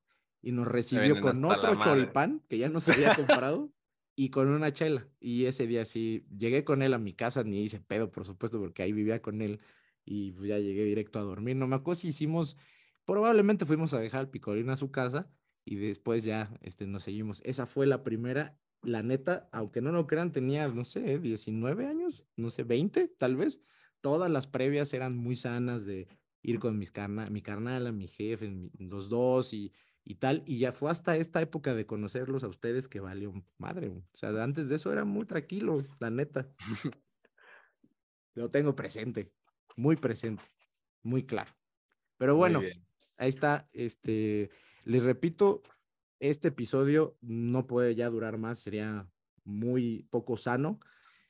y nos recibió con otro choripán que ya nos había comprado y con una chela. Y ese día sí, llegué con él a mi casa, ni hice pedo, por supuesto, porque ahí vivía con él y pues, ya llegué directo a dormir. No me acuerdo si hicimos, probablemente fuimos a dejar al picolín a su casa y después ya este, nos seguimos. Esa fue la primera, la neta, aunque no lo crean, tenía, no sé, 19 años, no sé, 20 tal vez. Todas las previas eran muy sanas de ir con mis carna mi carnala, mi jefe, mi- los dos y, y tal. Y ya fue hasta esta época de conocerlos a ustedes que valió madre. O sea, antes de eso era muy tranquilo, la neta. Lo tengo presente, muy presente, muy claro. Pero bueno, ahí está. Este, les repito, este episodio no puede ya durar más, sería muy poco sano.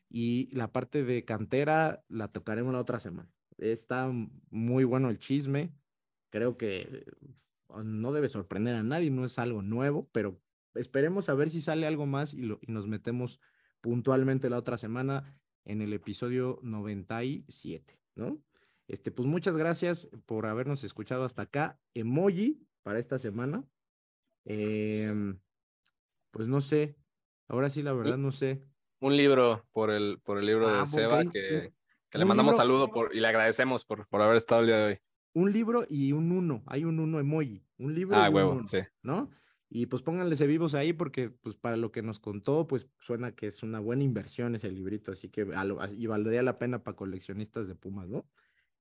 Y la parte de cantera la tocaremos la otra semana. Está muy bueno el chisme. Creo que uh, no debe sorprender a nadie, no es algo nuevo, pero esperemos a ver si sale algo más y, lo- y nos metemos puntualmente la otra semana en el episodio 97, ¿no? Este, pues muchas gracias por habernos escuchado hasta acá. Emoji para esta semana. Em, pues no sé, ahora sí la verdad no sé. Un libro por el, por el libro Ah, de Seba ok. que, que le mandamos libro- saludo por, y le agradecemos por, por haber estado el día de hoy. un libro y un uno. Hay un uno emoji. Un libro Ah, y un uno, sí. ¿no? Y pues pónganle vivos ahí porque pues para lo que nos contó, pues suena que es una buena inversión ese librito, así que y valdría la pena para coleccionistas de Pumas, ¿no?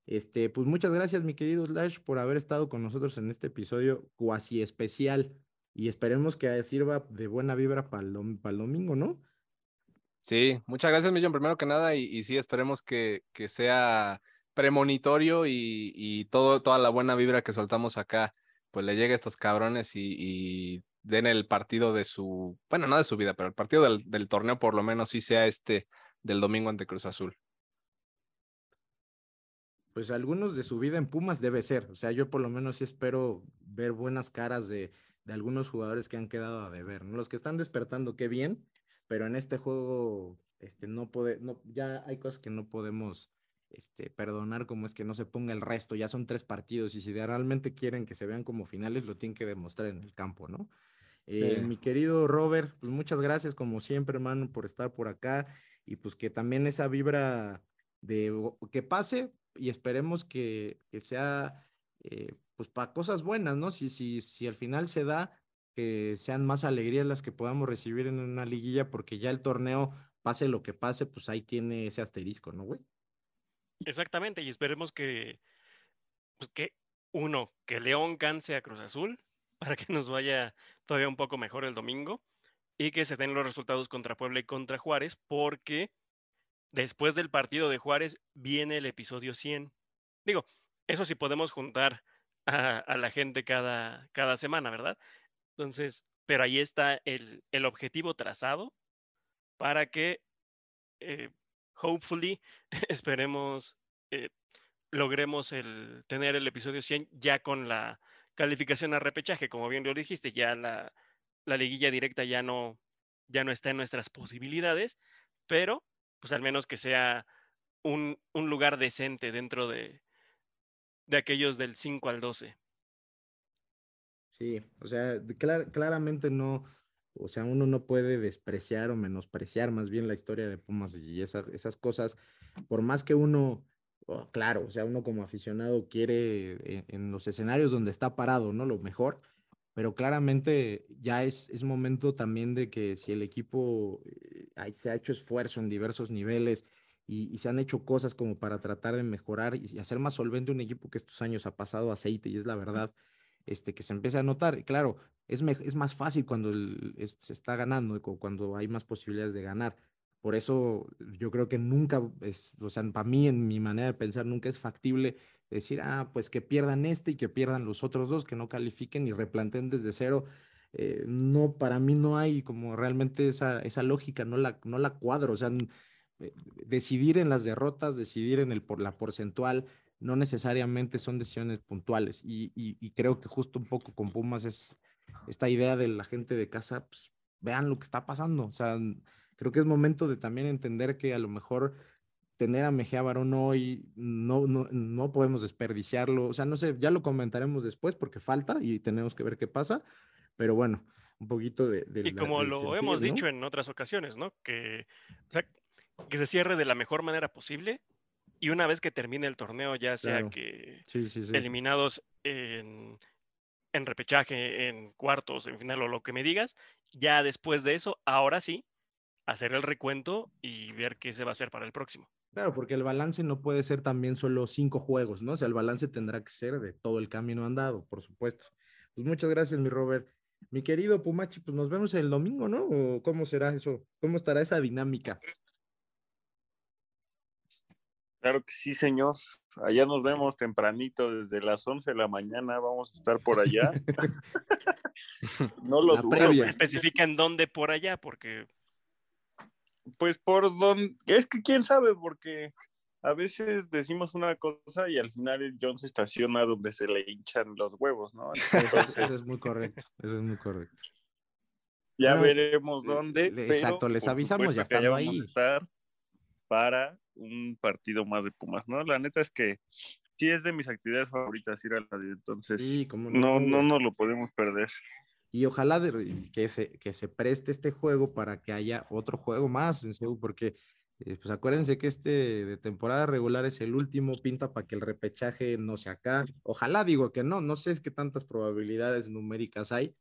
Este, pues muchas gracias, mi querido Slash, por haber estado con nosotros en este episodio cuasi especial y esperemos que sirva de buena vibra para el, para el domingo, ¿no? Sí, muchas gracias, Millón, primero que nada, y, y sí, esperemos que, que sea premonitorio y, y todo, toda la buena vibra que soltamos acá, pues le llegue a estos cabrones y, den el partido de su, bueno, no de su vida, pero el partido del, torneo por lo menos sí sea este del domingo ante Cruz Azul. Pues algunos de su vida en Pumas debe ser. O sea, yo por lo menos sí espero ver buenas caras de, de algunos jugadores que han quedado a deber. Los que están despertando, qué bien, pero en este juego, este, no puede, no, ya hay cosas que no podemos, este, perdonar, como es que no se ponga el resto. Ya son tres partidos y si realmente quieren que se vean como finales, lo tienen que demostrar en el campo, ¿no? Eh, Sí. mi querido Robert, pues muchas gracias como siempre, hermano, por estar por acá y pues que también esa vibra de que pase y esperemos que, que sea eh, pues para cosas buenas, ¿no? Si, si, si al final se da, que sean más alegrías las que podamos recibir en una liguilla, porque ya el torneo, pase lo que pase, pues ahí tiene ese asterisco, ¿no, güey? Exactamente, y esperemos que, pues que uno, que León canse a Cruz Azul para que nos vaya todavía un poco mejor el domingo y que se den los resultados contra Puebla y contra Juárez, porque después del partido de Juárez viene el episodio 100. Digo, eso sí podemos juntar a, la gente cada, cada semana, ¿verdad? Entonces, pero ahí está el, el objetivo trazado para que, eh, hopefully, esperemos, eh, logremos el, tener el episodio 100 ya con la calificación a repechaje, como bien lo dijiste, ya la, la liguilla directa ya no, ya no está en nuestras posibilidades, pero pues al menos que sea un, un lugar decente dentro de, de aquellos del 5 al 12. Sí, o sea, claramente no, o sea, uno no puede despreciar o menospreciar más bien la historia de Pumas y esas, esas cosas, por más que uno, oh, claro, o sea, uno como aficionado quiere en, en, los escenarios donde está parado, ¿no? Lo mejor, pero claramente ya es, es momento también de que si el equipo eh, se ha hecho esfuerzo en diversos niveles y, se han hecho cosas como para tratar de mejorar y, hacer más solvente un equipo que estos años ha pasado aceite y es la verdad, este, que se empiece a notar. Y claro, es, es más fácil cuando se está ganando, cuando hay más posibilidades de ganar. Por eso yo creo que nunca, es, o sea, para mí, en mi manera de pensar, nunca es factible decir, ah, pues que pierdan este y que pierdan los otros dos, que no califiquen y replanteen desde cero. Eh, no, para mí no hay como realmente esa, esa lógica, no la, no la cuadro, o sea, eh, decidir en las derrotas, decidir en el, por la porcentual, no necesariamente son decisiones puntuales y, y, creo que justo un poco con Pumas es esta idea de la gente de casa, pues vean lo que está pasando, o sea, creo que es momento de también entender que a lo mejor tener a Mejía Barón hoy, no, no, no podemos desperdiciarlo. O sea, no sé, ya lo comentaremos después porque falta y tenemos que ver qué pasa. Pero bueno, un poquito de... y como lo hemos dicho en otras ocasiones, ¿no? Que, o sea, que se cierre de la mejor manera posible y una vez que termine el torneo, ya sea que eliminados en, en repechaje, en cuartos, en final o lo que me digas, ya después de eso, ahora sí, hacer el recuento y ver qué se va a hacer para el próximo. Claro, porque el balance no puede ser también solo cinco juegos, ¿no? O sea, el balance tendrá que ser de todo el camino andado, por supuesto. Pues muchas gracias, mi Robert. Mi querido Pumachi, pues nos vemos el domingo, ¿no? ¿O cómo será eso? ¿Cómo estará esa dinámica? Claro que sí, señor. Allá nos vemos tempranito, desde las 11 de la mañana vamos a estar por allá. no lo dudo. Especifica dónde por allá, porque pues por donde, es que quién sabe, porque a veces decimos una cosa y al final el John se estaciona donde se le hinchan los huevos, ¿no? eso, es muy correcto, eso es muy correcto. Ya veremos dónde. exacto, les avisamos, ya estando ahí. estar para un partido más de Pumas, ¿no? La neta es que sí es de mis actividades favoritas ir al radio, entonces no, no, no nos lo podemos perder y ojalá que, se, que se preste este juego para que haya otro juego más en Seúl, porque eh, pues acuérdense que este de temporada regular es el último, pinta para que el repechaje no se acabe. Ojalá digo que no, no sé qué tantas probabilidades numéricas hay,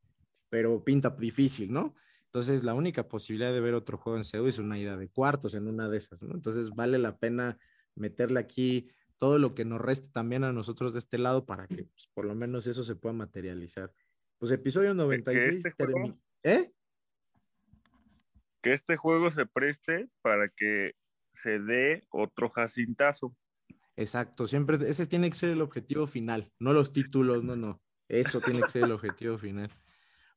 pero pinta difícil, ¿no? Entonces la única posibilidad de ver otro juego en Seúl es una ida de cuartos en una de esas, ¿no? Entonces vale la pena meterle aquí todo lo que nos reste también a nosotros de este lado para que pues, por lo menos eso se pueda materializar. Pues episodio 96 este ¿Eh? Que este juego se preste para que se dé otro jacintazo. Exacto, siempre ese tiene que ser el objetivo final, no los títulos, no, no. Eso tiene que ser el objetivo final.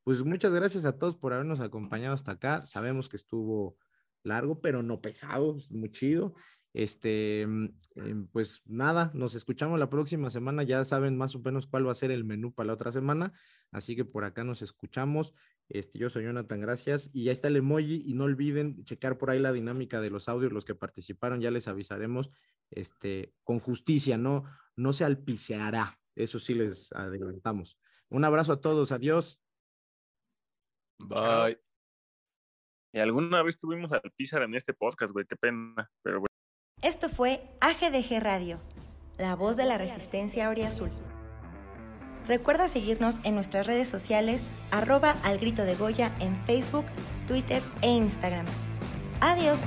Pues muchas gracias a todos por habernos acompañado hasta acá. Sabemos que estuvo largo, pero no pesado, muy chido. Este, mm, em, pues nada, nos escuchamos la próxima semana. Ya saben más o menos cuál va a ser el menú para la otra semana. Así que por acá nos escuchamos. Este, yo soy Jonathan, gracias. Y ya está el emoji. Y no olviden checar por ahí la dinámica de los audios, los que participaron, ya les avisaremos. Este, con justicia, no, no se alpiceará. Eso sí les adelantamos. Un abrazo a todos, adiós. Bye. Y alguna vez tuvimos al Pizar en este podcast, güey, qué pena, pero esto fue AGDG Radio, la voz de la resistencia Azul. Recuerda seguirnos en nuestras redes sociales, arroba al grito de Goya en Facebook, Twitter e Instagram. Adiós.